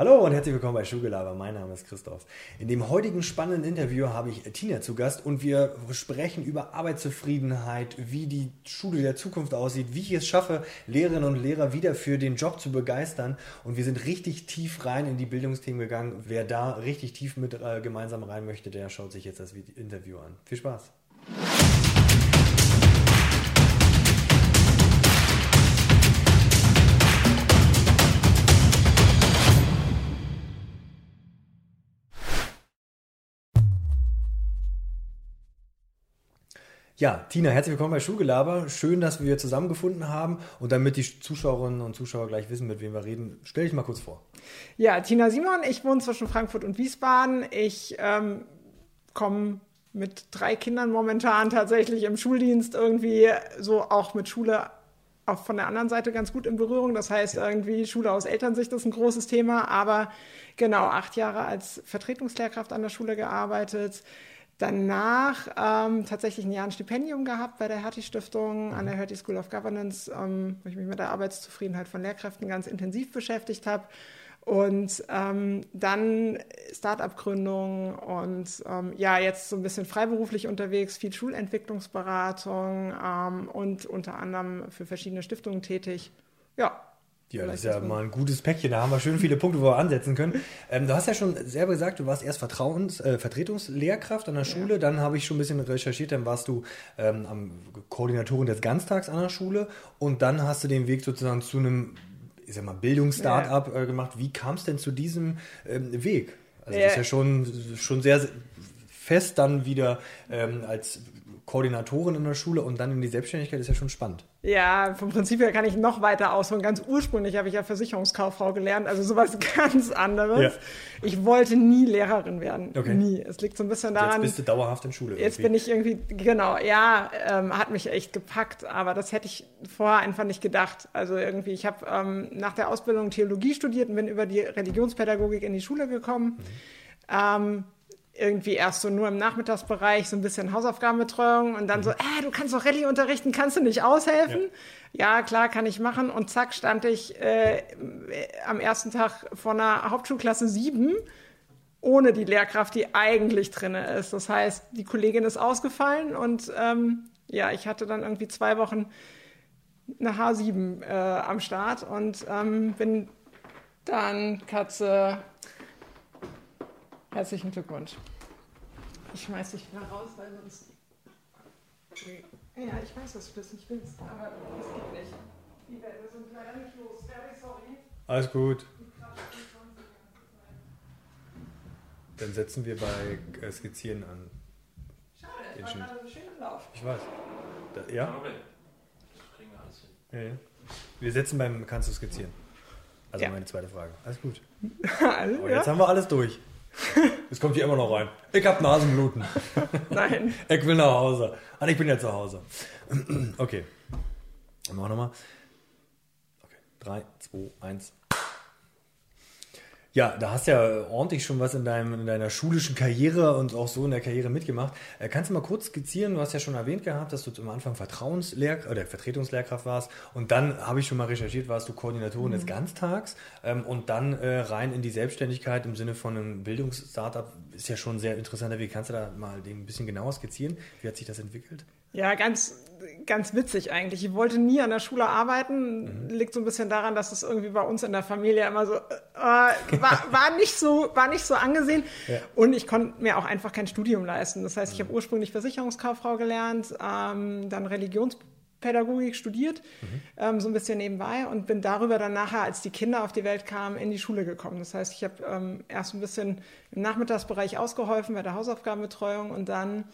Hallo und herzlich willkommen bei Schulgelaber. Mein Name ist Christoph. In dem heutigen spannenden Interview habe ich Tina zu Gast und wir sprechen über Arbeitszufriedenheit, wie die Schule der Zukunft aussieht, wie ich es schaffe, Lehrerinnen und Lehrer wieder für den Job zu begeistern. Und wir sind richtig tief rein in die Bildungsthemen gegangen. Wer da richtig tief mit äh, gemeinsam rein möchte, der schaut sich jetzt das Interview an. Viel Spaß. Ja, Tina, herzlich willkommen bei Schulgelaber. Schön, dass wir zusammengefunden haben. Und damit die Zuschauerinnen und Zuschauer gleich wissen, mit wem wir reden, stell dich mal kurz vor. Ja, Tina Simon, ich wohne zwischen Frankfurt und Wiesbaden. Ich ähm, komme mit drei Kindern momentan tatsächlich im Schuldienst irgendwie so auch mit Schule auch von der anderen Seite ganz gut in Berührung. Das heißt, irgendwie Schule aus Elternsicht ist ein großes Thema, aber genau acht Jahre als Vertretungslehrkraft an der Schule gearbeitet danach ähm, tatsächlich ein Jahr ein Stipendium gehabt bei der Hertie Stiftung mhm. an der Hertie School of Governance, ähm, wo ich mich mit der Arbeitszufriedenheit von Lehrkräften ganz intensiv beschäftigt habe. Und ähm, dann Start-up-Gründung und ähm, ja, jetzt so ein bisschen freiberuflich unterwegs, viel Schulentwicklungsberatung ähm, und unter anderem für verschiedene Stiftungen tätig. Ja, ja, das ist ja mal ein gutes Päckchen. Da haben wir schön viele Punkte, wo wir ansetzen können. Ähm, du hast ja schon selber gesagt, du warst erst Vertrauens, äh, Vertretungslehrkraft an der Schule. Ja. Dann habe ich schon ein bisschen recherchiert. Dann warst du ähm, am Koordinatorin des Ganztags an der Schule. Und dann hast du den Weg sozusagen zu einem, ich sag mal, Bildungsstartup ja. äh, gemacht. Wie kam es denn zu diesem ähm, Weg? Also, ja. das ist ja schon, schon sehr fest dann wieder ähm, als Koordinatorin in der Schule und dann in die Selbstständigkeit ist ja schon spannend. Ja, vom Prinzip her kann ich noch weiter ausholen. Ganz ursprünglich habe ich ja Versicherungskauffrau gelernt, also sowas ganz anderes. Ja. Ich wollte nie Lehrerin werden. Okay. Nie. Es liegt so ein bisschen daran. Jetzt bist du dauerhaft in Schule. Jetzt bin ich irgendwie, genau, ja, ähm, hat mich echt gepackt, aber das hätte ich vorher einfach nicht gedacht. Also irgendwie, ich habe ähm, nach der Ausbildung Theologie studiert und bin über die Religionspädagogik in die Schule gekommen. Mhm. Ähm, irgendwie erst so nur im Nachmittagsbereich so ein bisschen Hausaufgabenbetreuung und dann mhm. so, äh, du kannst doch Rallye unterrichten, kannst du nicht aushelfen? Ja. ja. klar, kann ich machen. Und zack, stand ich äh, am ersten Tag vor einer Hauptschulklasse 7 ohne die Lehrkraft, die eigentlich drin ist. Das heißt, die Kollegin ist ausgefallen und ähm, ja, ich hatte dann irgendwie zwei Wochen eine H7 äh, am Start und ähm, bin dann Katze Herzlichen Glückwunsch. Ich schmeiß dich wieder raus, weil sonst. Ja, ich weiß, dass du das nicht willst, aber das geht nicht. Die Wände sind leider nicht los. Very sorry. Alles gut. Dann setzen wir bei äh, Skizzieren an. Schade, das war gerade so schön im Lauf. Ich weiß. Da, ja? Ja, ja. Wir setzen beim Kannst du skizzieren. Also ja. meine zweite Frage. Alles gut. alles, Aber jetzt haben wir alles durch. Es kommt hier immer noch rein. Ich hab Nasenbluten. Nein. Ich will nach Hause. Ah, ich bin ja zu Hause. Okay. Dann machen wir nochmal. Okay. 3, 2, 1. Ja, da hast du ja ordentlich schon was in, deinem, in deiner schulischen Karriere und auch so in der Karriere mitgemacht. Äh, kannst du mal kurz skizzieren? Du hast ja schon erwähnt gehabt, dass du am Anfang Vertrauenslehr oder Vertretungslehrkraft warst und dann habe ich schon mal recherchiert, warst du Koordinatorin mhm. des Ganztags ähm, und dann äh, rein in die Selbstständigkeit im Sinne von einem Bildungsstartup ist ja schon ein sehr interessanter Weg. Kannst du da mal ein bisschen genauer skizzieren? Wie hat sich das entwickelt? Ja, ganz, ganz witzig eigentlich. Ich wollte nie an der Schule arbeiten. Mhm. Liegt so ein bisschen daran, dass es irgendwie bei uns in der Familie immer so äh, war, war nicht so war nicht so angesehen. Ja. Und ich konnte mir auch einfach kein Studium leisten. Das heißt, ich mhm. habe ursprünglich Versicherungskauffrau gelernt, ähm, dann Religionspädagogik studiert, mhm. ähm, so ein bisschen nebenbei und bin darüber dann nachher, als die Kinder auf die Welt kamen, in die Schule gekommen. Das heißt, ich habe ähm, erst ein bisschen im Nachmittagsbereich ausgeholfen bei der Hausaufgabenbetreuung und dann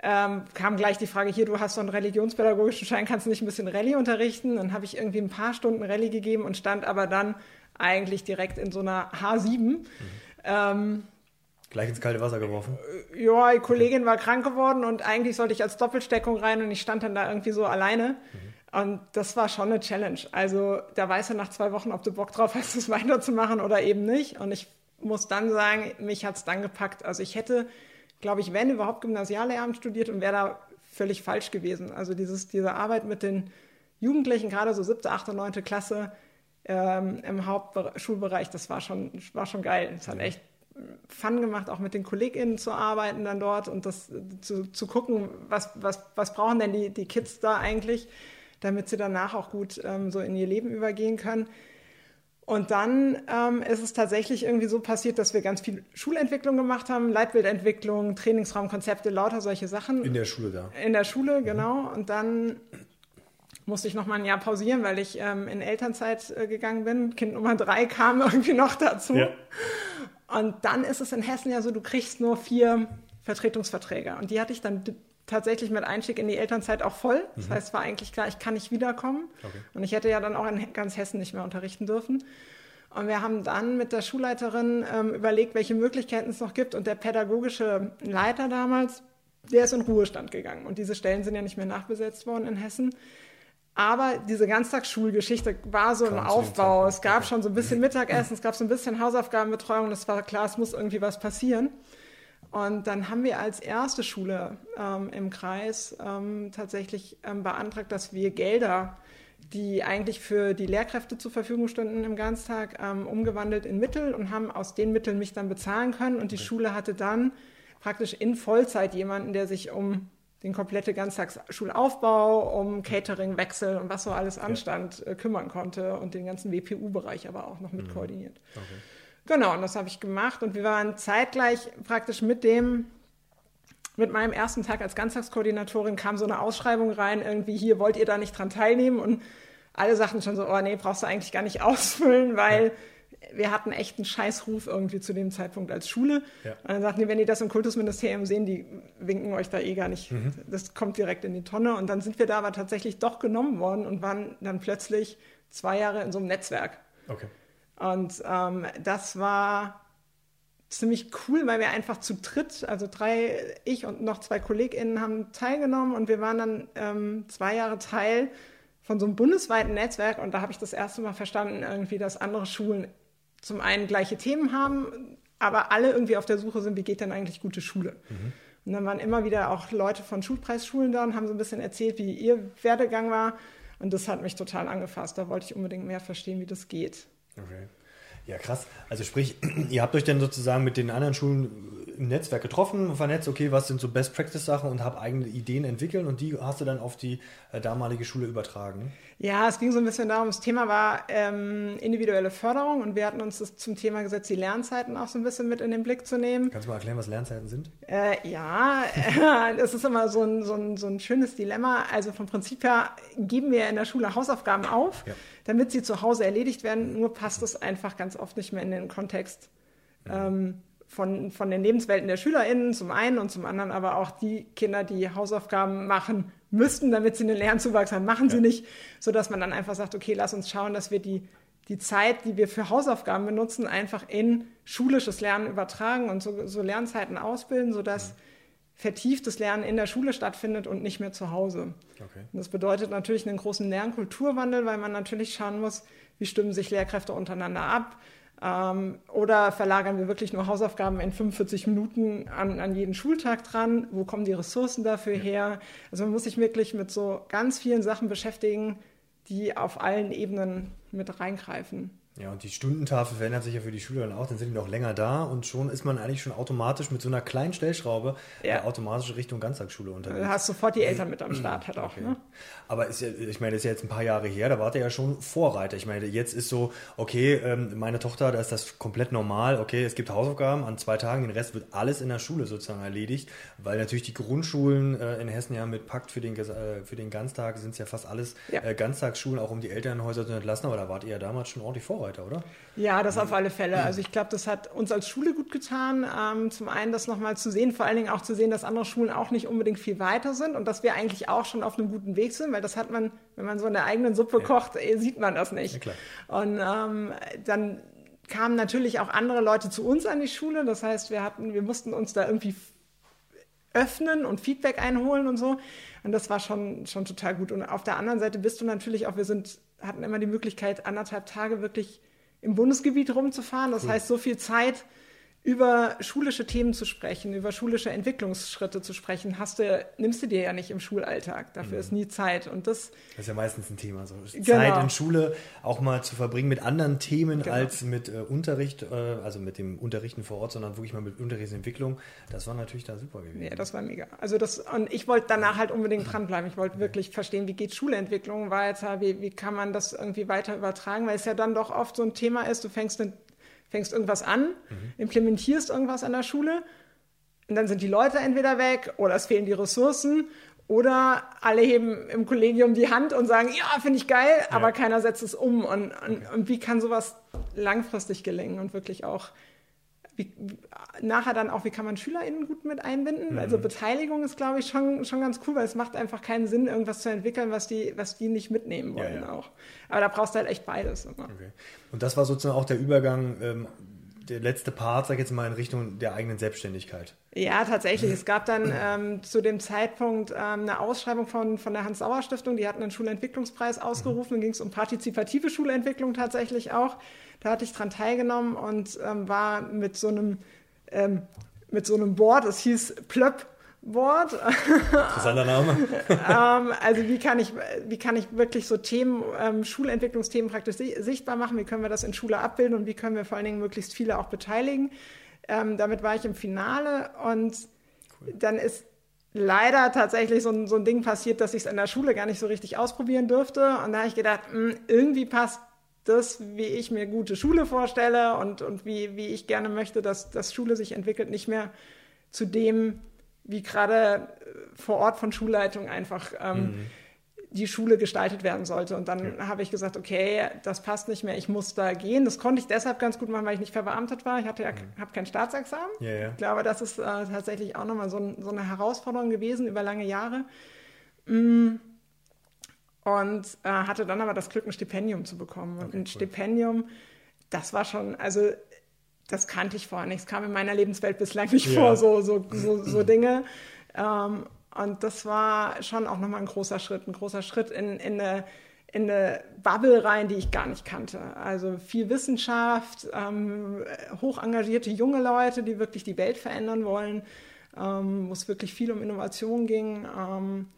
ähm, kam gleich die Frage, hier, du hast so einen religionspädagogischen Schein, kannst du nicht ein bisschen Rallye unterrichten? Dann habe ich irgendwie ein paar Stunden Rallye gegeben und stand aber dann eigentlich direkt in so einer H7. Mhm. Ähm, Gleich ins kalte Wasser geworfen? Äh, ja, die Kollegin war krank geworden und eigentlich sollte ich als Doppelsteckung rein und ich stand dann da irgendwie so alleine. Mhm. Und das war schon eine Challenge. Also da weißt du nach zwei Wochen, ob du Bock drauf hast, das weiterzumachen oder eben nicht. Und ich muss dann sagen, mich hat es dann gepackt. Also ich hätte glaube ich, wenn überhaupt Gymnasiallehramt studiert und wäre da völlig falsch gewesen. Also dieses, diese Arbeit mit den Jugendlichen, gerade so siebte, achte, neunte Klasse, ähm, im Hauptschulbereich, das war schon, war schon geil. Es hat echt Fun gemacht, auch mit den KollegInnen zu arbeiten dann dort und das zu, zu gucken, was, was, was brauchen denn die, die Kids da eigentlich, damit sie danach auch gut ähm, so in ihr Leben übergehen können. Und dann ähm, ist es tatsächlich irgendwie so passiert, dass wir ganz viel Schulentwicklung gemacht haben, Leitbildentwicklung, Trainingsraumkonzepte, lauter solche Sachen. In der Schule da. In der Schule, genau. Und dann musste ich noch mal ein Jahr pausieren, weil ich ähm, in Elternzeit äh, gegangen bin. Kind Nummer drei kam irgendwie noch dazu. Ja. Und dann ist es in Hessen ja so, du kriegst nur vier Vertretungsverträge. Und die hatte ich dann tatsächlich mit Einstieg in die Elternzeit auch voll. Das mhm. heißt, es war eigentlich klar, ich kann nicht wiederkommen. Okay. Und ich hätte ja dann auch in ganz Hessen nicht mehr unterrichten dürfen. Und wir haben dann mit der Schulleiterin ähm, überlegt, welche Möglichkeiten es noch gibt. Und der pädagogische Leiter damals, der ist in Ruhestand gegangen. Und diese Stellen sind ja nicht mehr nachbesetzt worden in Hessen. Aber diese Ganztagsschulgeschichte war so im Aufbau. Es gab schon so ein bisschen Mittagessen, es gab so ein bisschen Hausaufgabenbetreuung. Das war klar, es muss irgendwie was passieren. Und dann haben wir als erste Schule ähm, im Kreis ähm, tatsächlich ähm, beantragt, dass wir Gelder, die eigentlich für die Lehrkräfte zur Verfügung standen im Ganztag, ähm, umgewandelt in Mittel und haben aus den Mitteln mich dann bezahlen können. Und die okay. Schule hatte dann praktisch in Vollzeit jemanden, der sich um den komplette Ganztagsschulaufbau, um Cateringwechsel und was so alles anstand, ja. äh, kümmern konnte und den ganzen WPU-Bereich aber auch noch mit mhm. koordiniert. Okay. Genau, und das habe ich gemacht. Und wir waren zeitgleich praktisch mit dem, mit meinem ersten Tag als Ganztagskoordinatorin kam so eine Ausschreibung rein, irgendwie hier wollt ihr da nicht dran teilnehmen. Und alle sagten schon so, oh nee, brauchst du eigentlich gar nicht ausfüllen, weil wir hatten echt einen Scheißruf irgendwie zu dem Zeitpunkt als Schule. Ja. Und dann sagten die, wenn die das im Kultusministerium sehen, die winken euch da eh gar nicht. Mhm. Das kommt direkt in die Tonne. Und dann sind wir da aber tatsächlich doch genommen worden und waren dann plötzlich zwei Jahre in so einem Netzwerk. Okay. Und ähm, das war ziemlich cool, weil wir einfach zu dritt, also drei, ich und noch zwei KollegInnen haben teilgenommen und wir waren dann ähm, zwei Jahre Teil von so einem bundesweiten Netzwerk und da habe ich das erste Mal verstanden, irgendwie, dass andere Schulen zum einen gleiche Themen haben, aber alle irgendwie auf der Suche sind, wie geht denn eigentlich gute Schule? Mhm. Und dann waren immer wieder auch Leute von Schulpreisschulen da und haben so ein bisschen erzählt, wie ihr Werdegang war. Und das hat mich total angefasst. Da wollte ich unbedingt mehr verstehen, wie das geht. Okay. Ja, krass. Also sprich, ihr habt euch dann sozusagen mit den anderen Schulen im Netzwerk getroffen, vernetzt, okay, was sind so Best-Practice-Sachen und habt eigene Ideen entwickelt und die hast du dann auf die äh, damalige Schule übertragen? Ja, es ging so ein bisschen darum, das Thema war ähm, individuelle Förderung und wir hatten uns das zum Thema gesetzt, die Lernzeiten auch so ein bisschen mit in den Blick zu nehmen. Kannst du mal erklären, was Lernzeiten sind? Äh, ja, das ist immer so ein, so, ein, so ein schönes Dilemma. Also vom Prinzip her geben wir in der Schule Hausaufgaben auf, ja. damit sie zu Hause erledigt werden, nur passt es einfach ganz oft nicht mehr in den Kontext. Mhm. Ähm, von, von den Lebenswelten der SchülerInnen zum einen und zum anderen aber auch die Kinder, die Hausaufgaben machen müssten, damit sie einen Lernzuwachs haben, machen ja. sie nicht, sodass man dann einfach sagt, okay, lass uns schauen, dass wir die, die Zeit, die wir für Hausaufgaben benutzen, einfach in schulisches Lernen übertragen und so, so Lernzeiten ausbilden, sodass ja. vertieftes Lernen in der Schule stattfindet und nicht mehr zu Hause. Okay. das bedeutet natürlich einen großen Lernkulturwandel, weil man natürlich schauen muss, wie stimmen sich Lehrkräfte untereinander ab, ähm, oder verlagern wir wirklich nur Hausaufgaben in 45 Minuten an, an jeden Schultag dran? Wo kommen die Ressourcen dafür her? Also man muss sich wirklich mit so ganz vielen Sachen beschäftigen, die auf allen Ebenen mit reingreifen. Ja, und die Stundentafel verändert sich ja für die Schüler dann auch, dann sind die noch länger da und schon ist man eigentlich schon automatisch mit so einer kleinen Stellschraube ja. äh, automatisch Richtung Ganztagsschule unterwegs. Du hast sofort die Eltern mit am Start halt auch. Okay. Ne? Aber ist ja, ich meine, das ist ja jetzt ein paar Jahre her, da war der ja schon Vorreiter. Ich meine, jetzt ist so, okay, ähm, meine Tochter, da ist das komplett normal, okay, es gibt Hausaufgaben an zwei Tagen, den Rest wird alles in der Schule sozusagen erledigt, weil natürlich die Grundschulen äh, in Hessen ja mit Pakt für den, äh, für den Ganztag sind es ja fast alles ja. Äh, Ganztagsschulen, auch um die Elternhäuser zu entlassen, aber da wart ihr ja damals schon ordentlich Vorreiter. Vorreiter, oder? Ja, das auf alle Fälle. Also ich glaube, das hat uns als Schule gut getan. Ähm, zum einen das nochmal zu sehen, vor allen Dingen auch zu sehen, dass andere Schulen auch nicht unbedingt viel weiter sind und dass wir eigentlich auch schon auf einem guten Weg sind, weil das hat man, wenn man so in der eigenen Suppe ja. kocht, eh, sieht man das nicht. Ja, und ähm, dann kamen natürlich auch andere Leute zu uns an die Schule. Das heißt, wir hatten, wir mussten uns da irgendwie öffnen und Feedback einholen und so. Und das war schon, schon total gut. Und auf der anderen Seite bist du natürlich auch, wir sind, hatten immer die Möglichkeit, anderthalb Tage wirklich im Bundesgebiet rumzufahren. Das heißt, so viel Zeit über schulische Themen zu sprechen, über schulische Entwicklungsschritte zu sprechen, hast du, nimmst du dir ja nicht im Schulalltag. Dafür mhm. ist nie Zeit. Und das, das ist ja meistens ein Thema. So. Genau. Zeit in Schule auch mal zu verbringen mit anderen Themen genau. als mit äh, Unterricht, äh, also mit dem Unterrichten vor Ort, sondern wirklich mal mit Unterrichtsentwicklung. Das war natürlich da super gewesen. Ja, das war mega. Also das, und ich wollte danach halt unbedingt dranbleiben. Ich wollte okay. wirklich verstehen, wie geht Schulentwicklung weiter, wie, wie kann man das irgendwie weiter übertragen, weil es ja dann doch oft so ein Thema ist, du fängst eine fängst irgendwas an, mhm. implementierst irgendwas an der Schule und dann sind die Leute entweder weg oder es fehlen die Ressourcen oder alle heben im Kollegium die Hand und sagen, ja, finde ich geil, ja. aber keiner setzt es um. Und, und, okay. und wie kann sowas langfristig gelingen und wirklich auch wie, nachher dann auch, wie kann man SchülerInnen gut mit einbinden? Mhm. Also Beteiligung ist, glaube ich, schon, schon ganz cool, weil es macht einfach keinen Sinn, irgendwas zu entwickeln, was die, was die nicht mitnehmen wollen ja, ja. auch. Aber da brauchst du halt echt beides. Okay. Und das war sozusagen auch der Übergang, ähm, der letzte Part, sag ich jetzt mal, in Richtung der eigenen Selbstständigkeit. Ja, tatsächlich. Es gab dann ähm, zu dem Zeitpunkt ähm, eine Ausschreibung von, von der Hans-Sauer-Stiftung. Die hatten einen Schulentwicklungspreis ausgerufen. Mhm. Da ging es um partizipative Schulentwicklung tatsächlich auch. Da hatte ich dran teilgenommen und ähm, war mit so einem ähm, mit so einem Board, das hieß Plöpp Board. Interessanter Name. ähm, also wie kann ich, wie kann ich wirklich so Themen, ähm, Schulentwicklungsthemen praktisch sichtbar machen? Wie können wir das in Schule abbilden und wie können wir vor allen Dingen möglichst viele auch beteiligen? Ähm, damit war ich im Finale und cool. dann ist leider tatsächlich so ein, so ein Ding passiert, dass ich es in der Schule gar nicht so richtig ausprobieren durfte. Und da habe ich gedacht, mh, hm, irgendwie passt das, wie ich mir gute Schule vorstelle und, und wie, wie ich gerne möchte, dass, dass Schule sich entwickelt, nicht mehr zu dem, wie gerade vor Ort von Schulleitung einfach ähm, mhm. die Schule gestaltet werden sollte. Und dann ja. habe ich gesagt, okay, das passt nicht mehr, ich muss da gehen. Das konnte ich deshalb ganz gut machen, weil ich nicht verbeamtet war. Ich hatte ja, mhm. habe kein Staatsexamen. Ja, ja. Ich glaube, das ist äh, tatsächlich auch nochmal so, so eine Herausforderung gewesen über lange Jahre. Mhm und äh, hatte dann aber das Glück, ein Stipendium zu bekommen. Und okay, ein cool. Stipendium, das war schon, also das kannte ich vorher nicht. Es kam in meiner Lebenswelt bislang nicht ja. vor, so, so, so, so Dinge. Ähm, und das war schon auch nochmal ein großer Schritt, ein großer Schritt in, in eine in eine Bubble rein, die ich gar nicht kannte. Also viel Wissenschaft, ähm, hoch engagierte junge Leute, die wirklich die Welt verändern wollen, ähm, wo es wirklich viel um Innovation ging. Ähm,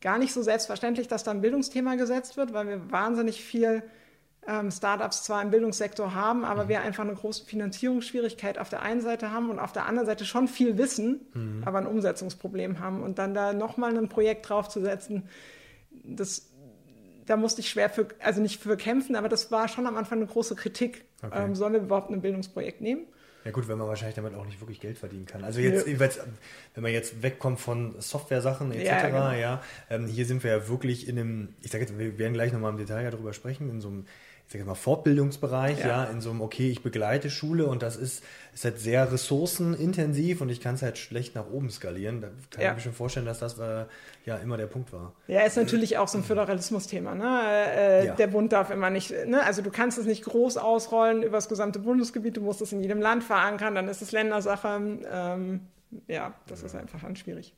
gar nicht so selbstverständlich, dass da ein Bildungsthema gesetzt wird, weil wir wahnsinnig viel ähm, Startups zwar im Bildungssektor haben, aber mhm. wir einfach eine große Finanzierungsschwierigkeit auf der einen Seite haben und auf der anderen Seite schon viel Wissen, mhm. aber ein Umsetzungsproblem haben. Und dann da nochmal ein Projekt draufzusetzen, das, da musste ich schwer für, also nicht für kämpfen, aber das war schon am Anfang eine große Kritik. Okay. Ähm, sollen wir überhaupt ein Bildungsprojekt nehmen? Ja gut, wenn man wahrscheinlich damit auch nicht wirklich Geld verdienen kann. Also jetzt, ja. wenn man jetzt wegkommt von Software-Sachen etc., ja, genau. ja ähm, hier sind wir ja wirklich in einem, ich sage jetzt, wir werden gleich nochmal im Detail darüber sprechen, in so einem ich sage mal, Fortbildungsbereich, ja. ja. in so einem, okay, ich begleite Schule und das ist, ist halt sehr ressourcenintensiv und ich kann es halt schlecht nach oben skalieren. Da kann ja. ich mir schon vorstellen, dass das äh, ja immer der Punkt war. Ja, ist natürlich auch so ein Föderalismus-Thema. Ne? Äh, ja. Der Bund darf immer nicht, ne? also du kannst es nicht groß ausrollen über das gesamte Bundesgebiet, du musst es in jedem Land verankern, dann ist es Ländersache. Ähm, ja, das ist einfach dann schwierig.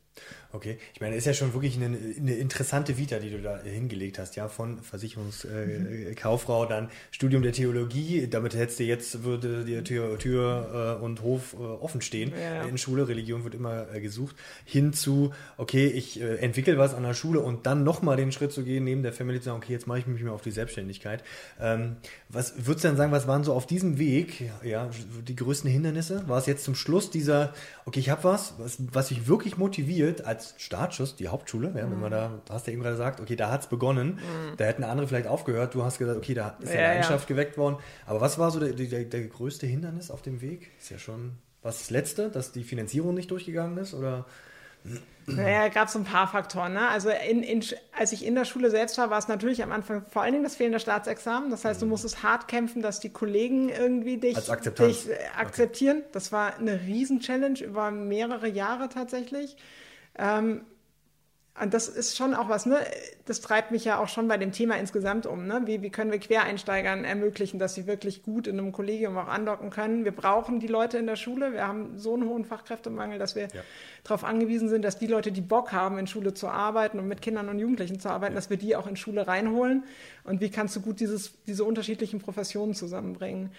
Okay, ich meine, ist ja schon wirklich eine, eine, interessante Vita, die du da hingelegt hast, ja, von Versicherungskauffrau, äh, dann Studium der Theologie, damit hättest du jetzt, würde dir Tür, Tür äh, und Hof äh, offen stehen ja. in Schule, Religion wird immer äh, gesucht, hin zu, okay, ich äh, entwickle was an der Schule und dann nochmal den Schritt zu gehen, neben der Family zu sagen, okay, jetzt mache ich mich mehr auf die Selbstständigkeit. Ähm, was würdest du dann sagen, was waren so auf diesem Weg, ja, die größten Hindernisse? War es jetzt zum Schluss dieser, okay, ich habe was, was, was mich wirklich motiviert, als als Startschuss die Hauptschule, ja, wenn man mhm. da, du hast ja eben gerade gesagt, okay, da hat es begonnen, mhm. da hätten andere vielleicht aufgehört, du hast gesagt, okay, da ist ja, eine Leidenschaft geweckt worden. Aber was war so der, der, der größte Hindernis auf dem Weg? Ist ja schon, was das Letzte, dass die Finanzierung nicht durchgegangen ist oder? Naja, gab es ein paar Faktoren. Ne? Also in, in, als ich in der Schule selbst war, war es natürlich am Anfang vor allen Dingen das fehlende Staatsexamen. Das heißt, du mhm. musstest hart kämpfen, dass die Kollegen irgendwie dich, dich akzeptieren. Okay. Das war eine Riesen-Challenge über mehrere Jahre tatsächlich. Ähm, und das ist schon auch was, ne? Das treibt mich ja auch schon bei dem Thema insgesamt um, ne? Wie, wie können wir Quereinsteigern ermöglichen, dass sie wirklich gut in einem Kollegium auch andocken können? Wir brauchen die Leute in der Schule. Wir haben so einen hohen Fachkräftemangel, dass wir ja. darauf angewiesen sind, dass die Leute, die Bock haben, in Schule zu arbeiten und mit Kindern und Jugendlichen zu arbeiten, ja. dass wir die auch in Schule reinholen. Und wie kannst du gut dieses, diese unterschiedlichen Professionen zusammenbringen?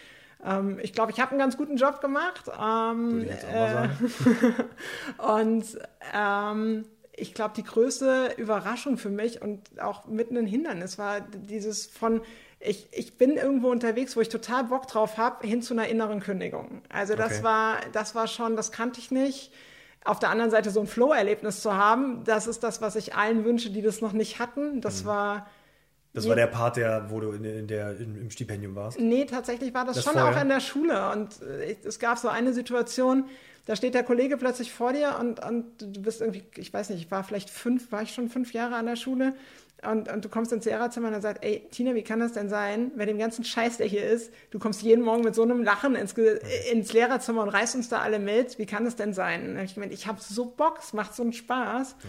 Ähm, ich glaube, ich habe einen ganz guten Job gemacht. Ähm, äh, und ähm, ich glaube, die größte Überraschung für mich und auch mitten ein Hindernis war dieses von, ich, ich bin irgendwo unterwegs, wo ich total Bock drauf habe, hin zu einer inneren Kündigung. Also das Okay. war, das war schon, das kannte ich nicht. Auf der anderen Seite so ein Flow-Erlebnis zu haben, das ist das, was ich allen wünsche, die das noch nicht hatten. Das war, Das war der Part, der, wo du in, in der, in, im Stipendium warst. nee, tatsächlich war das, Das schon vorher? auch in der Schule. Und äh, es gab so eine Situation, da steht der Kollege plötzlich vor dir und, und du bist irgendwie, ich weiß nicht, ich war vielleicht fünf, war ich schon fünf Jahre an der Schule und, und du kommst ins Lehrerzimmer und er sagt, ey, Tina, wie kann das denn sein, bei dem ganzen Scheiß, der hier ist, du kommst jeden Morgen mit so einem Lachen ins, Ge- ins Lehrerzimmer und reißt uns da alle mit, wie kann das denn sein? Und dann hab ich gemeint, ich habe so Bock, es macht so einen Spaß. Mm,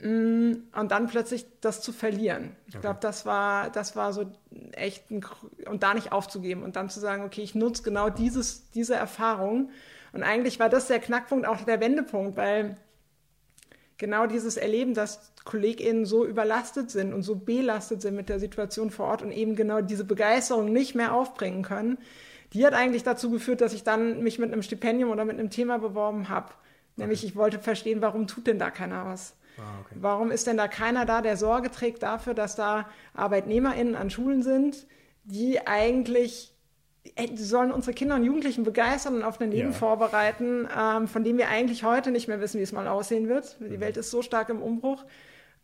Und dann plötzlich das zu verlieren. Ich glaube, das war, das war so echt ein, und da nicht aufzugeben und dann zu sagen, okay, ich nutze genau dieses, diese Erfahrung. Und eigentlich war das der Knackpunkt, auch der Wendepunkt, weil genau dieses Erleben, dass KollegInnen so überlastet sind und so belastet sind mit der Situation vor Ort und eben genau diese Begeisterung nicht mehr aufbringen können, die hat eigentlich dazu geführt, dass ich dann mich mit einem Stipendium oder mit einem Thema beworben habe. Nämlich, ich wollte verstehen, warum tut denn da keiner was? Ah, okay. Warum ist denn da keiner da, der Sorge trägt dafür, dass da ArbeitnehmerInnen an Schulen sind, die eigentlich ey, die sollen unsere Kinder und Jugendlichen begeistern und auf ein Leben Ja. vorbereiten, ähm, von dem wir eigentlich heute nicht mehr wissen, wie es mal aussehen wird. Mhm. Die Welt ist so stark im Umbruch.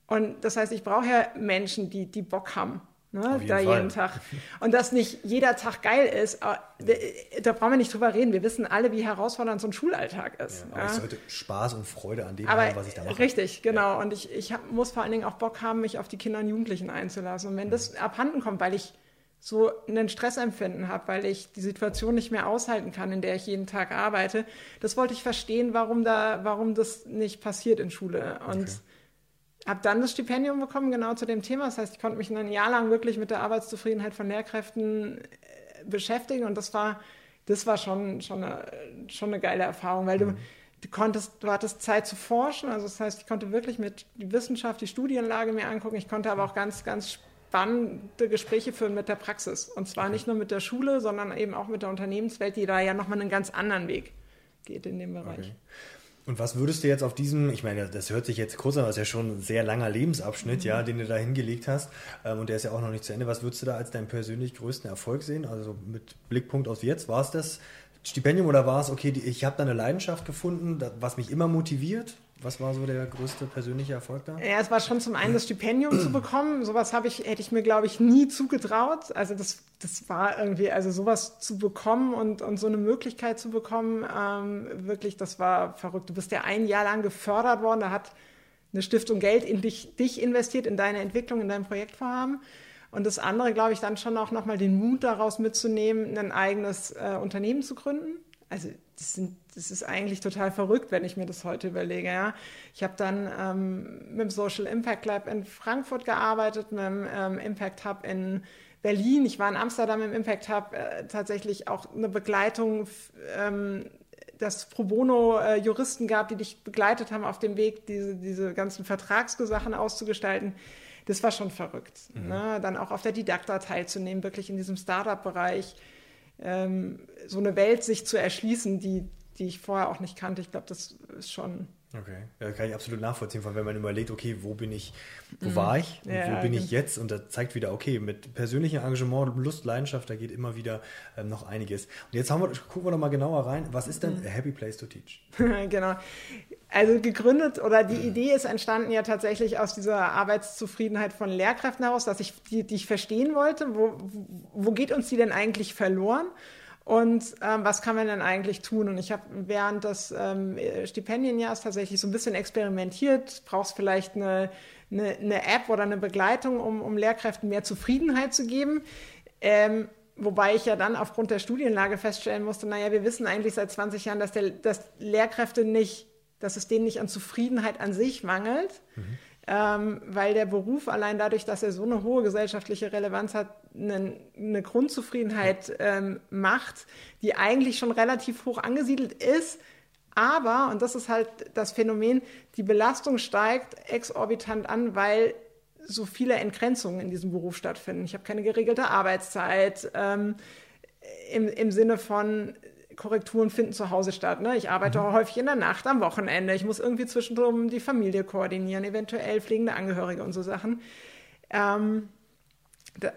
Und das heißt, ich brauche ja Menschen, die, die Bock haben. Ne, da Fall. jeden Tag. Und dass nicht jeder Tag geil ist, äh, da brauchen wir nicht drüber reden. Wir wissen alle, wie herausfordernd so ein Schulalltag ist. Aber Ja. ich sollte Spaß und Freude an dem Aber haben, was ich da mache. richtig, genau. Und ich, ich hab, muss vor allen Dingen auch Bock haben, mich auf die Kinder und Jugendlichen einzulassen. Und wenn das Mhm. abhanden kommt, weil ich so einen Stressempfinden habe, weil ich die Situation nicht mehr aushalten kann, in der ich jeden Tag arbeite, das wollte ich verstehen, warum da, warum das nicht passiert in Schule. Und Okay. Habe dann das Stipendium bekommen, genau zu dem Thema. Das heißt, ich konnte mich ein Jahr lang wirklich mit der Arbeitszufriedenheit von Lehrkräften äh, beschäftigen und das war, das war schon, schon, eine, schon eine geile Erfahrung, weil du, du konntest, du hattest Zeit zu forschen. Also das heißt, ich konnte wirklich mit die Wissenschaft, die Studienlage mir angucken. Ich konnte aber auch ganz, ganz spannende Gespräche führen mit der Praxis. Und zwar nicht nur mit der Schule, sondern eben auch mit der Unternehmenswelt, die da ja nochmal einen ganz anderen Weg geht in dem Bereich. Okay. Und was würdest du jetzt auf diesem, ich meine, das hört sich jetzt kurz an, aber es ist ja schon ein sehr langer Lebensabschnitt, Mhm. ja, den du da hingelegt hast. Ähm, und der ist ja auch noch nicht zu Ende. Was würdest du da als deinen persönlich größten Erfolg sehen? Also mit Blickpunkt auf jetzt, war es das Stipendium oder war es, okay, die, ich habe da eine Leidenschaft gefunden, da, was mich immer motiviert? Was war so der größte persönliche Erfolg da? Ja, es war schon zum einen das Stipendium zu bekommen. Sowas habe ich, hätte ich mir, glaube ich, nie zugetraut. Also das, das war irgendwie, also sowas zu bekommen und, und so eine Möglichkeit zu bekommen, ähm, wirklich, das war verrückt. Du bist ja ein Jahr lang gefördert worden, da hat eine Stiftung Geld in dich, dich investiert, in deine Entwicklung, in dein Projektvorhaben. Und das andere, glaube ich, dann schon auch nochmal den Mut daraus mitzunehmen, ein eigenes äh, Unternehmen zu gründen. Also das, sind, das ist eigentlich total verrückt, wenn ich mir das heute überlege. Ja. Ich habe dann ähm, mit dem Social Impact Lab in Frankfurt gearbeitet, mit dem ähm, Impact Hub in Berlin. Ich war in Amsterdam im Impact Hub äh, tatsächlich auch eine Begleitung, ähm, dass Pro Bono äh, Juristen gab, die dich begleitet haben auf dem Weg, diese, diese ganzen Vertragssachen auszugestalten. Das war schon verrückt. Ne? Dann auch auf der Didakta teilzunehmen, wirklich in diesem Startup-Bereich ähm, so eine Welt sich zu erschließen, die, die ich vorher auch nicht kannte. Ich glaube, das ist schon. Okay, ja, kann ich absolut nachvollziehen, von wenn man überlegt, okay, wo bin ich, wo war ich, und Mhm. Ja, wo bin ich genau. jetzt? Und das zeigt wieder, okay, mit persönlichem Engagement, Lust, Leidenschaft, da geht immer wieder ähm, noch einiges. Und jetzt haben wir, gucken wir noch mal genauer rein. Was ist Mhm. denn a happy place to teach? genau. Also gegründet oder die Idee ist entstanden ja tatsächlich aus dieser Arbeitszufriedenheit von Lehrkräften heraus, dass ich die, die ich verstehen wollte. Wo, wo geht uns die denn eigentlich verloren? Und ähm, was kann man denn eigentlich tun? Und ich habe während des ähm, Stipendienjahres tatsächlich so ein bisschen experimentiert. Brauchst vielleicht eine, eine, eine App oder eine Begleitung, um, um Lehrkräften mehr Zufriedenheit zu geben. Ähm, Wobei ich ja dann aufgrund der Studienlage feststellen musste, naja, wir wissen eigentlich seit 20 Jahren, dass, der, dass Lehrkräfte nicht, dass es denen nicht an Zufriedenheit an sich mangelt, ähm, weil der Beruf allein dadurch, dass er so eine hohe gesellschaftliche Relevanz hat, eine, eine Grundzufriedenheit ähm, macht, die eigentlich schon relativ hoch angesiedelt ist. Aber, und das ist halt das Phänomen, die Belastung steigt exorbitant an, weil so viele Entgrenzungen in diesem Beruf stattfinden. Ich habe keine geregelte Arbeitszeit. Ähm, im, im Sinne von Korrekturen finden zu Hause statt. Ne? Ich arbeite mhm. häufig in der Nacht, am Wochenende. Ich muss irgendwie zwischendrin die Familie koordinieren, eventuell pflegende Angehörige und so Sachen. Ähm,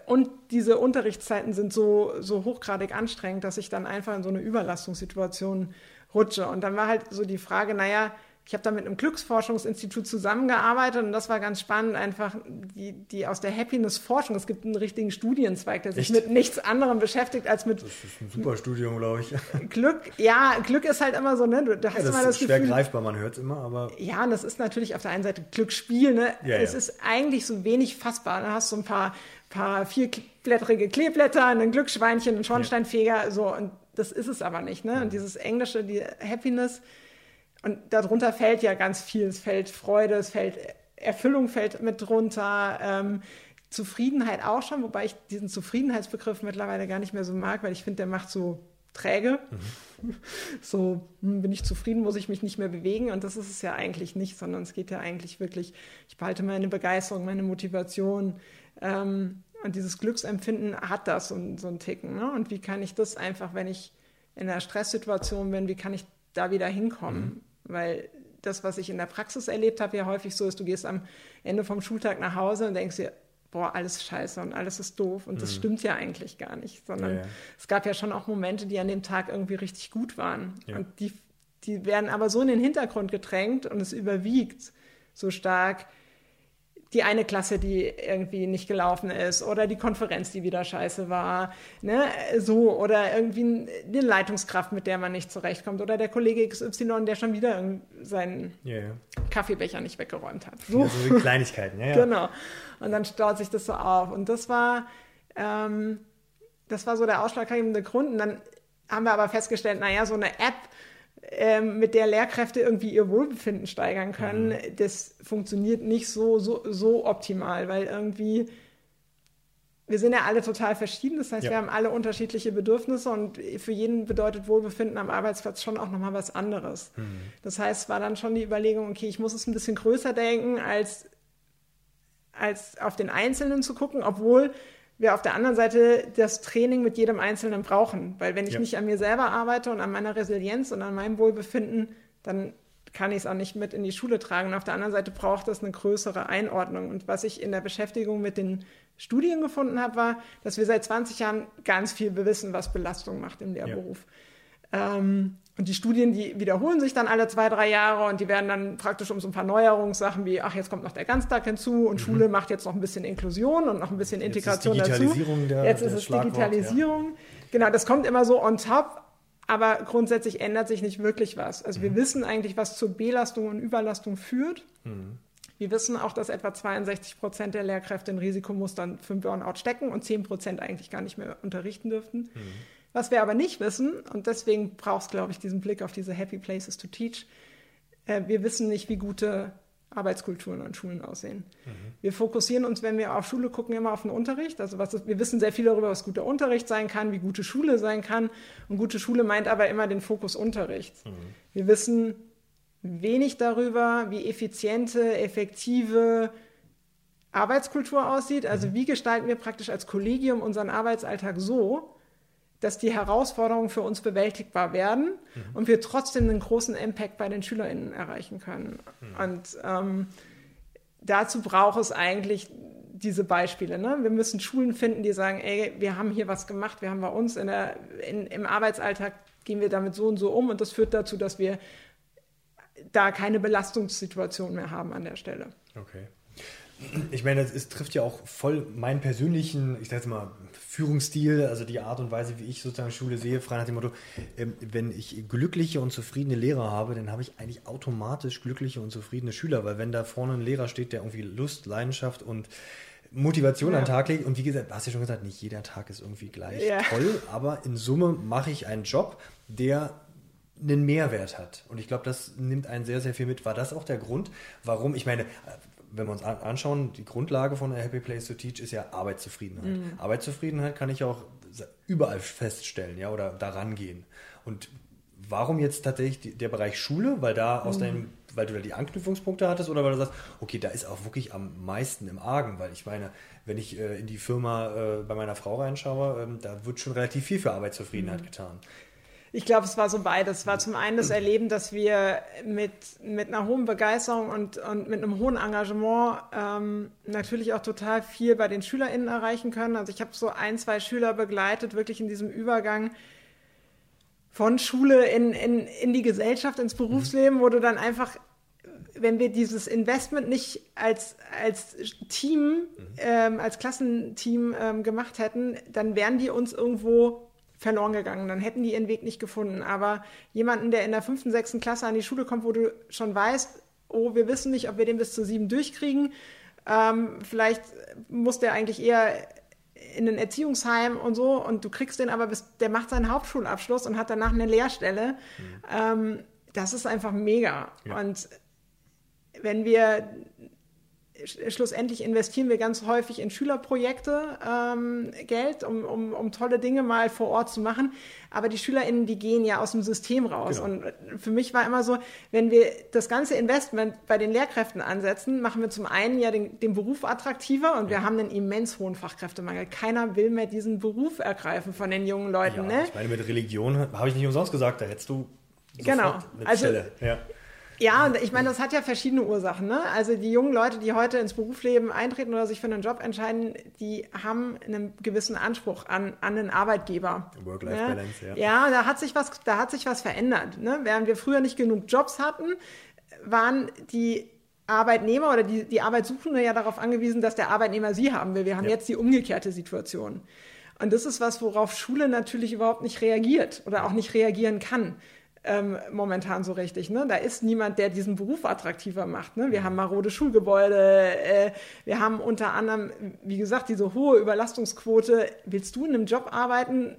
und diese Unterrichtszeiten sind so, so hochgradig anstrengend, dass ich dann einfach in so eine Überlastungssituation rutsche. Und dann war halt so die Frage, naja, ich habe da mit einem Glücksforschungsinstitut zusammengearbeitet und das war ganz spannend, einfach die, die aus der Happiness-Forschung, es gibt einen richtigen Studienzweig, der sich Echt? mit nichts anderem beschäftigt als mit. Das ist ein super Studium, glaube ich. Glück, ja, Glück ist halt immer so, ne? Du, da hast ja, das immer das ist schwer Gefühl, greifbar, man hört es immer, aber. Ja, und das ist natürlich auf der einen Seite Glücksspiel, ne? Ja, es ja. ist eigentlich so wenig fassbar. Da hast du ein paar, paar vierblättrige Kleeblätter, ein Glücksschweinchen, ein Schornsteinfeger, so, und das ist es aber nicht, ne? Und dieses Englische, die Happiness, und darunter fällt ja ganz viel. Es fällt Freude, es fällt Erfüllung fällt mit drunter. Ähm, Zufriedenheit auch schon, wobei ich diesen Zufriedenheitsbegriff mittlerweile gar nicht mehr so mag, weil ich finde, der macht so träge. Mhm. So, hm, bin ich zufrieden, muss ich mich nicht mehr bewegen. Und das ist es ja eigentlich nicht, sondern es geht ja eigentlich wirklich, ich behalte meine Begeisterung, meine Motivation. Ähm, und dieses Glücksempfinden hat das so, so einen Ticken. Ne? Und wie kann ich das einfach, wenn ich in einer Stresssituation bin, wie kann ich da wieder hinkommen? Mhm. Weil das, was ich in der Praxis erlebt habe, ja häufig so ist, du gehst am Ende vom Schultag nach Hause und denkst dir, boah, alles scheiße und alles ist doof. Und das mhm. stimmt ja eigentlich gar nicht, sondern ja, ja. es gab ja schon auch Momente, die an dem Tag irgendwie richtig gut waren. Ja. Und die, die werden aber so in den Hintergrund gedrängt und es überwiegt so stark, die eine Klasse, die irgendwie nicht gelaufen ist oder die Konferenz, die wieder scheiße war, ne, so oder irgendwie eine Leitungskraft, mit der man nicht zurechtkommt oder der Kollege XY, der schon wieder seinen yeah. Kaffeebecher nicht weggeräumt hat. So, ja, so Kleinigkeiten, ja, ja. Genau. Und dann staut sich das so auf und das war, ähm, das war so der ausschlaggebende Grund. Und dann haben wir aber festgestellt, naja, so eine App ähm, mit der Lehrkräfte irgendwie ihr Wohlbefinden steigern können, mhm. das funktioniert nicht so, so, so optimal, weil irgendwie wir sind ja alle total verschieden. Das heißt, ja. wir haben alle unterschiedliche Bedürfnisse und für jeden bedeutet Wohlbefinden am Arbeitsplatz schon auch nochmal was anderes. Mhm. Das heißt, es war dann schon die Überlegung, okay, ich muss es ein bisschen größer denken, als, als auf den Einzelnen zu gucken, obwohl wir auf der anderen Seite das Training mit jedem Einzelnen brauchen. Weil wenn ich ja. nicht an mir selber arbeite und an meiner Resilienz und an meinem Wohlbefinden, dann kann ich es auch nicht mit in die Schule tragen. Und auf der anderen Seite braucht das eine größere Einordnung. Und was ich in der Beschäftigung mit den Studien gefunden habe, war, dass wir seit 20 Jahren ganz viel wissen, was Belastung macht im Lehrberuf. Ja. Ähm, und die Studien, die wiederholen sich dann alle zwei, drei Jahre und die werden dann praktisch um so ein paar Neuerungssachen wie, ach, jetzt kommt noch der Ganztag hinzu und mhm. Schule macht jetzt noch ein bisschen Inklusion und noch ein bisschen Integration jetzt ist Digitalisierung dazu. Der, jetzt ist es Digitalisierung. Ja. Genau, das kommt immer so on top, aber grundsätzlich ändert sich nicht wirklich was. Also mhm. wir wissen eigentlich, was zur Belastung und Überlastung führt. Mhm. Wir wissen auch, dass etwa 62 Prozent der Lehrkräfte in Risikomustern für Burnout stecken und 10 Prozent eigentlich gar nicht mehr unterrichten dürften. Was wir aber nicht wissen, und deswegen braucht es, glaube ich, diesen Blick auf diese Happy Places to Teach, äh, wir wissen nicht, wie gute Arbeitskulturen an Schulen aussehen. Mhm. Wir fokussieren uns, wenn wir auf Schule gucken, immer auf den Unterricht. Also was ist, wir wissen sehr viel darüber, was guter Unterricht sein kann, wie gute Schule sein kann. Und gute Schule meint aber immer den Fokus Unterricht. Mhm. Wir wissen wenig darüber, wie effiziente, effektive Arbeitskultur aussieht. Also mhm. wie gestalten wir praktisch als Kollegium unseren Arbeitsalltag so, dass die Herausforderungen für uns bewältigbar werden mhm. und wir trotzdem einen großen Impact bei den SchülerInnen erreichen können. Mhm. Und ähm, dazu braucht es eigentlich diese Beispiele. Ne? Wir müssen Schulen finden, die sagen, ey, wir haben hier was gemacht, wir haben bei uns in der, in, im Arbeitsalltag gehen wir damit so und so um und das führt dazu, dass wir da keine Belastungssituation mehr haben an der Stelle. Okay. Ich meine, es trifft ja auch voll meinen persönlichen, ich sag jetzt mal, Führungsstil, also die Art und Weise, wie ich sozusagen Schule sehe, frei nach dem Motto, ähm, wenn ich glückliche und zufriedene Lehrer habe, dann habe ich eigentlich automatisch glückliche und zufriedene Schüler, weil wenn da vorne ein Lehrer steht, der irgendwie Lust, Leidenschaft und Motivation ja. an den Tag legt, und wie gesagt, hast du ja schon gesagt, nicht jeder Tag ist irgendwie gleich ja. toll, aber in Summe mache ich einen Job, der einen Mehrwert hat. Und ich glaube, das nimmt einen sehr, sehr viel mit. War das auch der Grund, warum, ich meine, wenn wir uns anschauen, die Grundlage von A Happy Place to Teach ist ja Arbeitszufriedenheit. Mhm. Arbeitszufriedenheit kann ich auch überall feststellen, ja, oder daran gehen. Und warum jetzt tatsächlich der Bereich Schule? Weil da aus mhm. deinem, weil du da die Anknüpfungspunkte hattest oder weil du sagst, okay, da ist auch wirklich am meisten im Argen, weil ich meine, wenn ich äh, in die Firma äh, bei meiner Frau reinschaue, ähm, da wird schon relativ viel für Arbeitszufriedenheit mhm. getan. Ich glaube, es war so beides. Es war zum einen das Erleben, dass wir mit, mit einer hohen Begeisterung und, und mit einem hohen Engagement ähm, natürlich auch total viel bei den SchülerInnen erreichen können. Also ich habe so ein, zwei Schüler begleitet, wirklich in diesem Übergang von Schule in, in, in die Gesellschaft, ins Berufsleben, wo du dann einfach, wenn wir dieses Investment nicht als, als Team, ähm, als Klassenteam ähm, gemacht hätten, dann wären die uns irgendwo verloren gegangen. Dann hätten die ihren Weg nicht gefunden. Aber jemanden, der in der fünften, sechsten Klasse an die Schule kommt, wo du schon weißt, oh, wir wissen nicht, ob wir den bis zu sieben durchkriegen. Ähm, vielleicht muss der eigentlich eher in ein Erziehungsheim und so und du kriegst den aber bis, der macht seinen Hauptschulabschluss und hat danach eine Lehrstelle. Mhm. Ähm, das ist einfach mega. Ja. Und wenn wir schlussendlich investieren wir ganz häufig in Schülerprojekte ähm, Geld, um, um, um tolle Dinge mal vor Ort zu machen. Aber die SchülerInnen, die gehen ja aus dem System raus. Genau. Und für mich war immer so, wenn wir das ganze Investment bei den Lehrkräften ansetzen, machen wir zum einen ja den, den Beruf attraktiver und ja. wir haben einen immens hohen Fachkräftemangel. Keiner will mehr diesen Beruf ergreifen von den jungen Leuten. Ja, ne? Ich meine, mit Religion habe ich nicht umsonst gesagt, da hättest du genau. eine also, Stelle. Ja. Ja, ich meine, das hat ja verschiedene Ursachen. Ne? Also die jungen Leute, die heute ins Berufsleben eintreten oder sich für einen Job entscheiden, die haben einen gewissen Anspruch an, an einen Arbeitgeber. Work-Life-Balance, ja. Ja, da hat sich was, da hat sich was verändert. Ne? Während wir früher nicht genug Jobs hatten, waren die Arbeitnehmer oder die, die Arbeitssuchende ja darauf angewiesen, dass der Arbeitnehmer sie haben will. Wir haben ja. jetzt die umgekehrte Situation. Und das ist was, worauf Schule natürlich überhaupt nicht reagiert oder auch nicht reagieren kann ähm, momentan so richtig. Ne? Da ist niemand, der diesen Beruf attraktiver macht. Ne? Wir mhm. haben marode Schulgebäude, äh, wir haben unter anderem, wie gesagt, diese hohe Überlastungsquote. Willst du in einem Job arbeiten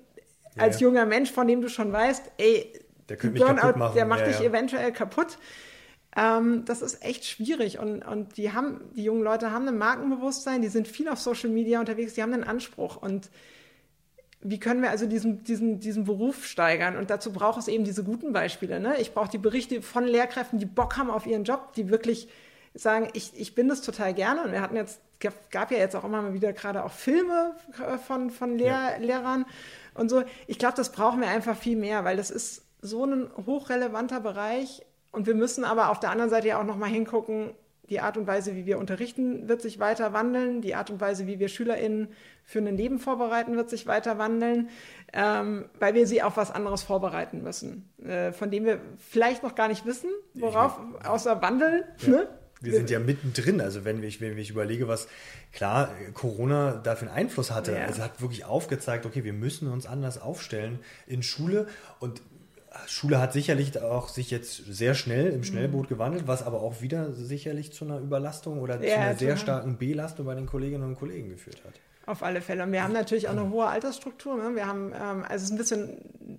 ja, als junger Mensch, von dem du schon weißt, ey, der, Burnout, der macht ja, dich eventuell kaputt? Ähm, das ist echt schwierig und, und die haben, die jungen Leute haben ein Markenbewusstsein, die sind viel auf Social Media unterwegs, die haben einen Anspruch und wie können wir also diesen, diesen, diesen Beruf steigern? Und dazu braucht es eben diese guten Beispiele. Ne? Ich brauche die Berichte von Lehrkräften, die Bock haben auf ihren Job, die wirklich sagen, ich, ich bin das total gerne. Und wir hatten jetzt, gab ja jetzt auch immer mal wieder gerade auch Filme äh, von, von Lehr ja. Lehrern und so. Ich glaube, das brauchen wir einfach viel mehr, weil das ist so ein hochrelevanter Bereich. Und wir müssen aber auf der anderen Seite ja auch nochmal hingucken, die Art und Weise, wie wir unterrichten, wird sich weiter wandeln. Die Art und Weise, wie wir SchülerInnen für ein Leben vorbereiten, wird sich weiter wandeln, ähm, weil wir sie auf was anderes vorbereiten müssen, äh, von dem wir vielleicht noch gar nicht wissen, worauf, außer Wandel. Ja. Ne? Wir sind ja mittendrin. Also wenn ich, wenn ich überlege, was klar Corona dafür einen Einfluss hatte, ja. also hat wirklich aufgezeigt, okay, wir müssen uns anders aufstellen in Schule und Schule hat sicherlich auch sich jetzt sehr schnell im Schnellboot mhm. gewandelt, was aber auch wieder sicherlich zu einer Überlastung oder ja, zu einer sehr starken Belastung bei den Kolleginnen und Kollegen geführt hat. Auf alle Fälle. Und wir haben natürlich auch eine hohe Altersstruktur. Ne? Wir haben, ähm, also es ist ein bisschen,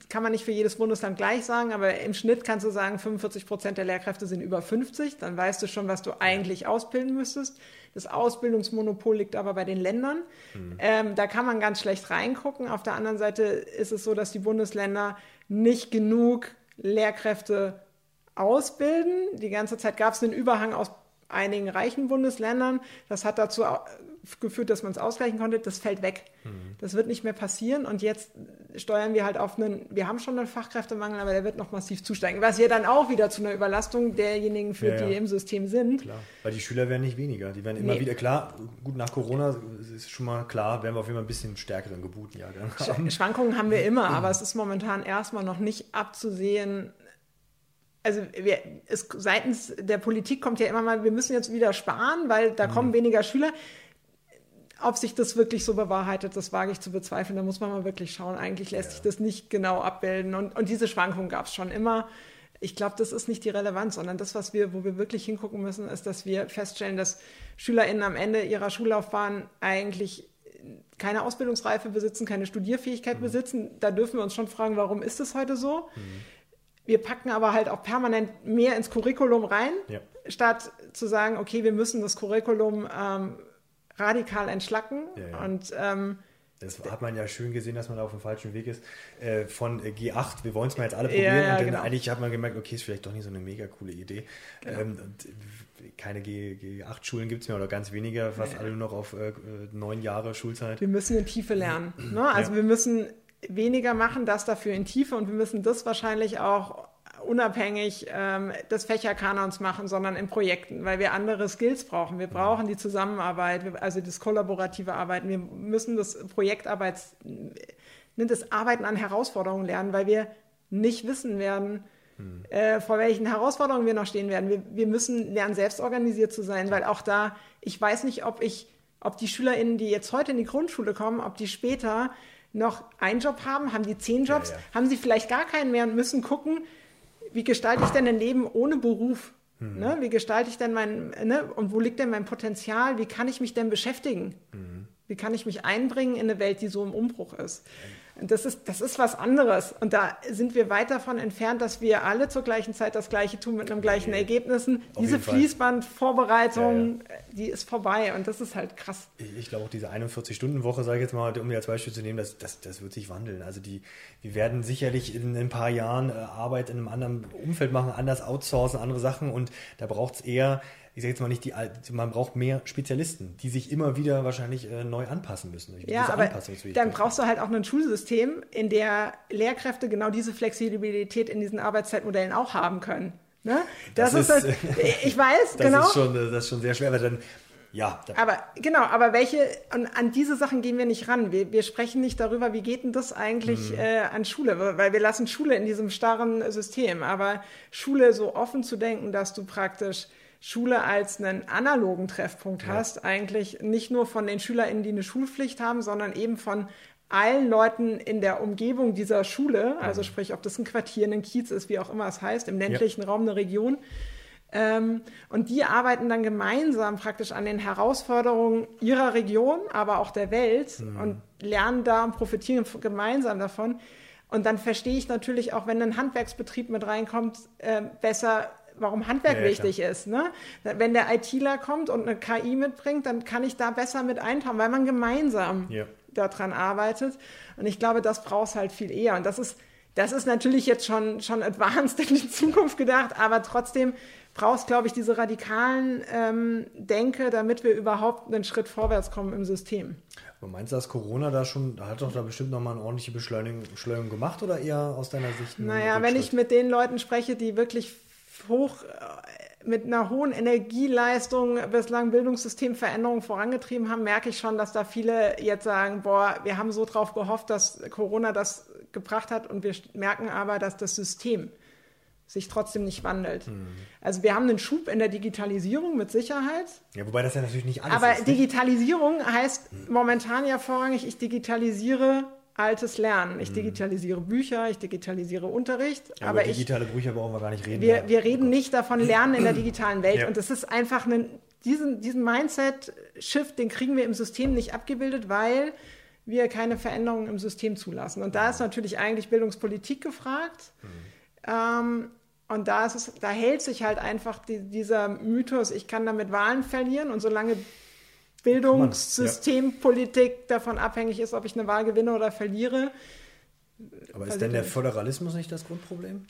kann man nicht für jedes Bundesland gleich sagen, aber im Schnitt kannst du sagen, 45 Prozent der Lehrkräfte sind über 50. Dann weißt du schon, was du eigentlich ausbilden müsstest. Das Ausbildungsmonopol liegt aber bei den Ländern. Mhm. Ähm, da kann man ganz schlecht reingucken. Auf der anderen Seite ist es so, dass die Bundesländer nicht genug Lehrkräfte ausbilden. Die ganze Zeit gab es einen Überhang aus einigen reichen Bundesländern. Das hat dazu geführt, dass man es ausgleichen konnte. Das fällt weg. Mhm. Das wird nicht mehr passieren. Und jetzt steuern wir halt auf einen, wir haben schon einen Fachkräftemangel, aber der wird noch massiv zusteigen. Was ja dann auch wieder zu einer Überlastung derjenigen führt, ja, ja. die im System sind. Klar, weil die Schüler werden nicht weniger. Die werden immer nee. wieder, klar, gut nach Corona ist schon mal klar, werden wir auf jeden Fall ein bisschen stärkeren Geburtenjahrgang haben. Schwankungen haben wir immer, aber es ist momentan erstmal noch nicht abzusehen, also wir, es, seitens der Politik kommt ja immer mal, wir müssen jetzt wieder sparen, weil da mhm. kommen weniger Schüler. Ob sich das wirklich so bewahrheitet, das wage ich zu bezweifeln. Da muss man mal wirklich schauen. Eigentlich lässt ja. sich das nicht genau abbilden. Und, und diese Schwankungen gab es schon immer. Ich glaube, das ist nicht die Relevanz, sondern das, was wir, wo wir wirklich hingucken müssen, ist, dass wir feststellen, dass SchülerInnen am Ende ihrer Schullaufbahn eigentlich keine Ausbildungsreife besitzen, keine Studierfähigkeit mhm. besitzen. Da dürfen wir uns schon fragen, warum ist es heute so? Mhm. Wir packen aber halt auch permanent mehr ins Curriculum rein, ja. statt zu sagen, okay, wir müssen das Curriculum ähm, radikal entschlacken. Ja, ja. Und ähm, Das hat man ja schön gesehen, dass man da auf dem falschen Weg ist. Äh, von G8, wir wollen es mal jetzt alle probieren. Ja, ja, und dann genau. eigentlich hat man gemerkt, okay, ist vielleicht doch nicht so eine mega coole Idee. Genau. Ähm, keine G8-Schulen gibt es mehr oder ganz wenige, fast ja. alle nur noch auf äh, neun Jahre Schulzeit. Wir müssen in Tiefe lernen. Ne? Also wir müssen weniger machen, das dafür in Tiefe und wir müssen das wahrscheinlich auch unabhängig ähm, des Fächerkanons machen, sondern in Projekten, weil wir andere Skills brauchen. Wir brauchen die Zusammenarbeit, also das kollaborative Arbeiten. Wir müssen das Projektarbeits, das Arbeiten an Herausforderungen lernen, weil wir nicht wissen werden, hm. äh, vor welchen Herausforderungen wir noch stehen werden. Wir, wir müssen lernen, selbst organisiert zu sein, weil auch da, ich weiß nicht, ob ich, ob die SchülerInnen, die jetzt heute in die Grundschule kommen, ob die später noch einen Job haben, haben die zehn Jobs, ja, ja. haben sie vielleicht gar keinen mehr und müssen gucken, wie gestalte ich denn ein Leben ohne Beruf? Mhm. Ne? Wie gestalte ich denn mein, ne? und wo liegt denn mein Potenzial? Wie kann ich mich denn beschäftigen? Mhm. Wie kann ich mich einbringen in eine Welt, die so im Umbruch ist? Das ist, das ist was anderes. Und da sind wir weit davon entfernt, dass wir alle zur gleichen Zeit das Gleiche tun mit einem gleichen Ergebnissen. Auf diese Fließbandvorbereitung, ja, ja. die ist vorbei und das ist halt krass. Ich, ich glaube auch diese 41-Stunden-Woche, sage ich jetzt mal, um mir als Beispiel zu nehmen, das, das, das wird sich wandeln. Also die, wir werden sicherlich in ein paar Jahren äh, Arbeit in einem anderen Umfeld machen, anders outsourcen, andere Sachen und da braucht es eher ich sage jetzt mal nicht die, man braucht mehr Spezialisten, die sich immer wieder wahrscheinlich äh, neu anpassen müssen. Ja, aber dann brauchst du halt auch ein Schulsystem, in der Lehrkräfte genau diese Flexibilität in diesen Arbeitszeitmodellen auch haben können. Ne? Das, das, ist, das, ich weiß, das genau. Ist schon, das ist schon sehr schwer, weil dann ja. Aber genau, aber welche, und an diese Sachen gehen wir nicht ran. Wir, wir sprechen nicht darüber, wie geht denn das eigentlich mhm. äh, an Schule, weil wir lassen Schule in diesem starren System. Aber Schule so offen zu denken, dass du praktisch Schule als einen analogen Treffpunkt ja. hast, eigentlich nicht nur von den SchülerInnen, die eine Schulpflicht haben, sondern eben von allen Leuten in der Umgebung dieser Schule, also mhm. sprich, ob das ein Quartier, ein Kiez ist, wie auch immer es heißt, im ländlichen ja. Raum eine Region. Ähm, und die arbeiten dann gemeinsam praktisch an den Herausforderungen ihrer Region, aber auch der Welt mhm. und lernen da und profitieren gemeinsam davon. Und dann verstehe ich natürlich auch, wenn ein Handwerksbetrieb mit reinkommt, äh, besser, warum Handwerk ja, wichtig klar. ist. Ne? Wenn der ITler kommt und eine KI mitbringt, dann kann ich da besser mit eintauchen, weil man gemeinsam ja. daran arbeitet. Und ich glaube, das brauchst halt viel eher. Und das ist, das ist natürlich jetzt schon, schon advanced in die Zukunft gedacht, aber trotzdem brauchst, glaube ich, diese radikalen ähm, Denke, damit wir überhaupt einen Schritt vorwärts kommen im System. Aber meinst du, dass Corona da schon, hat doch da bestimmt nochmal eine ordentliche Beschleunigung, Beschleunigung gemacht oder eher aus deiner Sicht? Naja, wenn ich mit den Leuten spreche, die wirklich hoch äh, mit einer hohen Energieleistung bislang Bildungssystemveränderungen vorangetrieben haben, merke ich schon, dass da viele jetzt sagen, boah, wir haben so drauf gehofft, dass Corona das gebracht hat und wir merken aber, dass das System sich trotzdem nicht wandelt. Mhm. Also wir haben einen Schub in der Digitalisierung mit Sicherheit. Ja, wobei das ja natürlich nicht alles aber ist. Aber Digitalisierung heißt mhm. momentan ja vorrangig, ich digitalisiere altes Lernen. Ich mhm. digitalisiere Bücher, ich digitalisiere Unterricht. Ja, aber digitale ich, Bücher brauchen wir gar nicht reden. Wir, wir reden oh nicht davon Lernen in der digitalen Welt. Ja. Und das ist einfach ein, diesen, diesen Mindset-Shift, den kriegen wir im System nicht abgebildet, weil wir keine Veränderungen im System zulassen. Und da ist natürlich eigentlich Bildungspolitik gefragt. Mhm. Ähm, und da, ist es, da hält sich halt einfach die, dieser Mythos, ich kann damit Wahlen verlieren. Und solange Bildungssystempolitik ja. davon abhängig ist, ob ich eine Wahl gewinne oder verliere. Aber ist denn der Föderalismus nicht das Grundproblem?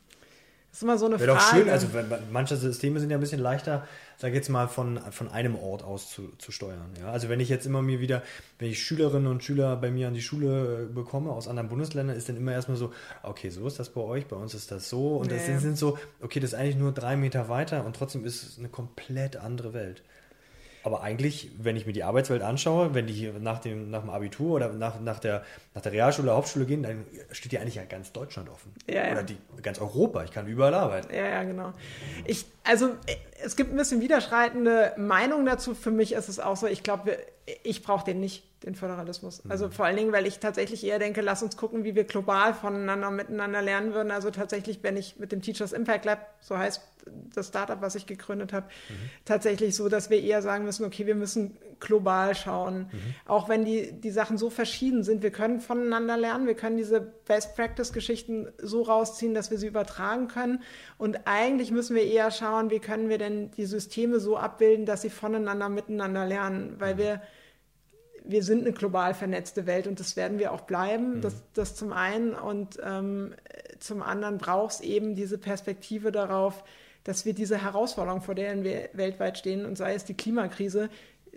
Das ist immer so eine Wäre Frage. Doch schön, also manche Systeme sind ja ein bisschen leichter, sag jetzt mal, von, von einem Ort aus zu, zu steuern. Ja? Also wenn ich jetzt immer mir wieder, wenn ich Schülerinnen und Schüler bei mir an die Schule äh, bekomme aus anderen Bundesländern, ist dann immer erstmal so, okay, so ist das bei euch, bei uns ist das so. Und nee. das sind, sind so, okay, das ist eigentlich nur drei Meter weiter und trotzdem ist es eine komplett andere Welt. Aber eigentlich, wenn ich mir die Arbeitswelt anschaue, wenn die hier nach dem, nach dem Abitur oder nach, nach, der, nach der Realschule oder Hauptschule gehen, dann steht ja eigentlich ja ganz Deutschland offen. Ja, ja. Oder die, ganz Europa. Ich kann überall arbeiten. Ja, ja, genau. Ich, also es gibt ein bisschen widerschreitende Meinungen dazu. Für mich ist es auch so, ich glaube, ich brauche den nicht den Föderalismus. Also mhm. vor allen Dingen, weil ich tatsächlich eher denke, lass uns gucken, wie wir global voneinander miteinander lernen würden. Also tatsächlich, wenn ich mit dem Teachers Impact Lab, so heißt das Startup, was ich gegründet habe, mhm. tatsächlich so, dass wir eher sagen müssen, okay, wir müssen global schauen. Mhm. Auch wenn die, die Sachen so verschieden sind, wir können voneinander lernen, wir können diese Best Practice Geschichten so rausziehen, dass wir sie übertragen können. Und eigentlich müssen wir eher schauen, wie können wir denn die Systeme so abbilden, dass sie voneinander miteinander lernen, weil mhm. wir wir sind eine global vernetzte Welt und das werden wir auch bleiben. Mhm. Das, das zum einen und ähm, zum anderen braucht es eben diese Perspektive darauf, dass wir diese Herausforderung, vor der wir weltweit stehen, und sei es die Klimakrise,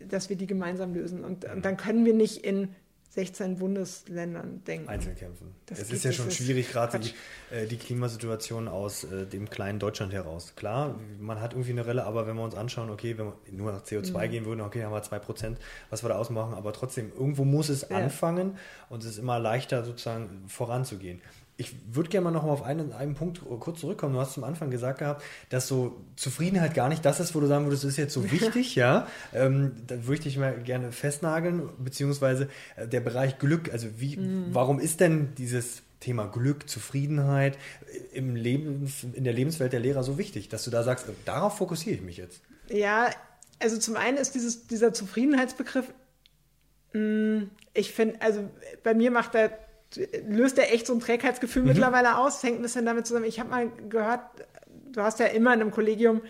dass wir die gemeinsam lösen. Und, und dann können wir nicht in 16 Bundesländern denken. Einzeln kämpfen. Das es ist ja schon schwierig, gerade die, äh, die, Klimasituation aus äh, dem kleinen Deutschland heraus. Klar, man hat irgendwie eine Relle, aber wenn wir uns anschauen, okay, wenn wir nur nach CO2 mhm. gehen würden, okay, haben wir 2%, was wir da ausmachen, aber trotzdem, irgendwo muss es ja. anfangen und es ist immer leichter sozusagen voranzugehen ich würde gerne mal noch mal auf einen, einen Punkt kurz zurückkommen. Du hast zum Anfang gesagt gehabt, dass so Zufriedenheit gar nicht das ist, wo du sagen würdest, das ist jetzt so wichtig, ja. Ähm, da würde ich dich mal gerne festnageln, beziehungsweise äh, der Bereich Glück. Also wie, mhm. warum ist denn dieses Thema Glück, Zufriedenheit im Lebens, in der Lebenswelt der Lehrer so wichtig, dass du da sagst, darauf fokussiere ich mich jetzt? Ja, also zum einen ist dieses, dieser Zufriedenheitsbegriff, mh, mm, ich finde, also bei mir macht er löst er echt so ein Trägheitsgefühl mhm. mittlerweile aus. Das hängt ein bisschen damit zusammen. Ich habe mal gehört, du hast ja immer in einem Kollegium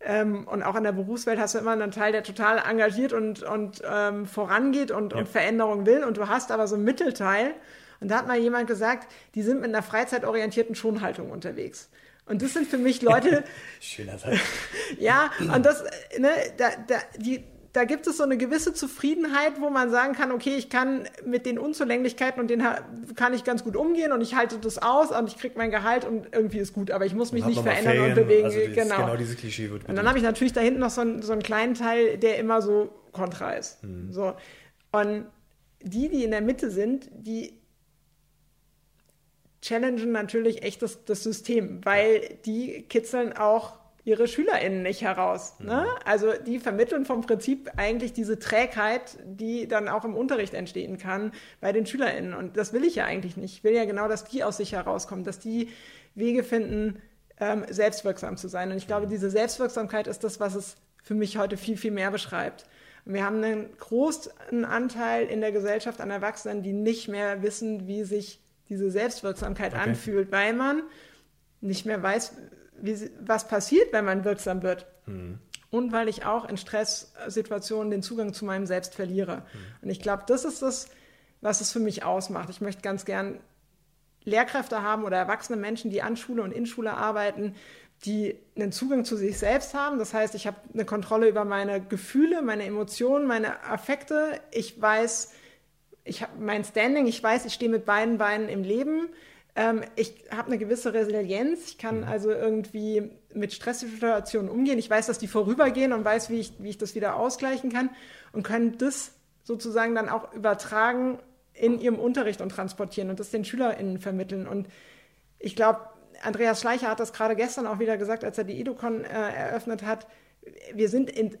ähm, und auch in der Berufswelt hast du immer einen Teil, der total engagiert und, und ähm, vorangeht und, ja. und Veränderung will. Und du hast aber so einen Mittelteil. Und da hat mal jemand gesagt, die sind mit einer freizeitorientierten Schonhaltung unterwegs. Und das sind für mich Leute. Schöner Satz. ja, und das, ne, da, da, die, da gibt es so eine gewisse Zufriedenheit, wo man sagen kann, okay, ich kann mit den Unzulänglichkeiten und den kann ich ganz gut umgehen und ich halte das aus und ich kriege mein Gehalt und irgendwie ist gut, aber ich muss mich nicht verändern Ferien, und bewegen. Also dieses, genau. genau diese Klischee wird. Und dann habe ich natürlich da hinten noch so einen, so einen kleinen Teil, der immer so kontra ist. Mhm. So. Und die, die in der Mitte sind, die challengen natürlich echt das, das System, weil die kitzeln auch ihre SchülerInnen nicht heraus. Ne? Mhm. Also die vermitteln vom Prinzip eigentlich diese Trägheit, die dann auch im Unterricht entstehen kann bei den SchülerInnen. Und das will ich ja eigentlich nicht. Ich will ja genau, dass die aus sich herauskommen, dass die Wege finden, ähm, selbstwirksam zu sein. Und ich glaube, mhm. diese Selbstwirksamkeit ist das, was es für mich heute viel, viel mehr beschreibt. Und wir haben einen großen Anteil in der Gesellschaft an Erwachsenen, die nicht mehr wissen, wie sich diese Selbstwirksamkeit okay. anfühlt, weil man nicht mehr weiß, wie, was passiert, wenn man wirksam wird. Mhm. Und weil ich auch in Stresssituationen den Zugang zu meinem Selbst verliere. Mhm. Und ich glaube, das ist das, was es für mich ausmacht. Ich möchte ganz gern Lehrkräfte haben oder erwachsene Menschen, die an Schule und in Schule arbeiten, die einen Zugang zu sich selbst haben. Das heißt, ich habe eine Kontrolle über meine Gefühle, meine Emotionen, meine Affekte. Ich weiß, ich habe mein Standing, ich weiß, ich stehe mit beiden Beinen im Leben. Ähm, ich habe eine gewisse Resilienz. Ich kann mhm. also irgendwie mit Stresssituationen umgehen. Ich weiß, dass die vorübergehen und weiß, wie ich, wie ich das wieder ausgleichen kann und kann das sozusagen dann auch übertragen in ihrem Unterricht und transportieren und das den SchülerInnen vermitteln. Und ich glaube, Andreas Schleicher hat das gerade gestern auch wieder gesagt, als er die Edukon äh, eröffnet hat. Wir sind in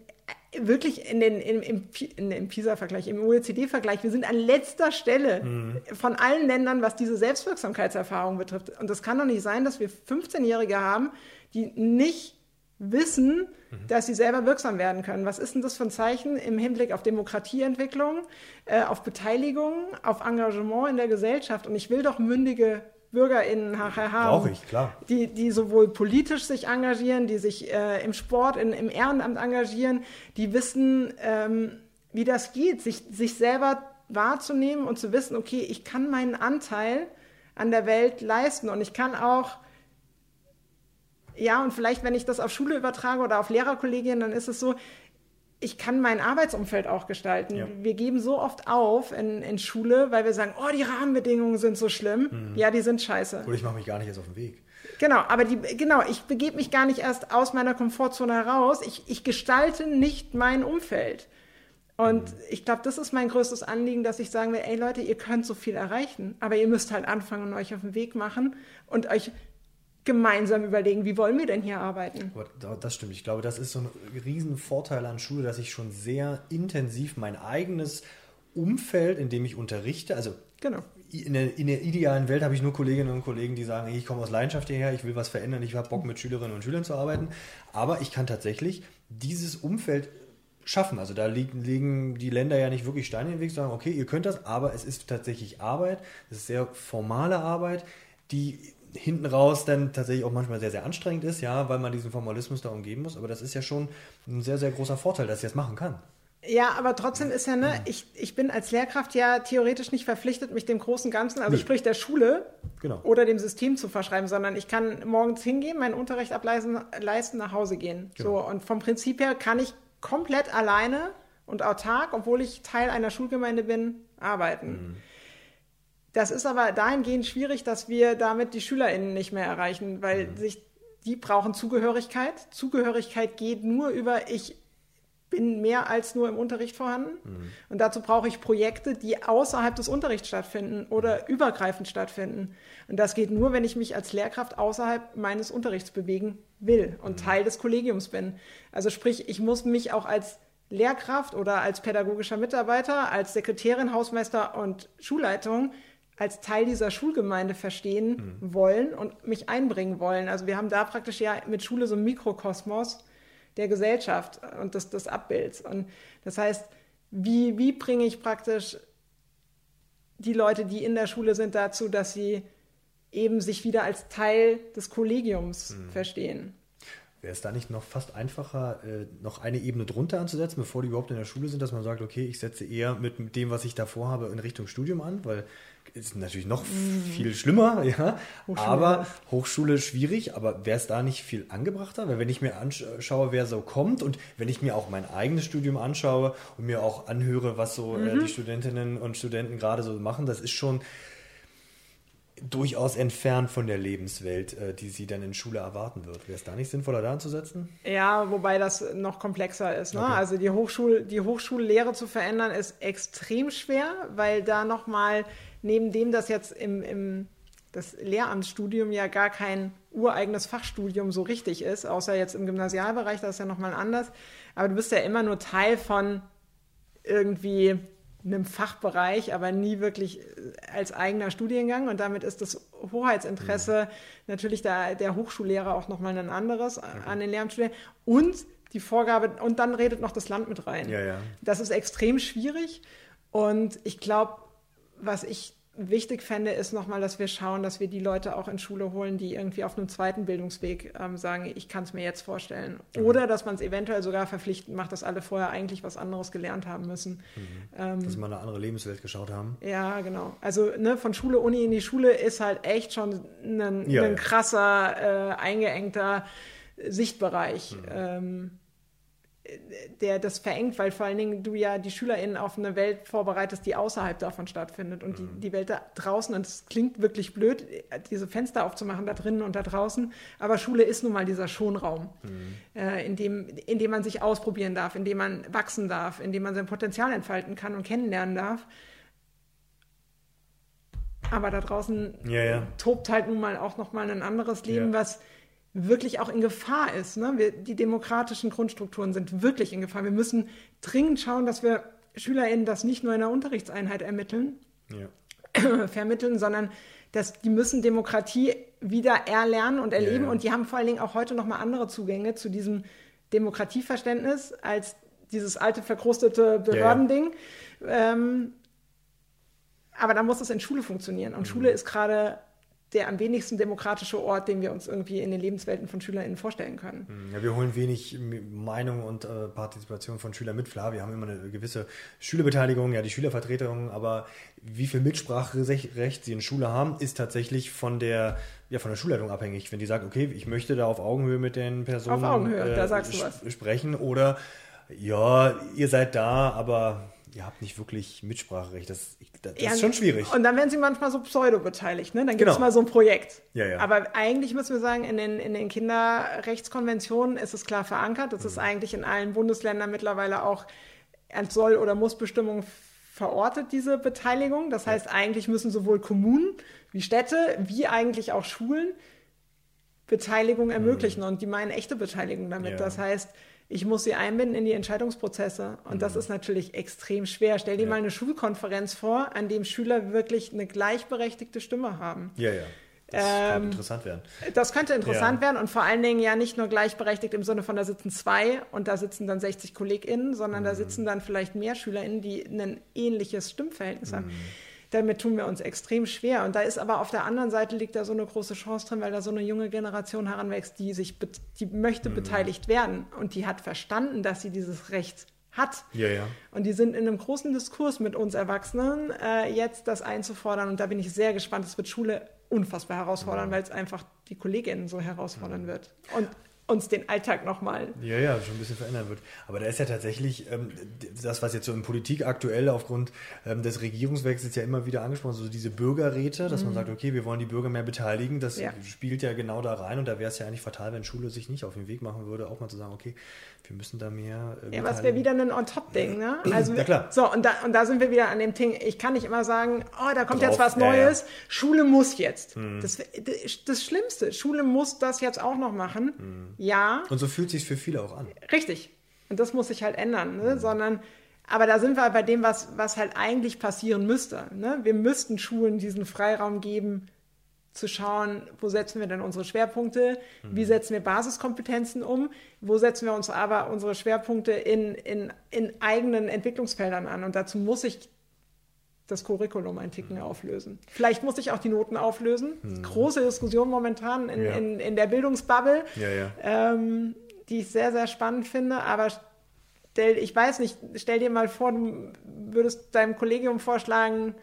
wirklich in den, im, im, in, im PISA-Vergleich, im OECD-Vergleich, wir sind an letzter Stelle mhm. von allen Ländern, was diese Selbstwirksamkeitserfahrung betrifft. Und das kann doch nicht sein, dass wir 15-Jährige haben, die nicht wissen, mhm. dass sie selber wirksam werden können. Was ist denn das für ein Zeichen im Hinblick auf Demokratieentwicklung, äh, auf Beteiligung, auf Engagement in der Gesellschaft? Und ich will doch mündige BürgerInnen nachher haben. Brauche ich, klar. Die, die sowohl politisch sich engagieren, die sich äh, im Sport, in, im Ehrenamt engagieren, die wissen, ähm, wie das geht, sich, sich selber wahrzunehmen und zu wissen, okay, ich kann meinen Anteil an der Welt leisten und ich kann auch ja, und vielleicht, wenn ich das auf Schule übertrage oder auf Lehrerkollegien, dann ist es so, ich kann mein Arbeitsumfeld auch gestalten. Ja. Wir geben so oft auf in, in Schule, weil wir sagen, oh, die Rahmenbedingungen sind so schlimm. Mhm. Ja, die sind scheiße. Oder ich mache mich gar nicht erst auf den Weg. Genau, aber die, genau, ich begebe mich gar nicht erst aus meiner Komfortzone heraus. Ich, ich gestalte nicht mein Umfeld. Und mhm. ich glaube, das ist mein größtes Anliegen, dass ich sagen will, ey Leute, ihr könnt so viel erreichen, aber ihr müsst halt anfangen und euch auf den Weg machen und euch gemeinsam überlegen, wie wollen wir denn hier arbeiten. Das stimmt. Ich glaube, das ist so ein Riesenvorteil an Schule, dass ich schon sehr intensiv mein eigenes Umfeld, in dem ich unterrichte, also genau. in, der, in der idealen Welt habe ich nur Kolleginnen und Kollegen, die sagen, ich komme aus Leidenschaft hierher, ich will was verändern, ich habe Bock mit Schülerinnen und Schülern zu arbeiten, aber ich kann tatsächlich dieses Umfeld schaffen. Also da liegen, liegen die Länder ja nicht wirklich Steine in den Weg, sagen, okay, ihr könnt das, aber es ist tatsächlich Arbeit, es ist sehr formale Arbeit, die hinten raus dann tatsächlich auch manchmal sehr, sehr anstrengend ist, ja, weil man diesen Formalismus da umgeben muss. Aber das ist ja schon ein sehr, sehr großer Vorteil, dass ich das machen kann. Ja, aber trotzdem ist ja, ne, ich, ich bin als Lehrkraft ja theoretisch nicht verpflichtet, mich dem großen Ganzen, also Nee. sprich der Schule Genau. oder dem System zu verschreiben, sondern ich kann morgens hingehen, meinen Unterricht ableisten, leisten, nach Hause gehen. Genau. So, und vom Prinzip her kann ich komplett alleine und autark, obwohl ich Teil einer Schulgemeinde bin, arbeiten. Mhm. Das ist aber dahingehend schwierig, dass wir damit die SchülerInnen nicht mehr erreichen, weil Mhm. sich, die brauchen Zugehörigkeit. Zugehörigkeit geht nur über ich bin mehr als nur im Unterricht vorhanden. Mhm. Und dazu brauche ich Projekte, die außerhalb des Unterrichts stattfinden oder übergreifend stattfinden. Und das geht nur, wenn ich mich als Lehrkraft außerhalb meines Unterrichts bewegen will und Teil des Kollegiums bin. Also sprich, ich muss mich auch als Lehrkraft oder als pädagogischer Mitarbeiter, als Sekretärin, Hausmeister und Schulleitung als Teil dieser Schulgemeinde verstehen wollen und mich einbringen wollen. Also wir haben da praktisch ja mit Schule so einen Mikrokosmos der Gesellschaft und des, des Abbilds. Und das heißt, wie, wie bringe ich praktisch die Leute, die in der Schule sind, dazu, dass sie eben sich wieder als Teil des Kollegiums verstehen? Wäre es da nicht noch fast einfacher, äh, noch eine Ebene drunter anzusetzen, bevor die überhaupt in der Schule sind, dass man sagt, okay, ich setze eher mit, mit dem, was ich davor habe, in Richtung Studium an, weil es ist natürlich noch viel schlimmer, ja. Hochschule. Aber Hochschule schwierig, aber wäre es da nicht viel angebrachter? Weil wenn ich mir anschaue, wer so kommt und wenn ich mir auch mein eigenes Studium anschaue und mir auch anhöre, was so äh, die Studentinnen und Studenten gerade so machen, das ist schon durchaus entfernt von der Lebenswelt, äh, die sie dann in Schule erwarten wird. Wäre es da nicht sinnvoller, da anzusetzen? Ja, wobei das noch komplexer ist. Ne? Okay. Also die, Hochschul, die Hochschullehre zu verändern ist extrem schwer, weil da nochmal neben dem, dass jetzt im, im das Lehramtsstudium ja gar kein ureigenes Fachstudium so richtig ist, außer jetzt im Gymnasialbereich, das ist ja nochmal anders. Aber du bist ja immer nur Teil von irgendwie einem Fachbereich, aber nie wirklich äh, als eigener Studiengang. Und damit ist das Hoheitsinteresse natürlich der, der Hochschullehrer auch nochmal ein anderes an den Lehramtsstudenten. Und die Vorgabe, und dann redet noch das Land mit rein. Ja, ja. Das ist extrem schwierig. Und ich glaube, was ich wichtig fände, ist nochmal, dass wir schauen, dass wir die Leute auch in Schule holen, die irgendwie auf einem zweiten Bildungsweg ähm, sagen, ich kann es mir jetzt vorstellen. Oder dass man es eventuell sogar verpflichtend macht, dass alle vorher eigentlich was anderes gelernt haben müssen. Ähm, Dass wir mal eine andere Lebenswelt geschaut haben. ja, genau. Also ne, von Schule, Uni in die Schule ist halt echt schon ein, Ja, ein krasser, äh, eingeengter Sichtbereich, Mhm. ähm, der das verengt, weil vor allen Dingen du ja die SchülerInnen auf eine Welt vorbereitest, die außerhalb davon stattfindet. Und Mhm. die, die Welt da draußen, und es klingt wirklich blöd, diese Fenster aufzumachen, da drinnen und da draußen, aber Schule ist nun mal dieser Schonraum, Mhm. äh, in, dem, in dem man sich ausprobieren darf, in dem man wachsen darf, in dem man sein Potenzial entfalten kann und kennenlernen darf. Aber da draußen Ja, ja. tobt halt nun mal auch noch mal ein anderes Leben, Ja. was wirklich auch in Gefahr ist. Ne? Wir, die demokratischen Grundstrukturen sind wirklich in Gefahr. Wir müssen dringend schauen, dass wir SchülerInnen das nicht nur in der Unterrichtseinheit ermitteln, Ja. vermitteln, sondern dass die müssen Demokratie wieder erlernen und erleben Ja, ja. und die haben vor allen Dingen auch heute noch mal andere Zugänge zu diesem Demokratieverständnis als dieses alte verkrustete Behördending. Ähm, aber da muss es in Schule funktionieren und Mhm. Schule ist gerade der am wenigsten demokratische Ort, den wir uns irgendwie in den Lebenswelten von SchülerInnen vorstellen können. Ja, wir holen wenig Meinung und äh, Partizipation von Schülern mit. Klar, wir haben immer eine gewisse Schülerbeteiligung, ja, die Schülervertretung, aber wie viel Mitspracherecht sie in Schule haben, ist tatsächlich von der, ja, von der Schulleitung abhängig. Wenn die sagt, okay, ich möchte da auf Augenhöhe mit den Personen Auf Augenhöhe, da sagst du sp- was. sprechen oder ja, ihr seid da, aber ihr habt nicht wirklich Mitspracherecht. Das, das Ja, ist schon schwierig. Und dann werden sie manchmal so pseudo-beteiligt. Ne? Dann gibt es Genau. mal so ein Projekt. Ja, ja. Aber eigentlich müssen wir sagen, in den, in den Kinderrechtskonventionen ist es klar verankert. Das Mhm. ist eigentlich in allen Bundesländern mittlerweile auch als Soll- oder Mussbestimmung verortet, diese Beteiligung. Das heißt, eigentlich müssen sowohl Kommunen wie Städte wie eigentlich auch Schulen Beteiligung ermöglichen. Und die meinen echte Beteiligung damit. Das heißt, ich muss sie einbinden in die Entscheidungsprozesse. Und das ist natürlich extrem schwer. Stell dir Ja. mal eine Schulkonferenz vor, an dem Schüler wirklich eine gleichberechtigte Stimme haben. ja, ja. Das Ähm, könnte interessant werden. Das könnte interessant Ja. werden und vor allen Dingen ja nicht nur gleichberechtigt im Sinne von, da sitzen zwei und da sitzen dann 60 KollegInnen, sondern Mhm. da sitzen dann vielleicht mehr SchülerInnen, die ein ähnliches Stimmverhältnis Mhm. haben. Damit tun wir uns extrem schwer. Und da ist aber auf der anderen Seite liegt da so eine große Chance drin, weil da so eine junge Generation heranwächst, die sich, die möchte Mhm. beteiligt werden und die hat verstanden, dass sie dieses Recht hat. Ja, ja. Und die sind in einem großen Diskurs mit uns Erwachsenen, äh, jetzt das einzufordern. Und da bin ich sehr gespannt. Das wird Schule unfassbar herausfordern, weil es einfach die Kolleginnen so herausfordern wird. Und uns den Alltag nochmal. Ja, ja, schon ein bisschen verändern wird. Aber da ist ja tatsächlich ähm, das, was jetzt so in Politik aktuell aufgrund ähm, des Regierungswechsels ja immer wieder angesprochen, so diese Bürgerräte, dass man sagt, okay, wir wollen die Bürger mehr beteiligen, das Ja. spielt ja genau da rein und da wäre es ja eigentlich fatal, wenn Schule sich nicht auf den Weg machen würde, auch mal zu sagen, okay, wir müssen da mehr. Äh, Ja, es wäre wieder ein On-Top-Ding, ne? Also, Ja, klar. So, und da, und da sind wir wieder an dem Ding. Ich kann nicht immer sagen, oh, da kommt Drauf, jetzt was ja, Hm. ja. Neues. Schule muss jetzt. Das, das Schlimmste. Schule muss das jetzt auch noch machen. Hm. Ja, Und so fühlt sich für viele auch an. richtig. Und das muss sich halt ändern, ne? Sondern, aber da sind wir bei dem, was, was halt eigentlich passieren müsste. Ne? Wir müssten Schulen diesen Freiraum geben, zu schauen, wo setzen wir denn unsere Schwerpunkte, Mhm. wie setzen wir Basiskompetenzen um, wo setzen wir uns aber unsere Schwerpunkte in, in, in eigenen Entwicklungsfeldern an. Und dazu muss ich das Curriculum ein Mhm. Ticken auflösen. Vielleicht muss ich auch die Noten auflösen. Große Diskussion momentan in, Ja. in, in der Bildungsbubble, Ja, ja. ähm, die ich sehr, sehr spannend finde. Aber stell, ich weiß nicht, stell dir mal vor, du würdest deinem Kollegium vorschlagen,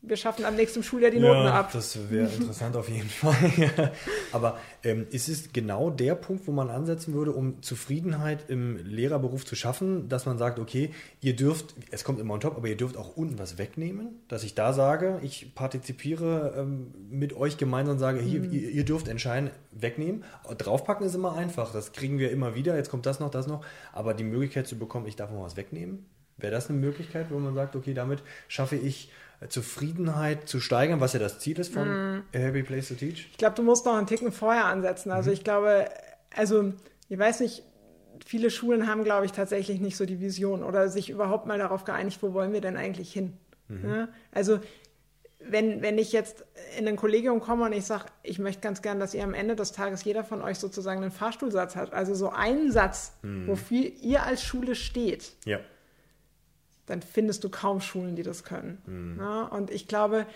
wir schaffen am nächsten Schuljahr die Noten ab. Das wäre interessant auf jeden Fall. Ja. Aber ähm, ist es genau der Punkt, wo man ansetzen würde, um Zufriedenheit im Lehrerberuf zu schaffen, dass man sagt, okay, ihr dürft, es kommt immer on top, aber ihr dürft auch unten was wegnehmen, dass ich da sage, ich partizipiere ähm, mit euch gemeinsam und sage, hier, ihr, ihr dürft entscheiden, wegnehmen. Draufpacken ist immer einfach, das kriegen wir immer wieder, jetzt kommt das noch, das noch, aber die Möglichkeit zu bekommen, ich darf mal was wegnehmen, wäre das eine Möglichkeit, wo man sagt, okay, damit schaffe ich Zufriedenheit zu steigern, was ja das Ziel ist von A Happy Place to Teach. Ich glaube, du musst noch einen Ticken vorher ansetzen. Mhm. Also ich glaube, also ich weiß nicht, viele Schulen haben, glaube ich, tatsächlich nicht so die Vision oder sich überhaupt mal darauf geeinigt, wo wollen wir denn eigentlich hin. Mhm. Ja? Also wenn, wenn ich jetzt in ein Kollegium komme und ich sage, ich möchte ganz gern, dass ihr am Ende des Tages jeder von euch sozusagen einen Fahrstuhlsatz hat, also so einen Satz, Mhm. wofür ihr als Schule steht, Ja. Dann findest du kaum Schulen, die das können. Mhm. Ja? Und ich glaube,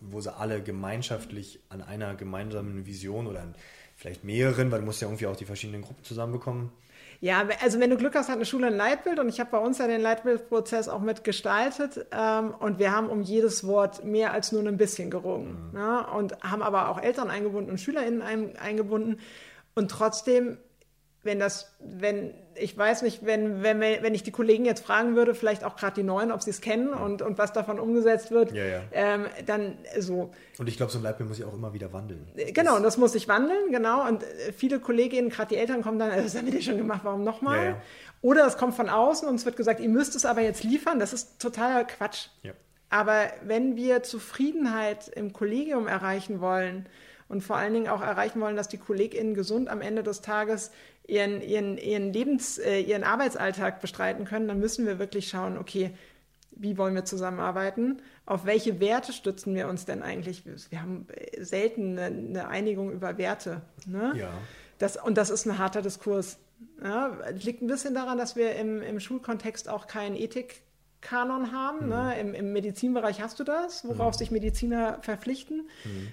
wo sie alle gemeinschaftlich an einer gemeinsamen Vision oder an vielleicht mehreren, weil du musst ja irgendwie auch die verschiedenen Gruppen zusammenbekommen. Ja, also wenn du Glück hast, hat eine Schule ein Leitbild und ich habe bei uns ja den Leitbildprozess auch mitgestaltet ähm, und wir haben um jedes Wort mehr als nur ein bisschen gerungen ne? und haben aber auch Eltern eingebunden und SchülerInnen ein, eingebunden und trotzdem, wenn das, wenn, ich weiß nicht, wenn, wenn, wenn ich die Kollegen jetzt fragen würde, vielleicht auch gerade die Neuen, ob sie es kennen und, und was davon umgesetzt wird, Ja, ja. Ähm, dann so, Und ich glaube, so ein Leitbild muss ich auch immer wieder wandeln. Genau, und das muss sich wandeln, genau. Und äh, viele Kolleginnen, gerade die Eltern, kommen dann, "Äh, das haben wir schon gemacht, warum nochmal? Ja, ja. Oder es kommt von außen und es wird gesagt, ihr müsst es aber jetzt liefern. Das ist totaler Quatsch. Ja. Aber wenn wir Zufriedenheit im Kollegium erreichen wollen und vor allen Dingen auch erreichen wollen, dass die KollegInnen gesund am Ende des Tages ihren, ihren, ihren Lebens-, äh, ihren Arbeitsalltag bestreiten können, dann müssen wir wirklich schauen, okay, wie wollen wir zusammenarbeiten? Auf welche Werte stützen wir uns denn eigentlich? Wir haben äh, selten eine, eine Einigung über Werte. Ne? Ja. Das, und das ist ein harter Diskurs. Ja, liegt ein bisschen daran, dass wir im, im Schulkontext auch keinen Ethikkanon haben. Ne? Im, Im Medizinbereich hast du das, worauf sich Mediziner verpflichten.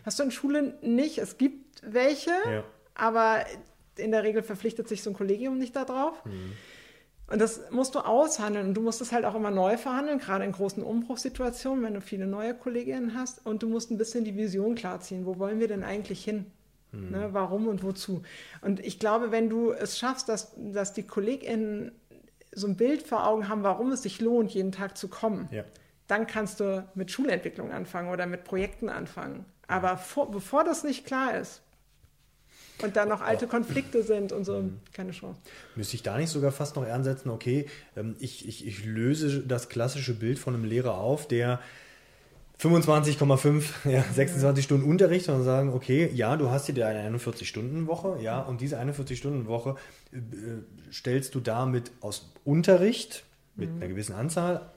Hast du in Schulen nicht. Es gibt welche, Ja. aber in der Regel verpflichtet sich so ein Kollegium nicht darauf. Und das musst du aushandeln. Und du musst es halt auch immer neu verhandeln, gerade in großen Umbruchssituationen, wenn du viele neue Kolleginnen hast. Und du musst ein bisschen die Vision klarziehen. Wo wollen wir denn eigentlich hin? Ne, warum und wozu? Und ich glaube, wenn du es schaffst, dass, dass die KollegInnen so ein Bild vor Augen haben, warum es sich lohnt, jeden Tag zu kommen, Ja. dann kannst du mit Schulentwicklung anfangen oder mit Projekten anfangen. Aber vor, bevor das nicht klar ist und da noch alte Konflikte sind und so, keine Chance. Müsste ich da nicht sogar fast noch ansetzen, okay, ähm, ich, ich, ich löse das klassische Bild von einem Lehrer auf, der 25,5, ja, 26 Stunden Unterricht, sondern sagen, okay, ja, du hast hier eine 41-Stunden-Woche, ja, und diese 41-Stunden-Woche äh, stellst du damit aus Unterricht mit einer gewissen Anzahl,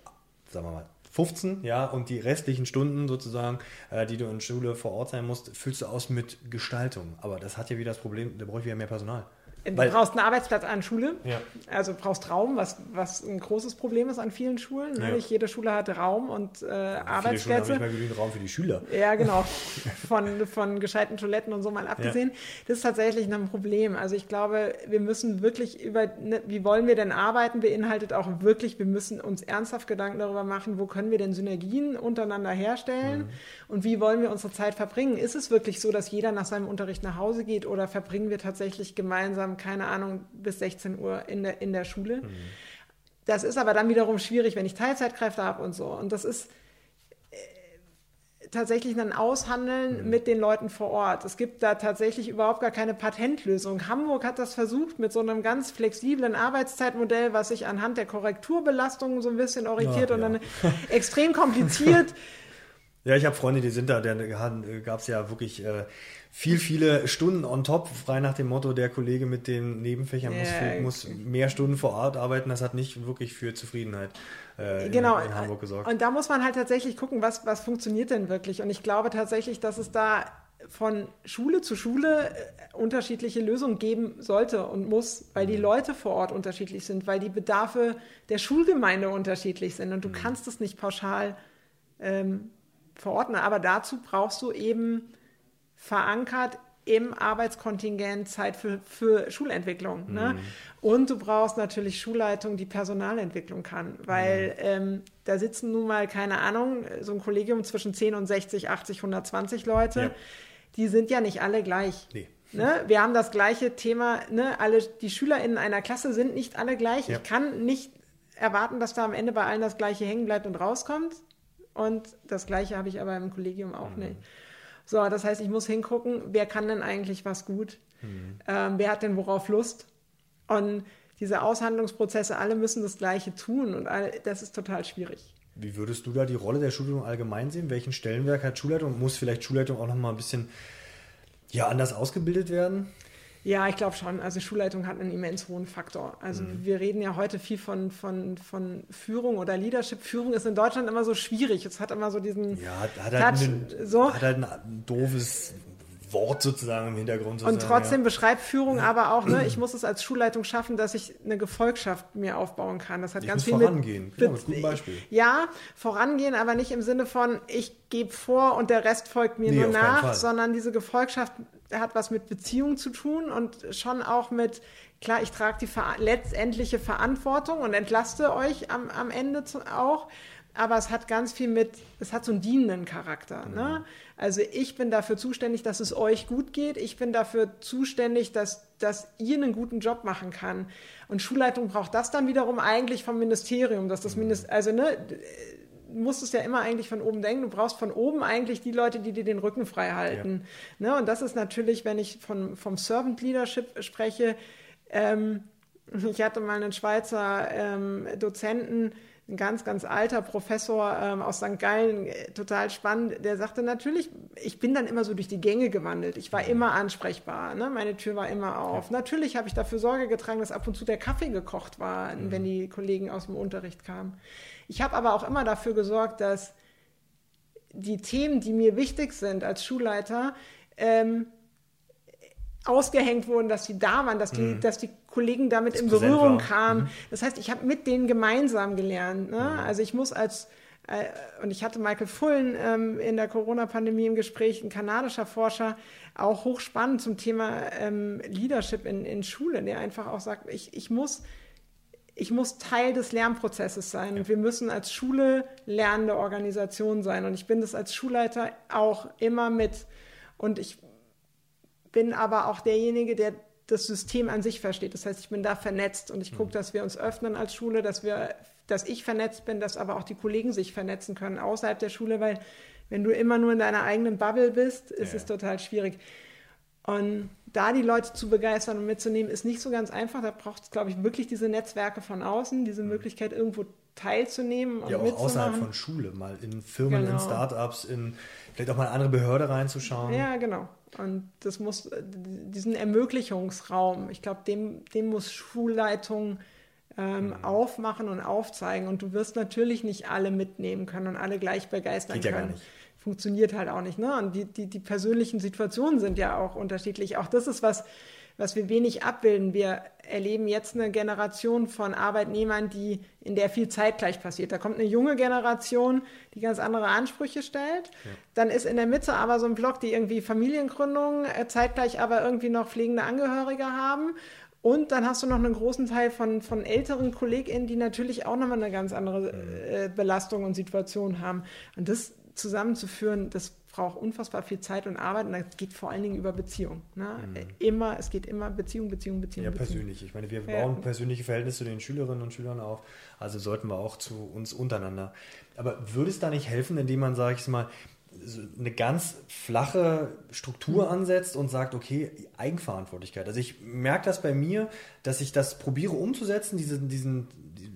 sagen wir mal, 15, ja, und die restlichen Stunden sozusagen, äh, die du in Schule vor Ort sein musst, füllst du aus mit Gestaltung. Aber das hat ja wieder das Problem, da brauche ich wieder mehr Personal. Du Weil- brauchst einen Arbeitsplatz an Schule, Ja. also brauchst Raum, was, was ein großes Problem ist an vielen Schulen. Ne? Ja. Nicht jede Schule hat Raum und äh, Viele Schulen haben Arbeitsplätze. nicht mal genügend Raum für die Schüler. Ja, genau. Von, von gescheiten Toiletten und so mal abgesehen. Das ist tatsächlich ein Problem. Also ich glaube, wir müssen wirklich über, ne, wie wollen wir denn arbeiten, beinhaltet auch wirklich, wir müssen uns ernsthaft Gedanken darüber machen, wo können wir denn Synergien untereinander herstellen und wie wollen wir unsere Zeit verbringen. Ist es wirklich so, dass jeder nach seinem Unterricht nach Hause geht oder verbringen wir tatsächlich gemeinsam, keine Ahnung, bis 16 Uhr in der, in der Schule? Das ist aber dann wiederum schwierig, wenn ich Teilzeitkräfte habe und so. Und das ist tatsächlich ein Aushandeln mit den Leuten vor Ort. Es gibt da tatsächlich überhaupt gar keine Patentlösung. Hamburg hat das versucht mit so einem ganz flexiblen Arbeitszeitmodell, was sich anhand der Korrekturbelastungen so ein bisschen orientiert Ach, und ja. dann extrem kompliziert. Ja, ich habe Freunde, die sind da, da gab es ja wirklich äh, viel, viele Stunden on top, frei nach dem Motto, der Kollege mit den Nebenfächern muss, Ja, viel, muss mehr Stunden vor Ort arbeiten. Das hat nicht wirklich für Zufriedenheit äh, in, genau. in Hamburg gesorgt. Und da muss man halt tatsächlich gucken, was, was funktioniert denn wirklich. Und ich glaube tatsächlich, dass es da von Schule zu Schule äh, unterschiedliche Lösungen geben sollte und muss, weil Mhm. die Leute vor Ort unterschiedlich sind, weil die Bedarfe der Schulgemeinde unterschiedlich sind. Mhm. Und du kannst es nicht pauschal ähm, verordnen. Aber dazu brauchst du eben verankert im Arbeitskontingent Zeit für, für Schulentwicklung. Ne? Und du brauchst natürlich Schulleitung, die Personalentwicklung kann, weil ähm, da sitzen nun mal, keine Ahnung, so ein Kollegium zwischen 10 und 60, 80, 120 Leute. Ja. Die sind ja nicht alle gleich. Nee. Ne? Wir haben das gleiche Thema, ne? alle, die SchülerInnen einer Klasse sind nicht alle gleich. Ja. Ich kann nicht erwarten, dass da am Ende bei allen das Gleiche hängen bleibt und rauskommt. Und das Gleiche habe ich aber im Kollegium auch nicht. So, das heißt, ich muss hingucken, wer kann denn eigentlich was gut? Ähm, wer hat denn worauf Lust? Und diese Aushandlungsprozesse, alle müssen das Gleiche tun und alle, das ist total schwierig. Wie würdest du da die Rolle der Schulleitung allgemein sehen? Welchen Stellenwerk hat Schulleitung? Muss vielleicht Schulleitung auch noch mal ein bisschen ja, anders ausgebildet werden? Ja, ich glaube schon. Also Schulleitung hat einen immens hohen Faktor. Also wir reden ja heute viel von, von, von Führung oder Leadership. Führung ist in Deutschland immer so schwierig. Es hat immer so diesen Ja, hat, hat, halt, Touch, ein, so. hat halt ein doofes Wort sozusagen im Hintergrund. Und sozusagen, trotzdem ja. beschreibt Führung aber auch, ne, ich muss es als Schulleitung schaffen, dass ich eine Gefolgschaft mir aufbauen kann. Das hat Ich ganz viel vorangehen. mit, Genau, mit gutem Beispiel. Ja, vorangehen, aber nicht im Sinne von, ich gebe vor und der Rest folgt mir Nee, nur nach, sondern diese Gefolgschaft hat was mit Beziehung zu tun und schon auch mit, klar, ich trage die ver letztendliche Verantwortung und entlaste euch am, am Ende zu, auch. Aber es hat ganz viel mit, es hat so einen dienenden Charakter. Ne? Mhm. Also ich bin dafür zuständig, dass es euch gut geht. Ich bin dafür zuständig, dass, dass ihr einen guten Job machen kann. Und Schulleitung braucht das dann wiederum eigentlich vom Ministerium, dass Mhm. das Minister, also ne, musst es ja immer eigentlich von oben denken. Du brauchst von oben eigentlich die Leute, die dir den Rücken frei halten. Ne? Und das ist natürlich, wenn ich von, vom Servant Leadership spreche, ähm, ich hatte mal einen Schweizer ähm, Dozenten, ein ganz, ganz alter Professor ähm, aus St. Gallen, äh, total spannend, der sagte natürlich, ich bin dann immer so durch die Gänge gewandelt. Ich war immer ansprechbar, ne? meine Tür war immer auf. Natürlich habe ich dafür Sorge getragen, dass ab und zu der Kaffee gekocht war, wenn die Kollegen aus dem Unterricht kamen. Ich habe aber auch immer dafür gesorgt, dass die Themen, die mir wichtig sind als Schulleiter, ähm, ausgehängt wurden, dass sie da waren, dass die, dass die Kollegen damit in Mhm. präsent Berührung kamen. Das heißt, ich habe mit denen gemeinsam gelernt. Ne? Also ich muss als äh, und ich hatte Michael Fullen ähm, in der Corona-Pandemie im Gespräch, ein kanadischer Forscher, auch hochspannend zum Thema ähm, Leadership in, in Schule, der einfach auch sagt, ich, ich muss ich muss Teil des Lernprozesses sein. Und wir müssen als Schule lernende Organisation sein. Und ich bin das als Schulleiter auch immer mit. Und ich bin aber auch derjenige, der das System an sich versteht. Das heißt, ich bin da vernetzt und ich gucke, dass wir uns öffnen als Schule, dass wir, dass ich vernetzt bin, dass aber auch die Kollegen sich vernetzen können außerhalb der Schule, weil wenn du immer nur in deiner eigenen Bubble bist, ist Ja. es total schwierig. Und da die Leute zu begeistern und mitzunehmen, ist nicht so ganz einfach. Da braucht es, glaube ich, wirklich diese Netzwerke von außen, diese Möglichkeit, irgendwo teilzunehmen und Ja, auch außerhalb von Schule, mal in Firmen, in Genau. Startups, in vielleicht auch mal eine andere Behörde reinzuschauen. Ja, genau. Und das muss, diesen Ermöglichungsraum, ich glaube, dem, dem muss Schulleitung ähm, Mhm. aufmachen und aufzeigen. Und du wirst natürlich nicht alle mitnehmen können und alle gleich begeistern Geht ja gar können. nicht. Funktioniert halt auch nicht. Ne? Und die, die, die persönlichen Situationen sind ja auch unterschiedlich. Auch das ist was, was wir wenig abbilden. Wir erleben jetzt eine Generation von Arbeitnehmern, die, in der viel zeitgleich passiert. Da kommt eine junge Generation, die ganz andere Ansprüche stellt. Ja. Dann ist in der Mitte aber so ein Block, die irgendwie Familiengründung äh, zeitgleich aber irgendwie noch pflegende Angehörige haben. Und dann hast du noch einen großen Teil von, von älteren KollegInnen, die natürlich auch nochmal eine ganz andere mhm. äh, Belastung und Situation haben. Und das zusammenzuführen, das braucht unfassbar viel Zeit und Arbeit und das geht vor allen Dingen über Beziehung. Ne? Mhm. Immer, es geht immer Beziehung, Beziehung, Beziehung. Ja, Beziehung. persönlich. Ich meine, wir ja. bauen persönliche Verhältnisse zu den Schülerinnen und Schülern auf, also sollten wir auch zu uns untereinander. Aber würde es da nicht helfen, indem man, sage ich mal, eine ganz flache Struktur mhm. ansetzt und sagt, okay, Eigenverantwortlichkeit. Also ich merke das bei mir, dass ich das probiere umzusetzen, diesen, diesen,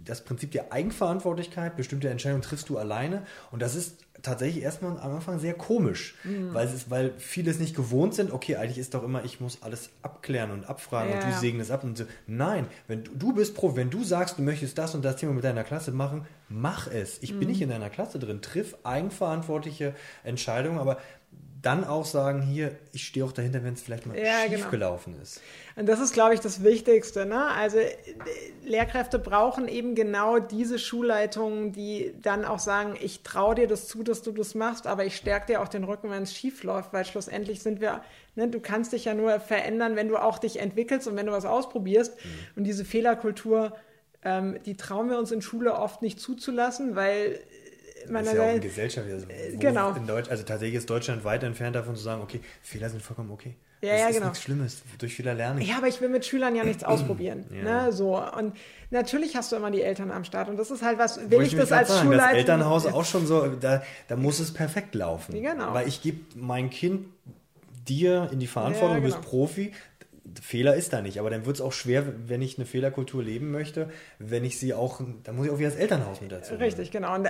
das Prinzip der Eigenverantwortlichkeit, bestimmte Entscheidungen triffst du alleine und das ist tatsächlich erstmal am Anfang sehr komisch, mhm. weil, es, weil viele es nicht gewohnt sind, okay, eigentlich ist doch immer, ich muss alles abklären und abfragen ja. und du segnest ab und so. Nein, wenn du, du bist Prof, wenn du sagst, du möchtest das und das Thema mit deiner Klasse machen, mach es. Ich mhm. bin nicht in deiner Klasse drin, triff eigenverantwortliche Entscheidungen, aber dann auch sagen, hier, ich stehe auch dahinter, wenn es vielleicht mal ja, schief genau. gelaufen ist. Und das ist, glaube ich, das Wichtigste. Ne? Also Lehrkräfte brauchen eben genau diese Schulleitungen, die dann auch sagen, ich traue dir das zu, dass du das machst, aber ich stärke dir auch den Rücken, wenn es schief läuft, weil schlussendlich sind wir, ne, du kannst dich ja nur verändern, wenn du auch dich entwickelst und wenn du was ausprobierst. Mhm. Und diese Fehlerkultur, ähm, die trauen wir uns in Schule oft nicht zuzulassen, weil man ist ja auch eine Gesellschaft. Also, genau. In Deutsch, also tatsächlich ist Deutschland weit entfernt davon zu sagen, okay, Fehler sind vollkommen okay. Ja, das ja, ist genau. nichts Schlimmes. Durch Fehler lernen. Ja, aber ich will mit Schülern ja nichts ausprobieren. ja. ne, so. Und natürlich hast du immer die Eltern am Start. Und das ist halt was, will ich, ich das als sagen, Schulleiter... Das Elternhaus auch schon so, da, da muss es perfekt laufen. Genau. Weil ich gebe mein Kind dir in die Verantwortung, ja, genau. du bist. Profi, Fehler ist da nicht, aber dann wird es auch schwer, wenn ich eine Fehlerkultur leben möchte, wenn ich sie auch, da muss ich auch wieder das Elternhaus mit dazu. Richtig, genau. Und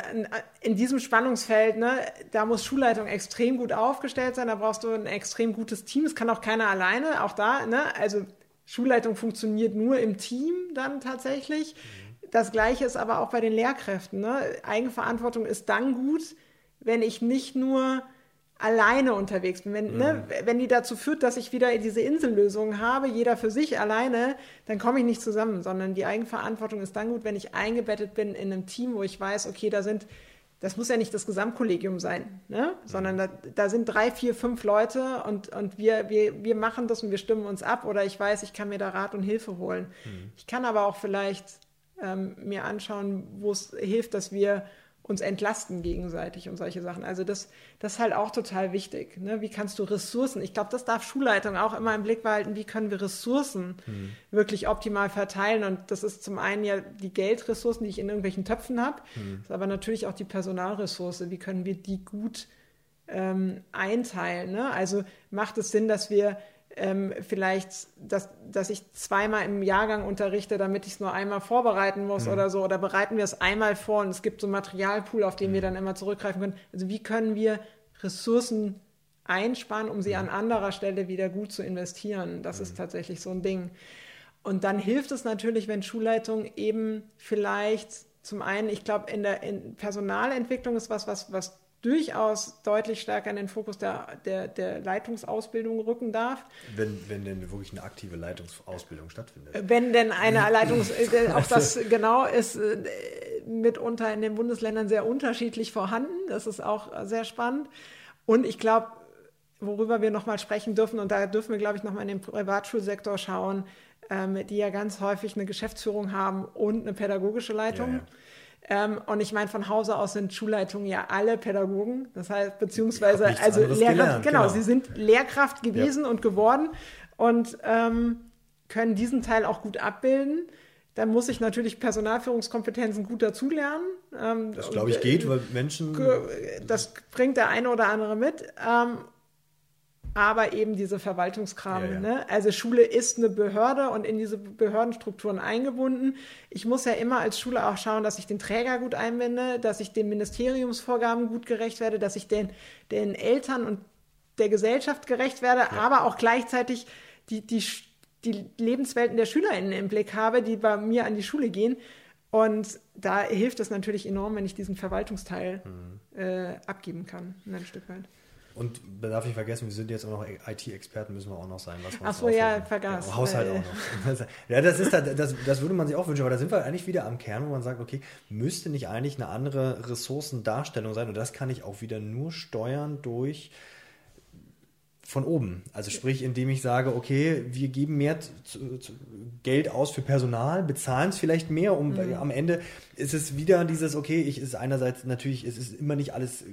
in diesem Spannungsfeld, ne, da muss Schulleitung extrem gut aufgestellt sein, da brauchst du ein extrem gutes Team. Es kann auch keiner alleine, auch da, ne, also Schulleitung funktioniert nur im Team dann tatsächlich. Mhm. Das Gleiche ist aber auch bei den Lehrkräften. Ne? Eigenverantwortung ist dann gut, wenn ich nicht nur alleine unterwegs bin. Wenn, ne, mhm. ne, wenn die dazu führt, dass ich wieder diese Insellösung habe, jeder für sich alleine, dann komme ich nicht zusammen, sondern die Eigenverantwortung ist dann gut, wenn ich eingebettet bin in einem Team, wo ich weiß, okay, da sind, das muss ja nicht das Gesamtkollegium sein, ne? sondern mhm. da, da sind drei, vier, fünf Leute und, und wir, wir, wir machen das und wir stimmen uns ab oder ich weiß, ich kann mir da Rat und Hilfe holen. Mhm. Ich kann aber auch vielleicht ähm, mir anschauen, wo es hilft, dass wir uns entlasten gegenseitig und solche Sachen. Also das, das ist halt auch total wichtig. Ne? Wie kannst du Ressourcen, ich glaube, das darf Schulleitung auch immer im Blick behalten, wie können wir Ressourcen mhm. wirklich optimal verteilen. Und das ist zum einen ja die Geldressourcen, die ich in irgendwelchen Töpfen habe, mhm. aber natürlich auch die Personalressource. Wie können wir die gut ähm, einteilen? Ne? Also macht es Sinn, dass wir ähm, vielleicht, dass, dass ich zweimal im Jahrgang unterrichte, damit ich es nur einmal vorbereiten muss mhm. oder so. Oder bereiten wir es einmal vor und es gibt so einen Materialpool, auf den mhm. wir dann immer zurückgreifen können. Also wie können wir Ressourcen einsparen, um sie mhm. an anderer Stelle wieder gut zu investieren? Das ist mhm. tatsächlich so ein Ding. Und dann hilft es natürlich, wenn Schulleitung eben vielleicht zum einen, ich glaube, in der in Personalentwicklung ist was, was, was durchaus deutlich stärker in den Fokus der, der, der Leitungsausbildung rücken darf. Wenn, wenn denn wirklich eine aktive Leitungsausbildung stattfindet. Wenn denn eine Leitungs... Äh, auch das genau ist äh, mitunter in den Bundesländern sehr unterschiedlich vorhanden. Das ist auch sehr spannend. Und ich glaube, worüber wir nochmal sprechen dürfen, und da dürfen wir, glaube ich, nochmal in den Privatschulsektor schauen, ähm, die ja ganz häufig eine Geschäftsführung haben und eine pädagogische Leitung. Ja, ja. Ähm, und ich meine, von Hause aus sind Schulleitungen ja alle Pädagogen. Das heißt, beziehungsweise, also Lehrkraft, gelernt, genau, genau, sie sind Lehrkraft gewesen ja. und geworden und ähm, können diesen Teil auch gut abbilden. Dann muss ich natürlich Personalführungskompetenzen gut dazulernen. Ähm, das glaube ich geht, weil Menschen. Das bringt der eine oder andere mit. Aber eben diese Verwaltungskram. Ja, ja. Ne? Also Schule ist eine Behörde und in diese Behördenstrukturen eingebunden. Ich muss ja immer als Schule auch schauen, dass ich den Träger gut einbinde, dass ich den Ministeriumsvorgaben gut gerecht werde, dass ich den, den Eltern und der Gesellschaft gerecht werde, ja. aber auch gleichzeitig die, die, die Lebenswelten der SchülerInnen im Blick habe, die bei mir an die Schule gehen. Und da hilft es natürlich enorm, wenn ich diesen Verwaltungsteil mhm. äh, abgeben kann, ein Stück weit. Und da darf ich vergessen, wir sind jetzt auch noch IT-Experten, müssen wir auch noch sein. Ach so, ja, vergaß. Ja, Haushalt auch noch. ja, das, ist, das, das würde man sich auch wünschen, aber da sind wir eigentlich wieder am Kern, wo man sagt, okay, müsste nicht eigentlich eine andere Ressourcendarstellung sein? Und das kann ich auch wieder nur steuern durch von oben. Also sprich, indem ich sage, okay, wir geben mehr zu, zu Geld aus für Personal, bezahlen es vielleicht mehr, um mhm. am Ende ist es wieder dieses, okay, ich ist einerseits natürlich, es ist immer nicht alles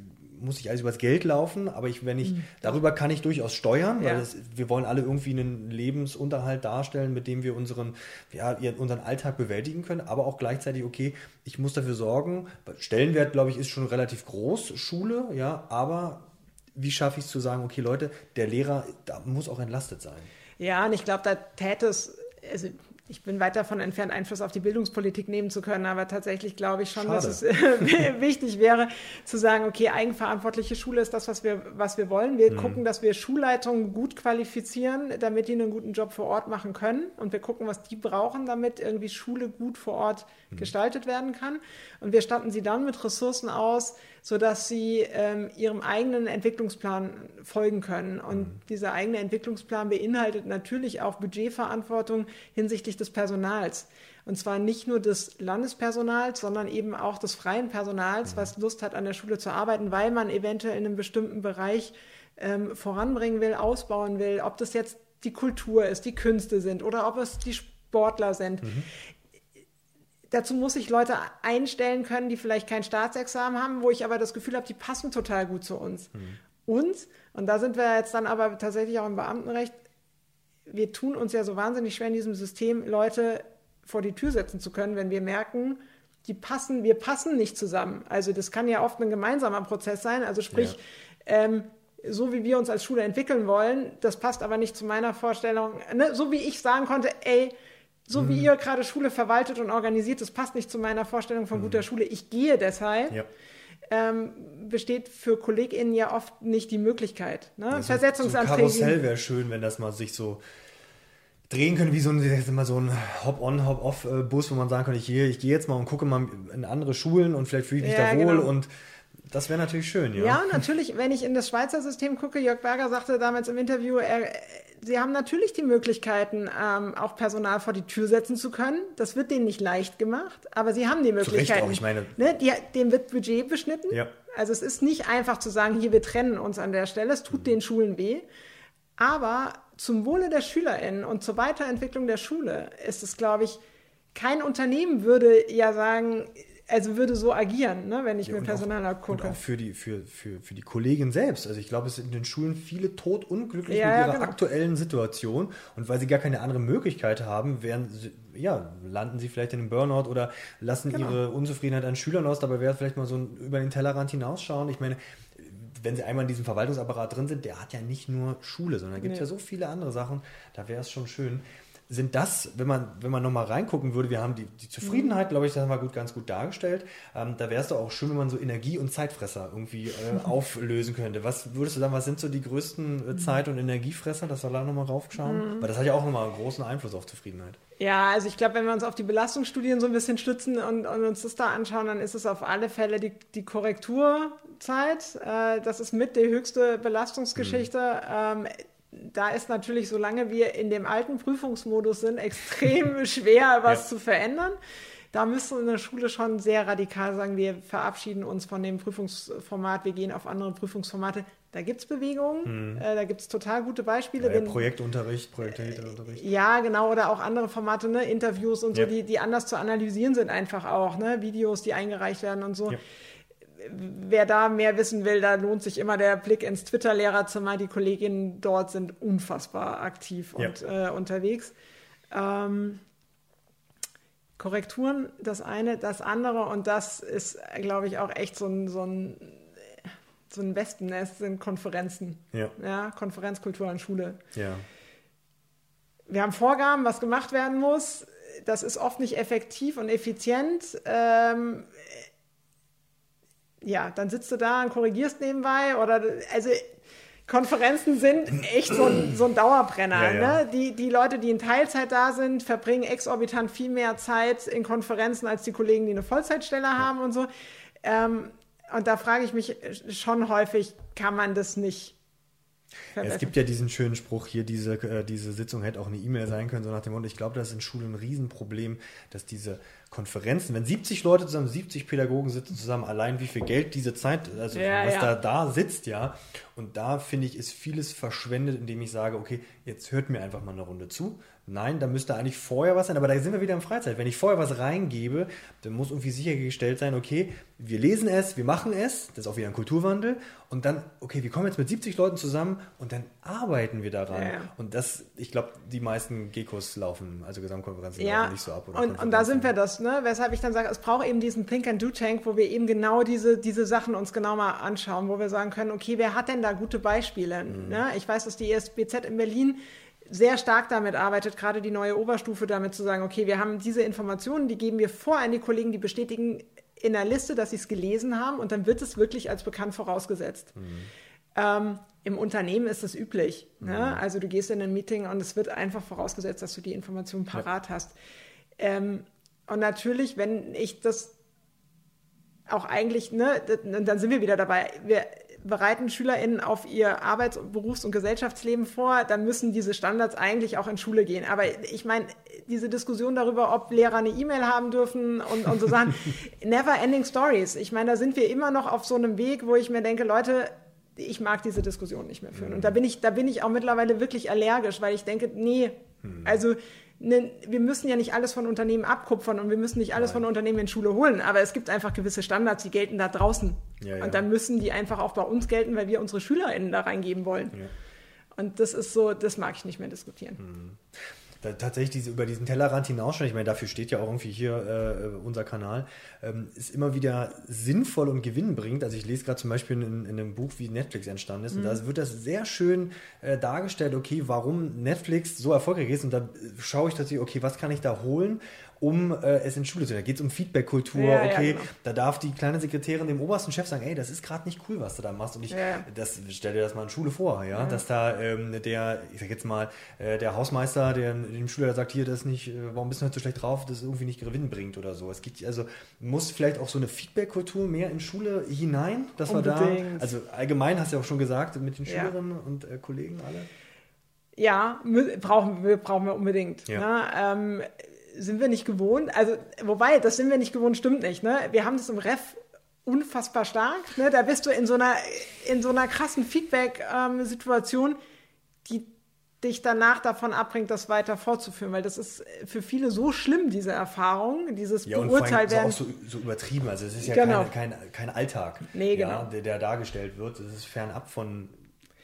muss ich alles übers Geld laufen, aber ich, wenn ich, mhm. darüber kann ich durchaus steuern, weil ja. das, wir wollen alle irgendwie einen Lebensunterhalt darstellen, mit dem wir unseren, ja, unseren Alltag bewältigen können, aber auch gleichzeitig, okay, ich muss dafür sorgen, Stellenwert, glaube ich, ist schon relativ groß, Schule, ja, aber wie schaffe ich es zu sagen, okay, Leute, der Lehrer da muss auch entlastet sein? Ja, und ich glaube, da täte es, also ich bin weit davon entfernt, Einfluss auf die Bildungspolitik nehmen zu können, aber tatsächlich glaube ich schon, Schade. dass es wichtig wäre, zu sagen, okay, eigenverantwortliche Schule ist das, was wir, was wir wollen. Wir mhm. gucken, dass wir Schulleitungen gut qualifizieren, damit die einen guten Job vor Ort machen können. Und wir gucken, was die brauchen, damit irgendwie Schule gut vor Ort mhm. gestaltet werden kann. Und wir statten sie dann mit Ressourcen aus, sodass sie ähm, ihrem eigenen Entwicklungsplan folgen können. Und mhm. dieser eigene Entwicklungsplan beinhaltet natürlich auch Budgetverantwortung hinsichtlich des Personals. Und zwar nicht nur des Landespersonals, sondern eben auch des freien Personals, mhm. was Lust hat, an der Schule zu arbeiten, weil man eventuell in einem bestimmten Bereich ähm, voranbringen will, ausbauen will, ob das jetzt die Kultur ist, die Künste sind oder ob es die Sportler sind. Mhm. Dazu muss ich Leute einstellen können, die vielleicht kein Staatsexamen haben, wo ich aber das Gefühl habe, die passen total gut zu uns. Mhm. Und, und da sind wir jetzt dann aber tatsächlich auch im Beamtenrecht, wir tun uns ja so wahnsinnig schwer in diesem System, Leute vor die Tür setzen zu können, wenn wir merken, die passen, wir passen nicht zusammen. Also das kann ja oft ein gemeinsamer Prozess sein. Also sprich, ja. ähm, so wie wir uns als Schule entwickeln wollen, das passt aber nicht zu meiner Vorstellung. Ne? So wie ich sagen konnte, ey, so mhm. wie ihr gerade Schule verwaltet und organisiert, das passt nicht zu meiner Vorstellung von mhm. guter Schule. Ich gehe deshalb. Ja. Ähm, besteht für KollegInnen ja oft nicht die Möglichkeit. Ne? Also Versetzungsanträge. So Karussell wäre schön, wenn das mal sich so drehen könnte, wie so ein, so ein Hop-on, Hop-off-Bus, wo man sagen könnte, ich gehe, ich gehe jetzt mal und gucke mal in andere Schulen und vielleicht fühle ich mich ja, da wohl genau. und das wäre natürlich schön, ja. Ja, natürlich, wenn ich in das Schweizer System gucke, Jörg Berger sagte damals im Interview, er, sie haben natürlich die Möglichkeiten, ähm, auch Personal vor die Tür setzen zu können. Das wird denen nicht leicht gemacht, aber sie haben die Möglichkeiten. Auch, ich meine, ne, die, dem wird Budget beschnitten. Ja. Also es ist nicht einfach zu sagen, hier, wir trennen uns an der Stelle. Es tut mhm. den Schulen weh. Aber zum Wohle der SchülerInnen und zur Weiterentwicklung der Schule ist es, glaube ich, kein Unternehmen würde ja sagen, also würde so agieren, ne, wenn ich ja, mir Personal angucke. Und auch für die, für, für, für die Kollegin selbst. Also ich glaube, es sind in den Schulen viele totunglücklich ja, mit ihrer genau. aktuellen Situation. Und weil sie gar keine andere Möglichkeit haben, werden sie, ja, landen sie vielleicht in einem Burnout oder lassen genau. ihre Unzufriedenheit an Schülern aus. Dabei wäre es vielleicht mal so ein, über den Tellerrand hinausschauen. Ich meine, wenn sie einmal in diesem Verwaltungsapparat drin sind, der hat ja nicht nur Schule, sondern gibt es nee. ja so viele andere Sachen. Da wäre es schon schön sind das, wenn man, wenn man nochmal reingucken würde, wir haben die, die Zufriedenheit, glaube ich, das haben wir gut, ganz gut dargestellt. Ähm, da wäre es doch auch schön, wenn man so Energie- und Zeitfresser irgendwie äh, auflösen könnte. Was würdest du sagen, was sind so die größten äh, Zeit- und Energiefresser, dass wir da nochmal raufschauen? Mhm. Weil das hat ja auch nochmal einen großen Einfluss auf Zufriedenheit. Ja, also ich glaube, wenn wir uns auf die Belastungsstudien so ein bisschen stützen und, und, uns das da anschauen, dann ist es auf alle Fälle die, die Korrekturzeit. Äh, das ist mit die höchste Belastungsgeschichte. Mhm. Ähm, da ist natürlich, solange wir in dem alten Prüfungsmodus sind, extrem schwer, was ja. zu verändern. Da müsste in der Schule schon sehr radikal sagen, wir verabschieden uns von dem Prüfungsformat, wir gehen auf andere Prüfungsformate. Da gibt es Bewegungen, mhm. äh, da gibt es total gute Beispiele. Ja, Projektunterricht, Projektunterricht. Ja, genau, oder auch andere Formate, ne? Interviews und so, ja. die, die anders zu analysieren sind einfach auch, ne? Videos, die eingereicht werden und so. Wer da mehr wissen will, da lohnt sich immer der Blick ins Twitter-Lehrerzimmer. Die Kolleginnen dort sind unfassbar aktiv und ja. äh, unterwegs. Ähm, Korrekturen, das eine, das andere und das ist, glaube ich, auch echt so ein, so ein, so ein Wespennest sind Konferenzen. Ja. ja. Konferenzkultur an Schule. Ja. Wir haben Vorgaben, was gemacht werden muss. Das ist oft nicht effektiv und effizient. Ähm, ja, dann sitzt du da und korrigierst nebenbei oder also Konferenzen sind echt so ein, so ein Dauerbrenner. Ja, ja. Ne? Die, die Leute, die in Teilzeit da sind, verbringen exorbitant viel mehr Zeit in Konferenzen als die Kollegen, die eine Vollzeitstelle ja. haben und so. Ähm, und da frage ich mich schon häufig, kann man das nicht ja, es gibt ja diesen schönen Spruch hier, diese, äh, diese Sitzung hätte auch eine E-Mail sein können, so nach dem Motto, ich glaube, das ist in Schulen ein Riesenproblem, dass diese Konferenzen, wenn 70 Leute zusammen, 70 Pädagogen sitzen zusammen, allein wie viel Geld diese Zeit, also ja, was ja. da da sitzt, ja. Und da finde ich, ist vieles verschwendet, indem ich sage, okay, jetzt hört mir einfach mal eine Runde zu. Nein, da müsste eigentlich vorher was sein, aber da sind wir wieder im Freizeit. Wenn ich vorher was reingebe, dann muss irgendwie sichergestellt sein, okay, wir lesen es, wir machen es, das ist auch wieder ein Kulturwandel, und dann, okay, wir kommen jetzt mit 70 Leuten zusammen und dann arbeiten wir daran. Ja. Und das, ich glaube, die meisten GECOs laufen, also Gesamtkonferenzen ja. laufen nicht so ab. und, und da sind wir das, ne? weshalb ich dann sage, es braucht eben diesen Think-and-Do-Tank, wo wir eben genau diese, diese Sachen uns genau mal anschauen, wo wir sagen können, okay, wer hat denn da gute Beispiele? Mhm. Ne? Ich weiß, dass die ESBZ in Berlin sehr stark damit arbeitet, gerade die neue Oberstufe damit zu sagen, okay, wir haben diese Informationen, die geben wir vor an die Kollegen, die bestätigen in der Liste, dass sie es gelesen haben und dann wird es wirklich als bekannt vorausgesetzt. Mhm. Ähm, Im Unternehmen ist das üblich. Ne? Mhm. Ne? Also du gehst in ein Meeting und es wird einfach vorausgesetzt, dass du die Informationen parat ja. hast. Ähm, und natürlich, wenn ich das auch eigentlich, ne, dann sind wir wieder dabei. Wir, bereiten SchülerInnen auf ihr Arbeits-, Berufs- und Gesellschaftsleben vor, dann müssen diese Standards eigentlich auch in Schule gehen. Aber ich meine, diese Diskussion darüber, ob Lehrer eine E-Mail haben dürfen und, und so Sachen, never ending stories. Ich meine, da sind wir immer noch auf so einem Weg, wo ich mir denke, Leute, ich mag diese Diskussion nicht mehr führen. Und da bin ich, da bin ich auch mittlerweile wirklich allergisch, weil ich denke, nee, hm. also ne, wir müssen ja nicht alles von Unternehmen abkupfern und wir müssen nicht alles Nein. von Unternehmen in Schule holen, aber es gibt einfach gewisse Standards, die gelten da draußen. Ja, ja. Und dann müssen die einfach auch bei uns gelten, weil wir unsere SchülerInnen da reingeben wollen. Ja. Und das ist so, das mag ich nicht mehr diskutieren. Mhm tatsächlich diese, über diesen Tellerrand hinausschauen, ich meine, dafür steht ja auch irgendwie hier äh, unser Kanal, ähm, ist immer wieder sinnvoll und gewinnbringend. Also ich lese gerade zum Beispiel in, in, einem Buch, wie Netflix entstanden ist, mhm. und da wird das sehr schön äh, dargestellt, okay, warum Netflix so erfolgreich ist. Und da schaue ich tatsächlich, okay, was kann ich da holen? Um äh, es in Schule zu. Da geht es um Feedback-Kultur. Ja, okay, ja, genau. da darf die kleine Sekretärin dem obersten Chef sagen, ey, das ist gerade nicht cool, was du da machst. Und ich ja. das, stell dir das mal in Schule vor, ja, dass da ähm, der, ich sag jetzt mal, äh, der Hausmeister, der dem Schüler sagt, hier, das nicht, äh, warum bist du heute so schlecht drauf, das irgendwie nicht Gewinn bringt oder so. Es gibt also muss vielleicht auch so eine Feedback-Kultur mehr in Schule hinein, dass Unbedingt. wir da, also allgemein hast du ja auch schon gesagt, mit den Schülerinnen und äh, Kollegen alle. Ja, brauchen wir, brauchen wir unbedingt. Ja. Ne? Ähm, sind wir nicht gewohnt. Also, wobei, das sind wir nicht gewohnt, stimmt nicht. Ne? Wir haben das im Ref unfassbar stark. Ne? Da bist du in so einer, in so einer krassen Feedback-Situation, ähm, die dich danach davon abbringt, das weiter fortzuführen, weil das ist für viele so schlimm, diese Erfahrung, dieses ja, Beurteilt werden. So, auch so, so, übertrieben, also es ist ja genau. kein, kein, kein Alltag, nee, genau. ja, der, der dargestellt wird. Es ist fernab von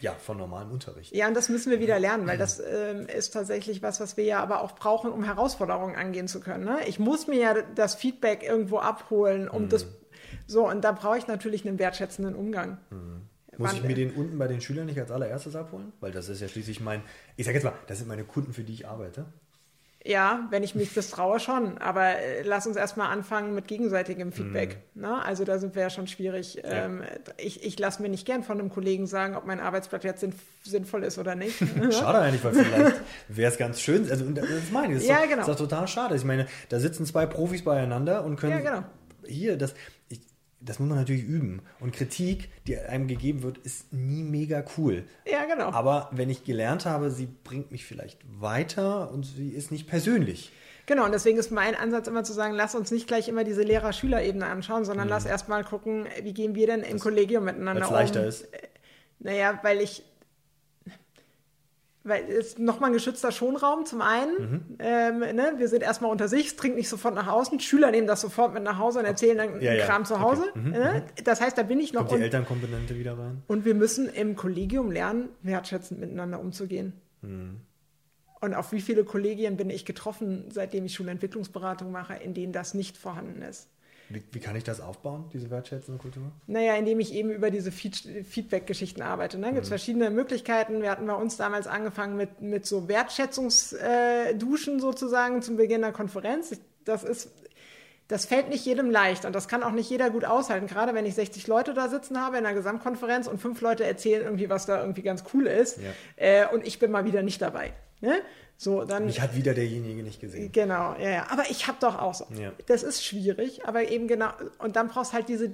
ja, von normalem Unterricht. Ja, und das müssen wir wieder lernen, weil das ähm, ist tatsächlich was, was wir ja aber auch brauchen, um Herausforderungen angehen zu können. Ne? Ich muss mir ja das Feedback irgendwo abholen, um mhm. das. So, und da brauche ich natürlich einen wertschätzenden Umgang. Mhm. Muss ich mir den unten bei den Schülern nicht als allererstes abholen? Weil das ist ja schließlich mein, ich sage jetzt mal, das sind meine Kunden, für die ich arbeite. Ja, wenn ich mich das traue, schon. Aber äh, lass uns erstmal anfangen mit gegenseitigem Feedback. Mhm. Ne? Also da sind wir ja schon schwierig. Ja. Ähm, ich ich lasse mir nicht gern von einem Kollegen sagen, ob mein Arbeitsblatt jetzt sinn sinnvoll ist oder nicht. schade eigentlich, weil vielleicht wäre es ganz schön. Also das meine ich. Das ist, ja, doch, genau. ist doch total schade. Ich meine, da sitzen zwei Profis beieinander und können ja, genau. hier das das muss man natürlich üben. Und Kritik, die einem gegeben wird, ist nie mega cool. Ja, genau. Aber wenn ich gelernt habe, sie bringt mich vielleicht weiter und sie ist nicht persönlich. Genau, und deswegen ist mein Ansatz immer zu sagen, lass uns nicht gleich immer diese Lehrer-Schüler-Ebene anschauen, sondern mhm. lass erstmal gucken, wie gehen wir denn im das, Kollegium miteinander um. leichter ist. Naja, weil ich weil es nochmal ein geschützter Schonraum zum einen. Mhm. Ähm, ne? Wir sind erstmal unter sich, es dringt nicht sofort nach außen. Schüler nehmen das sofort mit nach Hause und erzählen dann ja, Kram ja. zu Hause. Okay. Mhm. Ne? Mhm. Das heißt, da bin ich noch. Kommt die Elternkomponente wieder rein. Und wir müssen im Kollegium lernen, wertschätzend miteinander umzugehen. Mhm. Und auf wie viele Kollegien bin ich getroffen, seitdem ich Schulentwicklungsberatung mache, in denen das nicht vorhanden ist. Wie, wie, kann ich das aufbauen, diese wertschätzende Kultur? Naja, indem ich eben über diese Feedback-Geschichten arbeite. Ne? Gibt es mhm. verschiedene Möglichkeiten. Wir hatten bei uns damals angefangen mit, mit so Wertschätzungsduschen sozusagen zum Beginn der Konferenz. Das ist das fällt nicht jedem leicht und das kann auch nicht jeder gut aushalten. Gerade wenn ich 60 Leute da sitzen habe in einer Gesamtkonferenz und fünf Leute erzählen irgendwie, was da irgendwie ganz cool ist ja. äh, und ich bin mal wieder nicht dabei. Ne? So, dann, Mich hat wieder derjenige nicht gesehen. Genau, ja, ja. Aber ich habe doch auch so. Ja. Das ist schwierig, aber eben genau. Und dann brauchst halt diese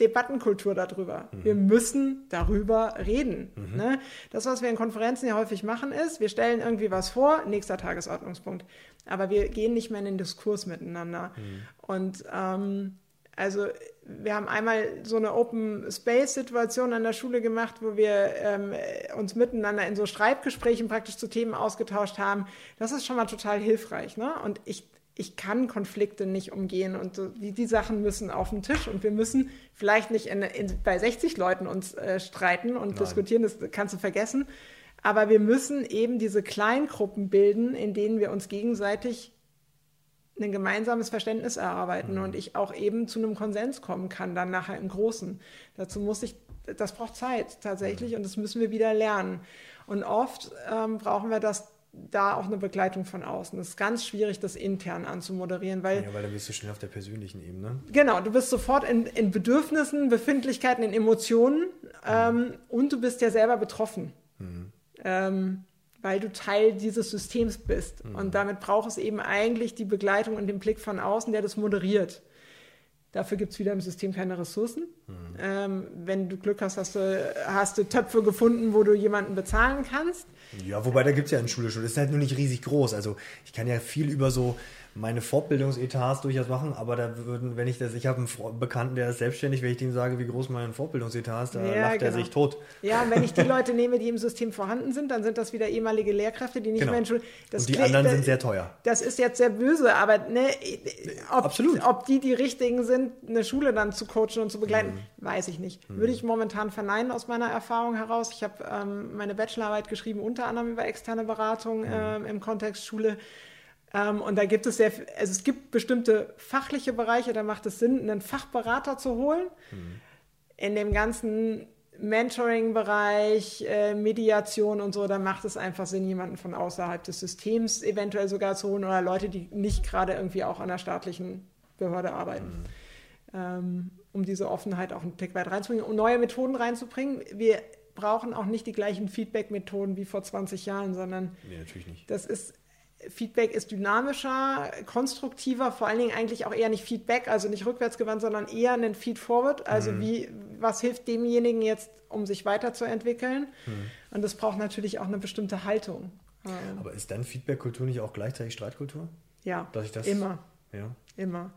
Debattenkultur darüber. Mhm. Wir müssen darüber reden. Mhm. Ne? Das, was wir in Konferenzen ja häufig machen, ist, wir stellen irgendwie was vor, nächster Tagesordnungspunkt. Aber wir gehen nicht mehr in den Diskurs miteinander. Mhm. Und ähm, also wir haben einmal so eine Open Space Situation an der Schule gemacht, wo wir ähm, uns miteinander in so Streitgesprächen praktisch zu Themen ausgetauscht haben. Das ist schon mal total hilfreich. Ne? Und ich ich kann Konflikte nicht umgehen und die, die Sachen müssen auf den Tisch und wir müssen vielleicht nicht in, in, bei 60 Leuten uns äh, streiten und Nein. diskutieren, das kannst du vergessen, aber wir müssen eben diese Kleingruppen bilden, in denen wir uns gegenseitig ein gemeinsames Verständnis erarbeiten mhm. und ich auch eben zu einem Konsens kommen kann, dann nachher im Großen. Dazu muss ich, das braucht Zeit tatsächlich mhm. und das müssen wir wieder lernen. Und oft ähm, brauchen wir das da auch eine Begleitung von außen. Es ist ganz schwierig, das intern anzumoderieren, weil. Ja, weil dann bist du schnell auf der persönlichen Ebene. Genau, du bist sofort in, in Bedürfnissen, Befindlichkeiten, in Emotionen mhm. ähm, und du bist ja selber betroffen. Mhm. Ähm, weil du Teil dieses Systems bist. Mhm. Und damit braucht es eben eigentlich die Begleitung und den Blick von außen, der das moderiert. Dafür gibt es wieder im System keine Ressourcen. Mhm. Ähm, wenn du Glück hast, hast du, hast du Töpfe gefunden, wo du jemanden bezahlen kannst. Ja, wobei da gibt es ja eine Schule schon. Das ist halt nur nicht riesig groß. Also ich kann ja viel über so meine Fortbildungsetats durchaus machen, aber da würden, wenn ich das, ich habe einen Bekannten, der ist selbstständig, wenn ich dem sage, wie groß mein Fortbildungsetat ist, da ja, lacht genau. er sich tot. Ja, und wenn ich die Leute nehme, die im System vorhanden sind, dann sind das wieder ehemalige Lehrkräfte, die nicht genau. mehr in Schule. und die anderen sind sehr teuer. Das ist jetzt sehr böse, aber ne, ob, Absolut. ob die die richtigen sind, eine Schule dann zu coachen und zu begleiten, mhm. weiß ich nicht. Mhm. Würde ich momentan verneinen aus meiner Erfahrung heraus. Ich habe ähm, meine Bachelorarbeit geschrieben, unter anderem über externe Beratung mhm. ähm, im Kontext Schule. Ähm, und da gibt es sehr, also es gibt bestimmte fachliche Bereiche, da macht es Sinn, einen Fachberater zu holen. Mhm. In dem ganzen Mentoring-Bereich, äh, Mediation und so, da macht es einfach Sinn, jemanden von außerhalb des Systems eventuell sogar zu holen oder Leute, die nicht gerade irgendwie auch an der staatlichen Behörde arbeiten. Mhm. Ähm, um diese Offenheit auch ein Tick weit reinzubringen, um neue Methoden reinzubringen. Wir brauchen auch nicht die gleichen Feedback-Methoden wie vor 20 Jahren, sondern nee, das ist Feedback ist dynamischer, konstruktiver, vor allen Dingen eigentlich auch eher nicht Feedback, also nicht rückwärtsgewandt, sondern eher ein Feed-Forward. Also mhm. wie, was hilft demjenigen jetzt, um sich weiterzuentwickeln? Mhm. Und das braucht natürlich auch eine bestimmte Haltung. Ähm. Aber ist dann Feedback-Kultur nicht auch gleichzeitig Streitkultur? Ja, Dass ich das, immer. Ja. Immer.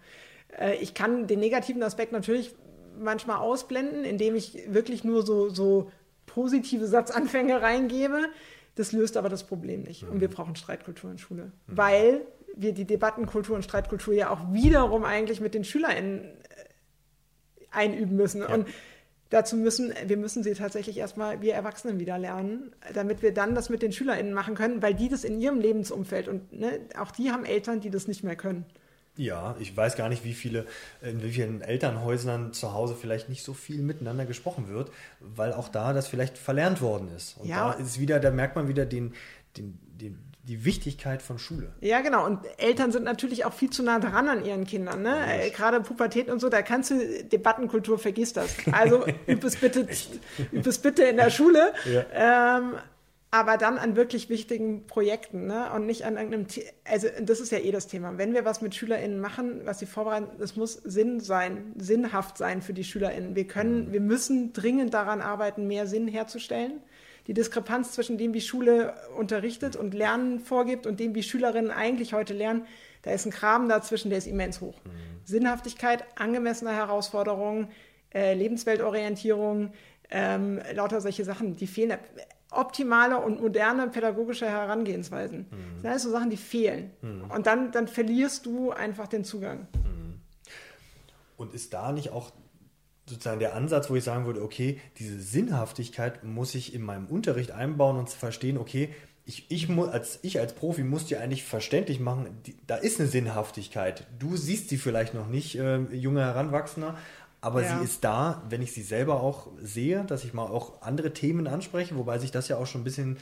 Äh, ich kann den negativen Aspekt natürlich manchmal ausblenden, indem ich wirklich nur so, so positive Satzanfänge reingebe. Das löst aber das Problem nicht. Und wir mhm. brauchen Streitkultur in Schule, mhm. weil wir die Debattenkultur und Streitkultur ja auch wiederum eigentlich mit den SchülerInnen äh, einüben müssen. Ja. Und dazu müssen, wir müssen sie tatsächlich erstmal, wir Erwachsenen wieder lernen, damit wir dann das mit den SchülerInnen machen können, weil die das in ihrem Lebensumfeld und ne, auch die haben Eltern, die das nicht mehr können. Ja, ich weiß gar nicht, wie viele, in wie vielen Elternhäusern zu Hause vielleicht nicht so viel miteinander gesprochen wird, weil auch da das vielleicht verlernt worden ist. Und ja. da ist wieder, da merkt man wieder den, den, den, die Wichtigkeit von Schule. Ja, genau. Und Eltern sind natürlich auch viel zu nah dran an ihren Kindern. Ne? Äh, gerade Pubertät und so, da kannst du Debattenkultur, vergiss das. Also üb es bitte, üb es bitte in der Schule. Ja. Ähm, aber dann an wirklich wichtigen Projekten ne? und nicht an irgendeinem, The also das ist ja eh das Thema. Wenn wir was mit SchülerInnen machen, was sie vorbereiten, es muss Sinn sein, sinnhaft sein für die SchülerInnen. Wir können, mhm. wir müssen dringend daran arbeiten, mehr Sinn herzustellen. Die Diskrepanz zwischen dem, wie Schule unterrichtet und Lernen vorgibt und dem, wie Schülerinnen eigentlich heute lernen, da ist ein Kram dazwischen, der ist immens hoch. Mhm. Sinnhaftigkeit, angemessene Herausforderungen, äh, Lebensweltorientierung, ähm, lauter solche Sachen, die fehlen optimale und moderne pädagogische Herangehensweisen. Mhm. Das sind alles so Sachen, die fehlen. Mhm. Und dann, dann verlierst du einfach den Zugang. Mhm. Und ist da nicht auch sozusagen der Ansatz, wo ich sagen würde, okay, diese Sinnhaftigkeit muss ich in meinem Unterricht einbauen und zu verstehen, okay, ich, ich, als, ich als Profi muss dir eigentlich verständlich machen, die, da ist eine Sinnhaftigkeit. Du siehst sie vielleicht noch nicht, äh, junger Heranwachsender, aber ja. sie ist da, wenn ich sie selber auch sehe, dass ich mal auch andere Themen anspreche, wobei sich das ja auch schon ein bisschen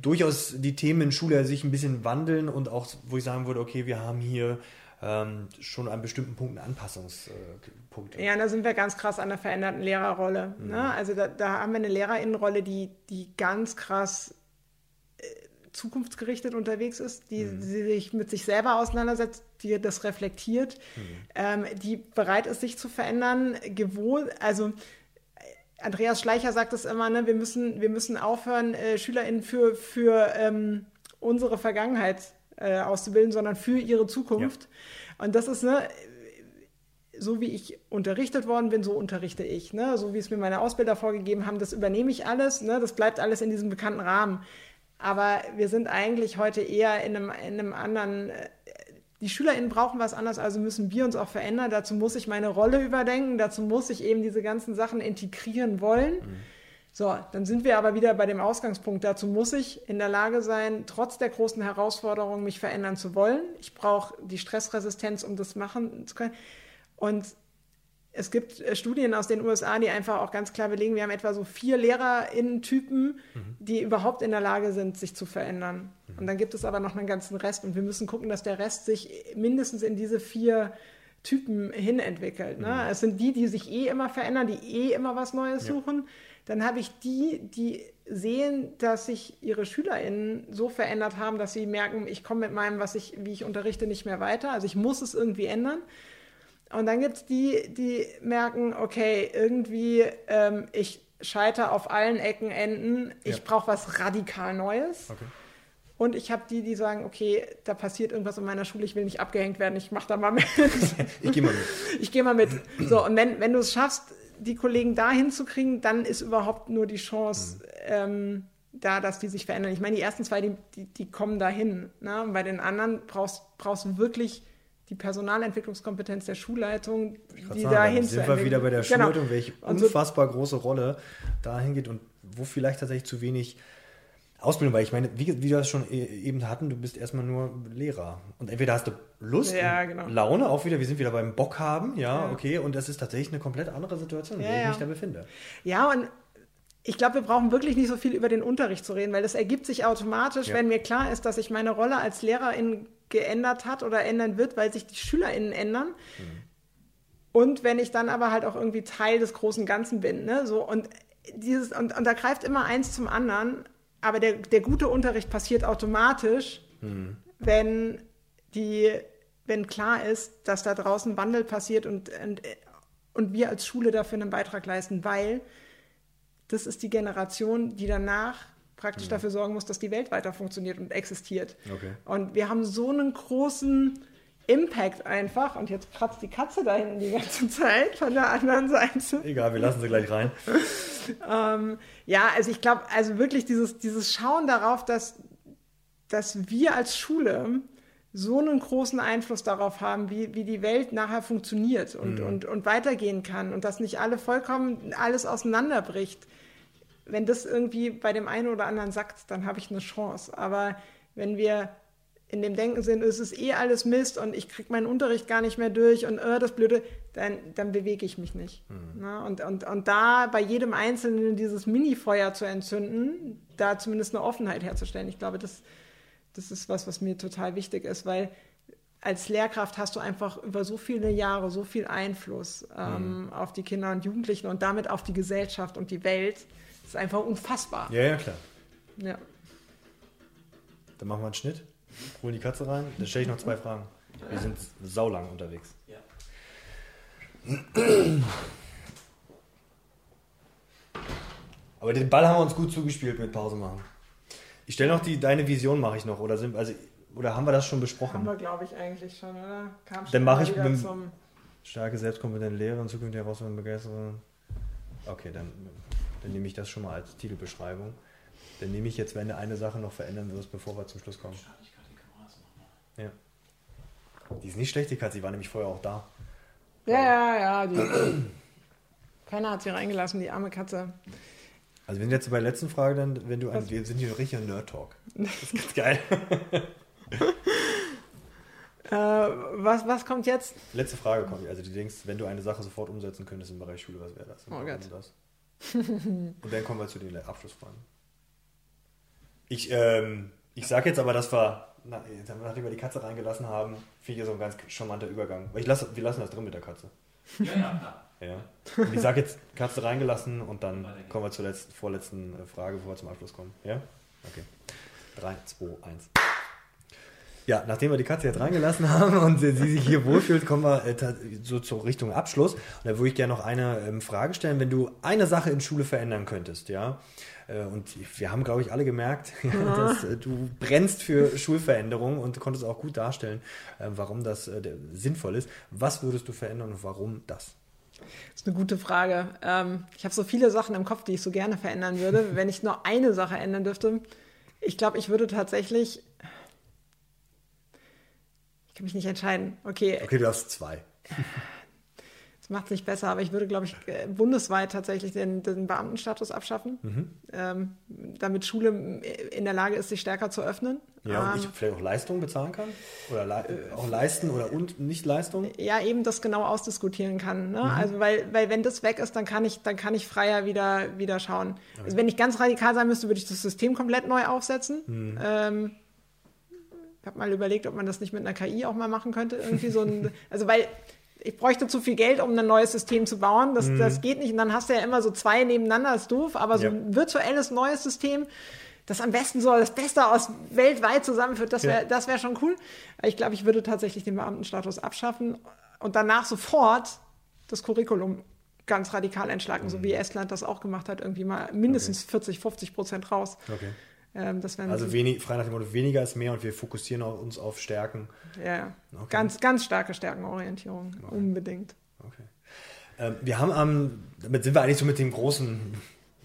durchaus die Themen in Schule sich ein bisschen wandeln und auch, wo ich sagen würde, okay, wir haben hier ähm, schon an bestimmten Punkten Anpassungspunkte. Ja, da sind wir ganz krass an der veränderten Lehrerrolle. Mhm. Ne? Also da, da, haben wir eine Lehrerinnenrolle, die, die ganz krass zukunftsgerichtet unterwegs ist, die, mhm. die, sich mit sich selber auseinandersetzt, die das reflektiert, mhm. ähm, die bereit ist, sich zu verändern, gewohnt, also Andreas Schleicher sagt es immer, ne, wir, müssen, wir müssen aufhören, äh, SchülerInnen für, für ähm, unsere Vergangenheit äh, auszubilden, sondern für ihre Zukunft. Ja. Und das ist, ne, so wie ich unterrichtet worden bin, so unterrichte ich. Ne? So wie es mir meine Ausbilder vorgegeben haben, das übernehme ich alles. Ne? Das bleibt alles in diesem bekannten Rahmen. Aber wir sind eigentlich heute eher in einem, in einem anderen. Äh, die SchülerInnen brauchen was anderes, also müssen wir uns auch verändern. Dazu muss ich meine Rolle überdenken. Dazu muss ich eben diese ganzen Sachen integrieren wollen. Mhm. So, dann sind wir aber wieder bei dem Ausgangspunkt. Dazu muss ich in der Lage sein, trotz der großen Herausforderungen mich verändern zu wollen. Ich brauche die Stressresistenz, um das machen zu können. Und es gibt äh, Studien aus den USA, die einfach auch ganz klar belegen, wir haben etwa so vier LehrerInnen-Typen, mhm. die überhaupt in der Lage sind, sich zu verändern. Mhm. Und dann gibt es aber noch einen ganzen Rest und wir müssen gucken, dass der Rest sich mindestens in diese vier Typen hin entwickelt. Ne? Mhm. Es sind die, die sich eh immer verändern, die eh immer was Neues ja. suchen. Dann habe ich die, die sehen, dass sich ihre SchülerInnen so verändert haben, dass sie merken, ich komme mit meinem, was ich, wie ich unterrichte, nicht mehr weiter. Also ich muss es irgendwie ändern. Und dann gibt es die, die merken, okay, irgendwie, ähm, ich scheitere auf allen Ecken, Enden, ich ja. brauche was radikal Neues. Okay. Und ich habe die, die sagen, okay, da passiert irgendwas in meiner Schule, ich will nicht abgehängt werden, ich mache da mal mit. ich gehe mal mit. Ich gehe mal mit. So, und wenn, wenn du es schaffst, die Kollegen da hinzukriegen, dann ist überhaupt nur die Chance mhm. ähm, da, dass die sich verändern. Ich meine, die ersten zwei, die, die, die kommen dahin. Ne? Und bei den anderen brauchst du wirklich die Personalentwicklungskompetenz der Schulleitung, die sagen, dahin sind wir wieder bei der. Schulleitung, genau. welche unfassbar so, große Rolle dahin geht und wo vielleicht tatsächlich zu wenig Ausbildung, weil ich meine, wie, wie wir das schon e, eben hatten, du bist erstmal nur Lehrer. Und entweder hast du Lust, ja, genau. Laune, auch wieder, wir sind wieder beim Bock haben, ja, ja. okay, und das ist tatsächlich eine komplett andere Situation, in der ich mich da befinde. Ja, und ich glaube, wir brauchen wirklich nicht so viel über den Unterricht zu reden, weil das ergibt sich automatisch, wenn mir klar ist, dass ich meine Rolle als Lehrerin geändert hat oder ändern wird, weil sich die SchülerInnen ändern. Mhm. Und wenn ich dann aber halt auch irgendwie Teil des großen Ganzen bin. Ne? So, und, dieses, und, und da greift immer eins zum anderen. Aber der, der gute Unterricht passiert automatisch, mhm. wenn, die, wenn klar ist, dass da draußen Wandel passiert und, und, und wir als Schule dafür einen Beitrag leisten, weil das ist die Generation, die danach praktisch mhm. dafür sorgen muss, dass die Welt weiter funktioniert und existiert. Okay. Und wir haben so einen großen Impact einfach. Und jetzt kratzt die Katze da hinten die ganze Zeit von der anderen Seite. Egal, wir lassen sie gleich rein. ähm, ja, also ich glaube, also wirklich dieses, dieses Schauen darauf, dass, dass wir als Schule so einen großen Einfluss darauf haben, wie, wie die Welt nachher funktioniert und, mhm. und, und weitergehen kann und dass nicht alle vollkommen alles auseinanderbricht wenn das irgendwie bei dem einen oder anderen sackt, dann habe ich eine Chance. Aber wenn wir in dem Denken sind, es ist eh alles Mist und ich kriege meinen Unterricht gar nicht mehr durch und äh, das Blöde, dann, dann bewege ich mich nicht. Mhm. Ne? Und, und, und da bei jedem Einzelnen dieses Mini-Feuer zu entzünden, da zumindest eine Offenheit herzustellen, ich glaube, das, das ist was, was mir total wichtig ist, weil als Lehrkraft hast du einfach über so viele Jahre so viel Einfluss ähm, mhm. auf die Kinder und Jugendlichen und damit auf die Gesellschaft und die Welt. Das ist einfach unfassbar. Ja, ja, klar. Ja. Dann machen wir einen Schnitt, holen die Katze rein, dann stelle ich noch zwei Fragen. Wir sind saulang unterwegs. Ja. Aber den Ball haben wir uns gut zugespielt mit Pause machen. Ich stelle noch die, deine Vision mache ich noch, oder sind, also, oder haben wir das schon besprochen? Haben wir, glaube ich, eigentlich schon, oder? Kam schon dann mache ich mit starke, selbstkompetente Lehre und zukünftige Herausforderungen begeistern. Okay, dann dann nehme ich das schon mal als Titelbeschreibung. Dann nehme ich jetzt, wenn du eine Sache noch verändern wirst, bevor wir zum Schluss kommen. Ja. Die ist nicht schlecht, die Katze, die war nämlich vorher auch da. Ja, ja, ja. Die, keiner hat sie reingelassen, die arme Katze. Also wir sind jetzt bei der letzten Frage dann, wenn du ein, wir sind hier richtig Nerd-Talk. Das ist ganz geil. äh, was, was kommt jetzt? Letzte Frage kommt. Also du denkst, wenn du eine Sache sofort umsetzen könntest im Bereich Schule, was wäre das? Oh Gott. Das? Und dann kommen wir zu den Abschlussfragen. Ich, ähm, ich sage jetzt aber, dass wir, nachdem wir die Katze reingelassen haben, finde ich so ein ganz charmanter Übergang. Weil ich lasse, wir lassen das drin mit der Katze. Ja, ja, ja. Und ich sage jetzt Katze reingelassen und dann kommen wir zur letzten, vorletzten äh, Frage, bevor wir zum Abschluss kommen. Ja? Okay. 3, 2, 1. Ja, nachdem wir die Katze jetzt reingelassen haben und sie sich hier wohlfühlt, kommen wir äh, so zur Richtung Abschluss. Und da würde ich gerne noch eine ähm, Frage stellen. Wenn du eine Sache in Schule verändern könntest, ja, äh, und wir haben, glaube ich, alle gemerkt, ja, dass äh, du brennst für Schulveränderungen und konntest auch gut darstellen, warum das sinnvoll ist. Was würdest du verändern und warum das? Das ist eine gute Frage. Ähm, ich habe so viele Sachen im Kopf, die ich so gerne verändern würde. Wenn ich nur eine Sache ändern dürfte, ich glaube, ich würde tatsächlich kann mich nicht entscheiden. Okay. Okay, du hast zwei. Das macht es nicht besser, aber ich würde, glaube ich, äh, bundesweit tatsächlich den, den Beamtenstatus abschaffen, mhm. ähm, damit Schule in der Lage ist, sich stärker zu öffnen. Ja, und ich ähm, vielleicht auch Leistungen bezahlen kann? Oder le äh, auch leisten oder und nicht Leistung? Ja, eben das genau ausdiskutieren kann. Ne? Mhm. Also, weil, weil wenn das weg ist, dann kann ich, dann kann ich freier wieder, wieder schauen. Okay. Also, wenn ich ganz radikal sein müsste, würde ich das System komplett neu aufsetzen. Mhm. Ähm, habe mal überlegt, ob man das nicht mit einer KI auch mal machen könnte. Irgendwie so ein, also weil ich bräuchte zu viel Geld, um ein neues System zu bauen. Das, mhm. das geht nicht. Und dann hast du ja immer so zwei nebeneinander, das ist doof, aber so ja. ein virtuelles neues System, das am besten so das Beste aus weltweit zusammenführt, das wäre ja. wär schon cool. Ich glaube, ich würde tatsächlich den Beamtenstatus abschaffen und danach sofort das Curriculum ganz radikal entschlagen, mhm. so wie Estland das auch gemacht hat, irgendwie mal mindestens okay. 40, 50 Prozent raus. Okay. Ähm, also wenig, frei nach dem Motto, weniger ist mehr und wir fokussieren uns auf Stärken. Ja, okay. ganz, ganz starke Stärkenorientierung, okay. unbedingt. Okay. Ähm, wir haben am, damit sind wir eigentlich so mit dem großen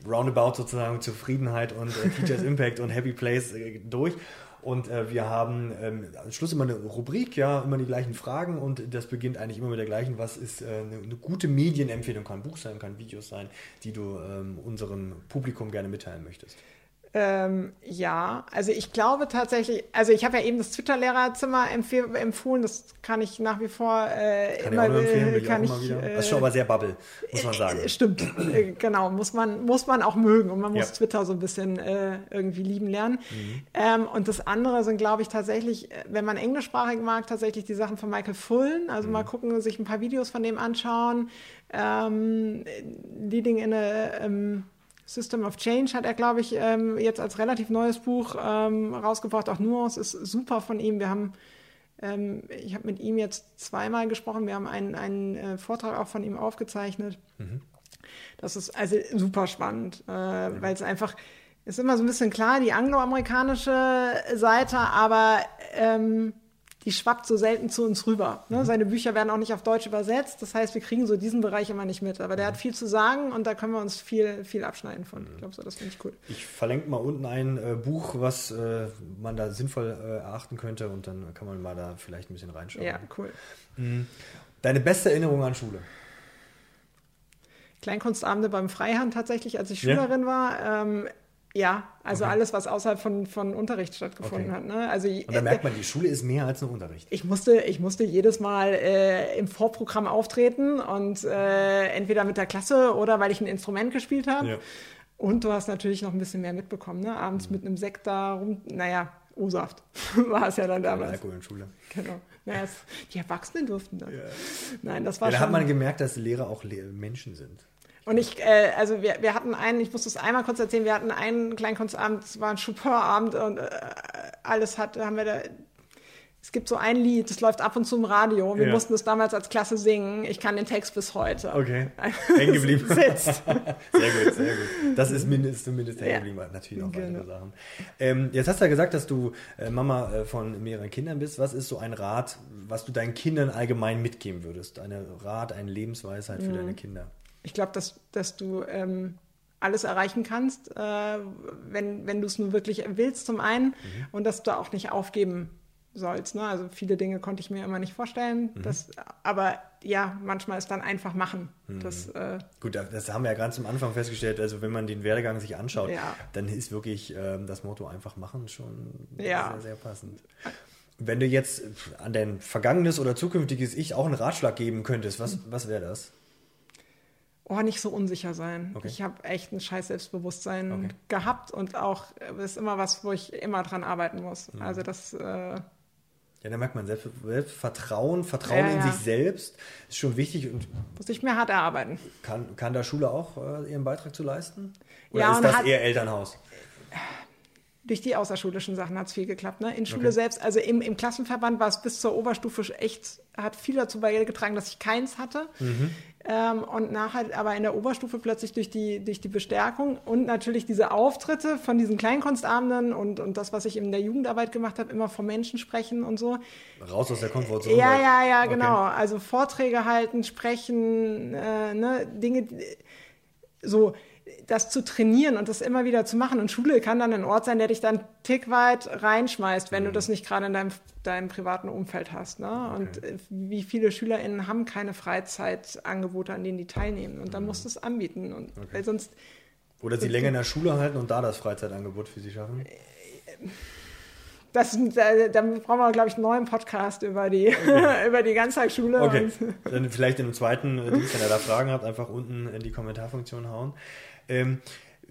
Roundabout sozusagen Zufriedenheit und äh, Teachers Impact und Happy Place äh, durch. Und äh, wir haben ähm, am Schluss immer eine Rubrik, ja, immer die gleichen Fragen und das beginnt eigentlich immer mit der gleichen. Was ist äh, eine, eine, gute Medienempfehlung? Kann ein Buch sein, kann Videos sein, die du ähm, unserem Publikum gerne mitteilen möchtest. Ähm, ja, also ich glaube tatsächlich, also ich habe ja eben das Twitter-Lehrerzimmer empfohlen, das kann ich nach wie vor äh, kann immer, ich empfehlen, will kann ich, ich äh, Das ist schon aber sehr bubble, muss man sagen. Äh, stimmt, äh, genau, muss man, muss man auch mögen und man muss ja. Twitter so ein bisschen äh, irgendwie lieben lernen. Mhm. Ähm, und das andere sind, glaube ich, tatsächlich, wenn man englischsprachig mag, tatsächlich die Sachen von Michael Fullen, also mhm. mal gucken, sich ein paar Videos von dem anschauen. Ähm, Leading in a ähm, System of Change hat er, glaube ich, ähm, jetzt als relativ neues Buch ähm, rausgebracht. Auch Nuance ist super von ihm. Wir haben, ähm, ich habe mit ihm jetzt zweimal gesprochen. Wir haben einen, einen äh, Vortrag auch von ihm aufgezeichnet. Mhm. Das ist also super spannend, äh, mhm. weil es einfach ist immer so ein bisschen klar, die angloamerikanische Seite, aber ähm, die schwappt so selten zu uns rüber. Ne? Mhm. Seine Bücher werden auch nicht auf Deutsch übersetzt. Das heißt, wir kriegen so diesen Bereich immer nicht mit. Aber der hat mhm. viel zu sagen und da können wir uns viel, viel abschneiden von. Ich glaube, so, das finde ich cool. Ich verlinke mal unten ein äh, Buch, was äh, man da sinnvoll äh, erachten könnte und dann kann man mal da vielleicht ein bisschen reinschauen. Ja, cool. Mhm. Deine beste Erinnerung an Schule? Kleinkunstabende beim Freihand tatsächlich, als ich Schülerin ja. war. Ähm, ja, also okay. alles, was außerhalb von, von Unterricht stattgefunden okay. hat. Ne? Also, und da merkt man, die Schule ist mehr als nur Unterricht. Ich musste, ich musste jedes Mal äh, im Vorprogramm auftreten und äh, entweder mit der Klasse oder weil ich ein Instrument gespielt habe. Ja. Und du hast natürlich noch ein bisschen mehr mitbekommen. Ne? Abends mhm. mit einem Sekt da rum, naja, O-Saft war es ja dann damals. Alkohol in Schule. Genau. Naja, es, die Erwachsenen durften dann. Ja. Nein, das war ja, da schon... hat man gemerkt, dass Lehrer auch Menschen sind. Und ich, äh, also wir, wir hatten einen, ich muss das einmal kurz erzählen, wir hatten einen Kleinkunstabend, es war ein Chopin-Abend und äh, alles hat, haben wir da, es gibt so ein Lied, das läuft ab und zu im Radio. Wir ja. mussten es damals als Klasse singen. Ich kann den Text bis heute. Okay. Hängen geblieben. Sitzt. sehr gut, sehr gut. Das ist mindestens, zumindest hängen geblieben. Ja. Natürlich noch genau. weitere Sachen. Ähm, jetzt hast du ja gesagt, dass du äh, Mama äh, von mehreren Kindern bist. Was ist so ein Rat, was du deinen Kindern allgemein mitgeben würdest? Eine Rat, eine Lebensweisheit für mhm. deine Kinder? Ich glaube, dass, dass du ähm, alles erreichen kannst, äh, wenn, wenn du es nur wirklich willst, zum einen, mhm. und dass du auch nicht aufgeben sollst. Ne? Also viele Dinge konnte ich mir immer nicht vorstellen. Mhm. Das, aber ja, manchmal ist dann einfach machen. Mhm. Das, äh, Gut, das haben wir ja ganz am Anfang festgestellt. Also wenn man den Werdegang sich anschaut, ja. dann ist wirklich ähm, das Motto einfach machen schon ja. sehr, sehr passend. Wenn du jetzt an dein vergangenes oder zukünftiges Ich auch einen Ratschlag geben könntest, was, was wäre das? Oh, nicht so unsicher sein. Okay. Ich habe echt ein scheiß Selbstbewusstsein okay. gehabt und auch, ist immer was, wo ich immer dran arbeiten muss. Mhm. Also das... Äh, ja, da merkt man Selbstvertrauen, Vertrauen ja, in ja. sich selbst ist schon wichtig. Und Muss ich mehr hart erarbeiten. Kann, kann da Schule auch äh, ihren Beitrag zu leisten? Oder ja, ist das eher Elternhaus? durch die außerschulischen Sachen hat es viel geklappt. Ne? In Schule Okay. selbst, also im, im Klassenverband war es bis zur Oberstufe echt, hat viel dazu beigetragen, dass ich keins hatte. Ähm, und nachher, aber in der Oberstufe plötzlich durch die, durch die Bestärkung und natürlich diese Auftritte von diesen Kleinkunstabenden und, und das, was ich in der Jugendarbeit gemacht habe, immer vor Menschen sprechen und so. Raus aus der Komfortzone. Ja, ja, ja, Okay. genau. Also Vorträge halten, sprechen, äh, ne, Dinge, so das zu trainieren und das immer wieder zu machen. Und Schule kann dann ein Ort sein, der dich dann Tick weit reinschmeißt, wenn du Mhm. das nicht gerade in deinem, deinem privaten Umfeld hast. Ne? Und äh, wie viele SchülerInnen haben keine Freizeitangebote, an denen die teilnehmen. Und dann musst du es anbieten. Und weil sonst Oder sie länger in der Schule halten und da das Freizeitangebot für sie schaffen. das, da, da brauchen wir, glaube ich, einen neuen Podcast über die, über die Ganztagsschule. Okay, dann vielleicht in einem zweiten äh, wenn ihr da Fragen habt, einfach unten in die Kommentarfunktion hauen. Ähm,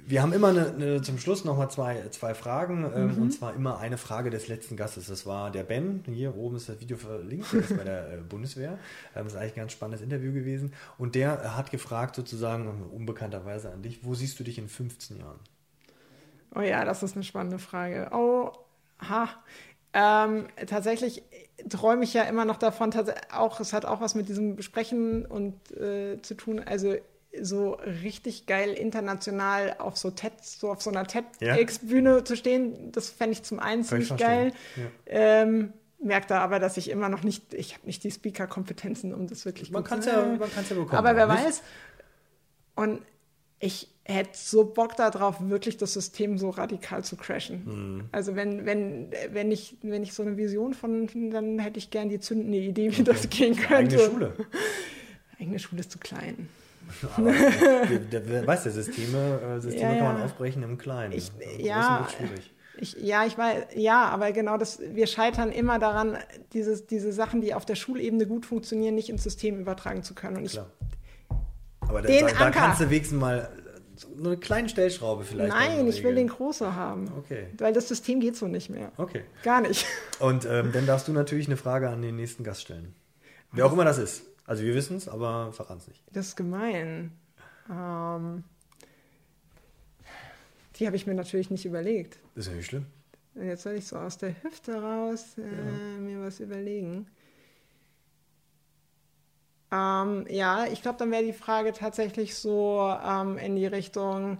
wir haben immer eine, eine, zum Schluss nochmal zwei, zwei Fragen ähm, Mhm. und zwar immer eine Frage des letzten Gastes. Das war der Ben. Hier oben ist das Video verlinkt, der ist bei der äh, Bundeswehr. Ähm, das ist eigentlich ein ganz spannendes Interview gewesen. Und der hat gefragt, sozusagen, unbekannterweise an dich, wo siehst du dich in 15 Jahren? Oh ja, das ist eine spannende Frage. Oh, ha. Ähm, tatsächlich träume ich ja immer noch davon, auch, es hat auch was mit diesem Besprechen und äh, zu tun, also so richtig geil international auf so TED, so auf so einer TEDx-Bühne zu stehen, das fände ich zum einen Kann ich ziemlich geil. verstehen. Ähm, merkt da aber, dass ich immer noch nicht, ich habe nicht die Speaker-Kompetenzen, um das wirklich Man gut kann es zu- ja, man kann's ja bekommen. aber wer Nicht? weiß. Und ich hätte so Bock darauf, wirklich das System so radikal zu crashen. Mhm. Also wenn, wenn, wenn, ich, wenn ich so eine Vision von, dann hätte ich gern die zündende Idee, wie das gehen könnte. Eigene Schule. Eigene Schule ist zu klein. Aber der, der, der weiß, der Systeme, äh, Systeme Ja, kann man ja. aufbrechen im Kleinen. Ich- Großen ja, schwierig. Ich, ja, ich weiß, ja, aber genau das, wir scheitern immer daran, dieses, diese Sachen, die auf der Schulebene gut funktionieren, nicht ins System übertragen zu können. Und ich, Klar. Aber da, Den da, da kannst du wenigstens mal so eine kleine Stellschraube vielleicht. nein, ich will den Große haben. Okay. Weil das System geht so nicht mehr. Okay. Gar nicht. Und ähm, dann darfst du natürlich eine Frage an den nächsten Gast stellen. Wer auch immer das ist. Also wir wissen es, aber verraten es nicht. Das ist gemein. Ähm, die habe ich mir natürlich nicht überlegt. Das ist ja nicht schlimm. Und jetzt soll ich so aus der Hüfte raus äh, mir was überlegen. Ähm, ja, ich glaube, dann wäre die Frage tatsächlich so ähm, in die Richtung,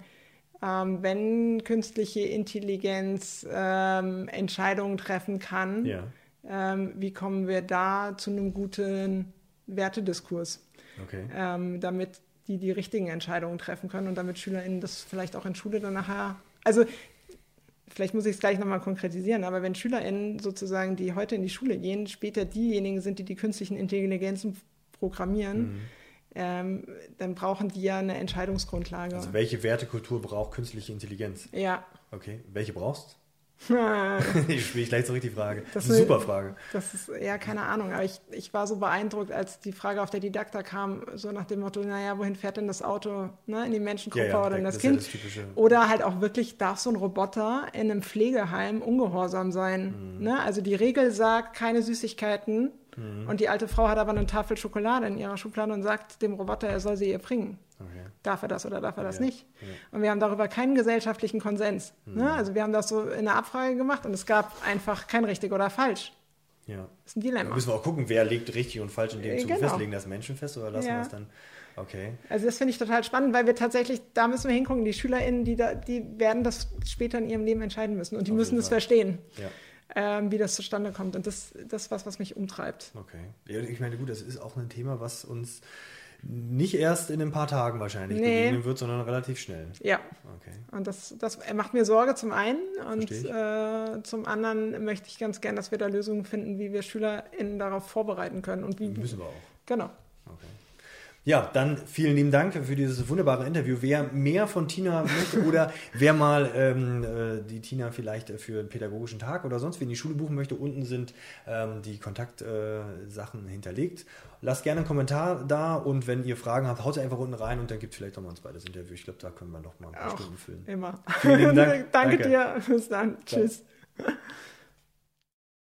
ähm, wenn künstliche Intelligenz ähm, Entscheidungen treffen kann, Ja. ähm, wie kommen wir da zu einem guten Wertediskurs? Okay. ähm, damit die die richtigen Entscheidungen treffen können und damit SchülerInnen das vielleicht auch in Schule dann nachher, also vielleicht muss ich es gleich nochmal konkretisieren, aber wenn SchülerInnen sozusagen, die heute in die Schule gehen, später diejenigen sind, die die künstlichen Intelligenzen programmieren, Mhm. ähm, dann brauchen die ja eine Entscheidungsgrundlage. Also welche Wertekultur braucht künstliche Intelligenz? ja. Okay. Welche brauchst du? ich spiele gleich richtig die Frage. Das Das ist eine super Frage. ist ja keine Ahnung, aber ich, ich war so beeindruckt, als die Frage auf der Didakta kam, so nach dem Motto, naja, wohin fährt denn das Auto, ne, in die Menschengruppe Ja, ja, oder in das das ist ja Kind? das Oder halt auch wirklich, darf so ein Roboter in einem Pflegeheim ungehorsam sein? Mhm. Ne? Also die Regel sagt, keine Süßigkeiten. Mhm. Und die alte Frau hat aber eine Tafel Schokolade in ihrer Schublade und sagt dem Roboter, er soll sie ihr bringen. Okay. Darf er das oder darf er das Ja, nicht? ja. Und wir haben darüber keinen gesellschaftlichen Konsens. Mhm. Ne? Also wir haben das so in der Abfrage gemacht und es gab einfach kein richtig oder falsch. Ja. Das ist ein Da Dilemma. müssen wir auch gucken, wer legt richtig und falsch in dem Äh, Zuge genau. fest. Legen das Menschen fest oder lassen Ja. wir es dann? Okay. Also das finde ich total spannend, weil wir tatsächlich, da müssen wir hingucken, die SchülerInnen, die, da, die werden das später in ihrem Leben entscheiden müssen und die Auf müssen es verstehen, Ja. ähm, wie das zustande kommt. Und das, das ist was, was mich umtreibt. Okay. Ich meine, gut, das ist auch ein Thema, was uns nicht erst in ein paar Tagen wahrscheinlich Nee. begegnen wird, sondern relativ schnell. Ja, Okay. und das, das macht mir Sorge zum einen und äh, zum anderen möchte ich ganz gern, dass wir da Lösungen finden, wie wir SchülerInnen darauf vorbereiten können und wie. Müssen wir auch. Genau. Ja, dann vielen lieben Dank für dieses wunderbare Interview. Wer mehr von Tina möchte oder wer mal ähm, äh, die Tina vielleicht für einen pädagogischen Tag oder sonst wie in die Schule buchen möchte, unten sind ähm, die Kontaktsachen äh, hinterlegt. Lasst gerne einen Kommentar da und wenn ihr Fragen habt, haut sie einfach unten rein und dann gibt es vielleicht noch mal ein zweites Interview. Ich glaube, da können wir noch mal ein paar Auch Stunden füllen. immer. Vielen Dank. Danke Danke. dir. Bis dann. Ciao. Tschüss.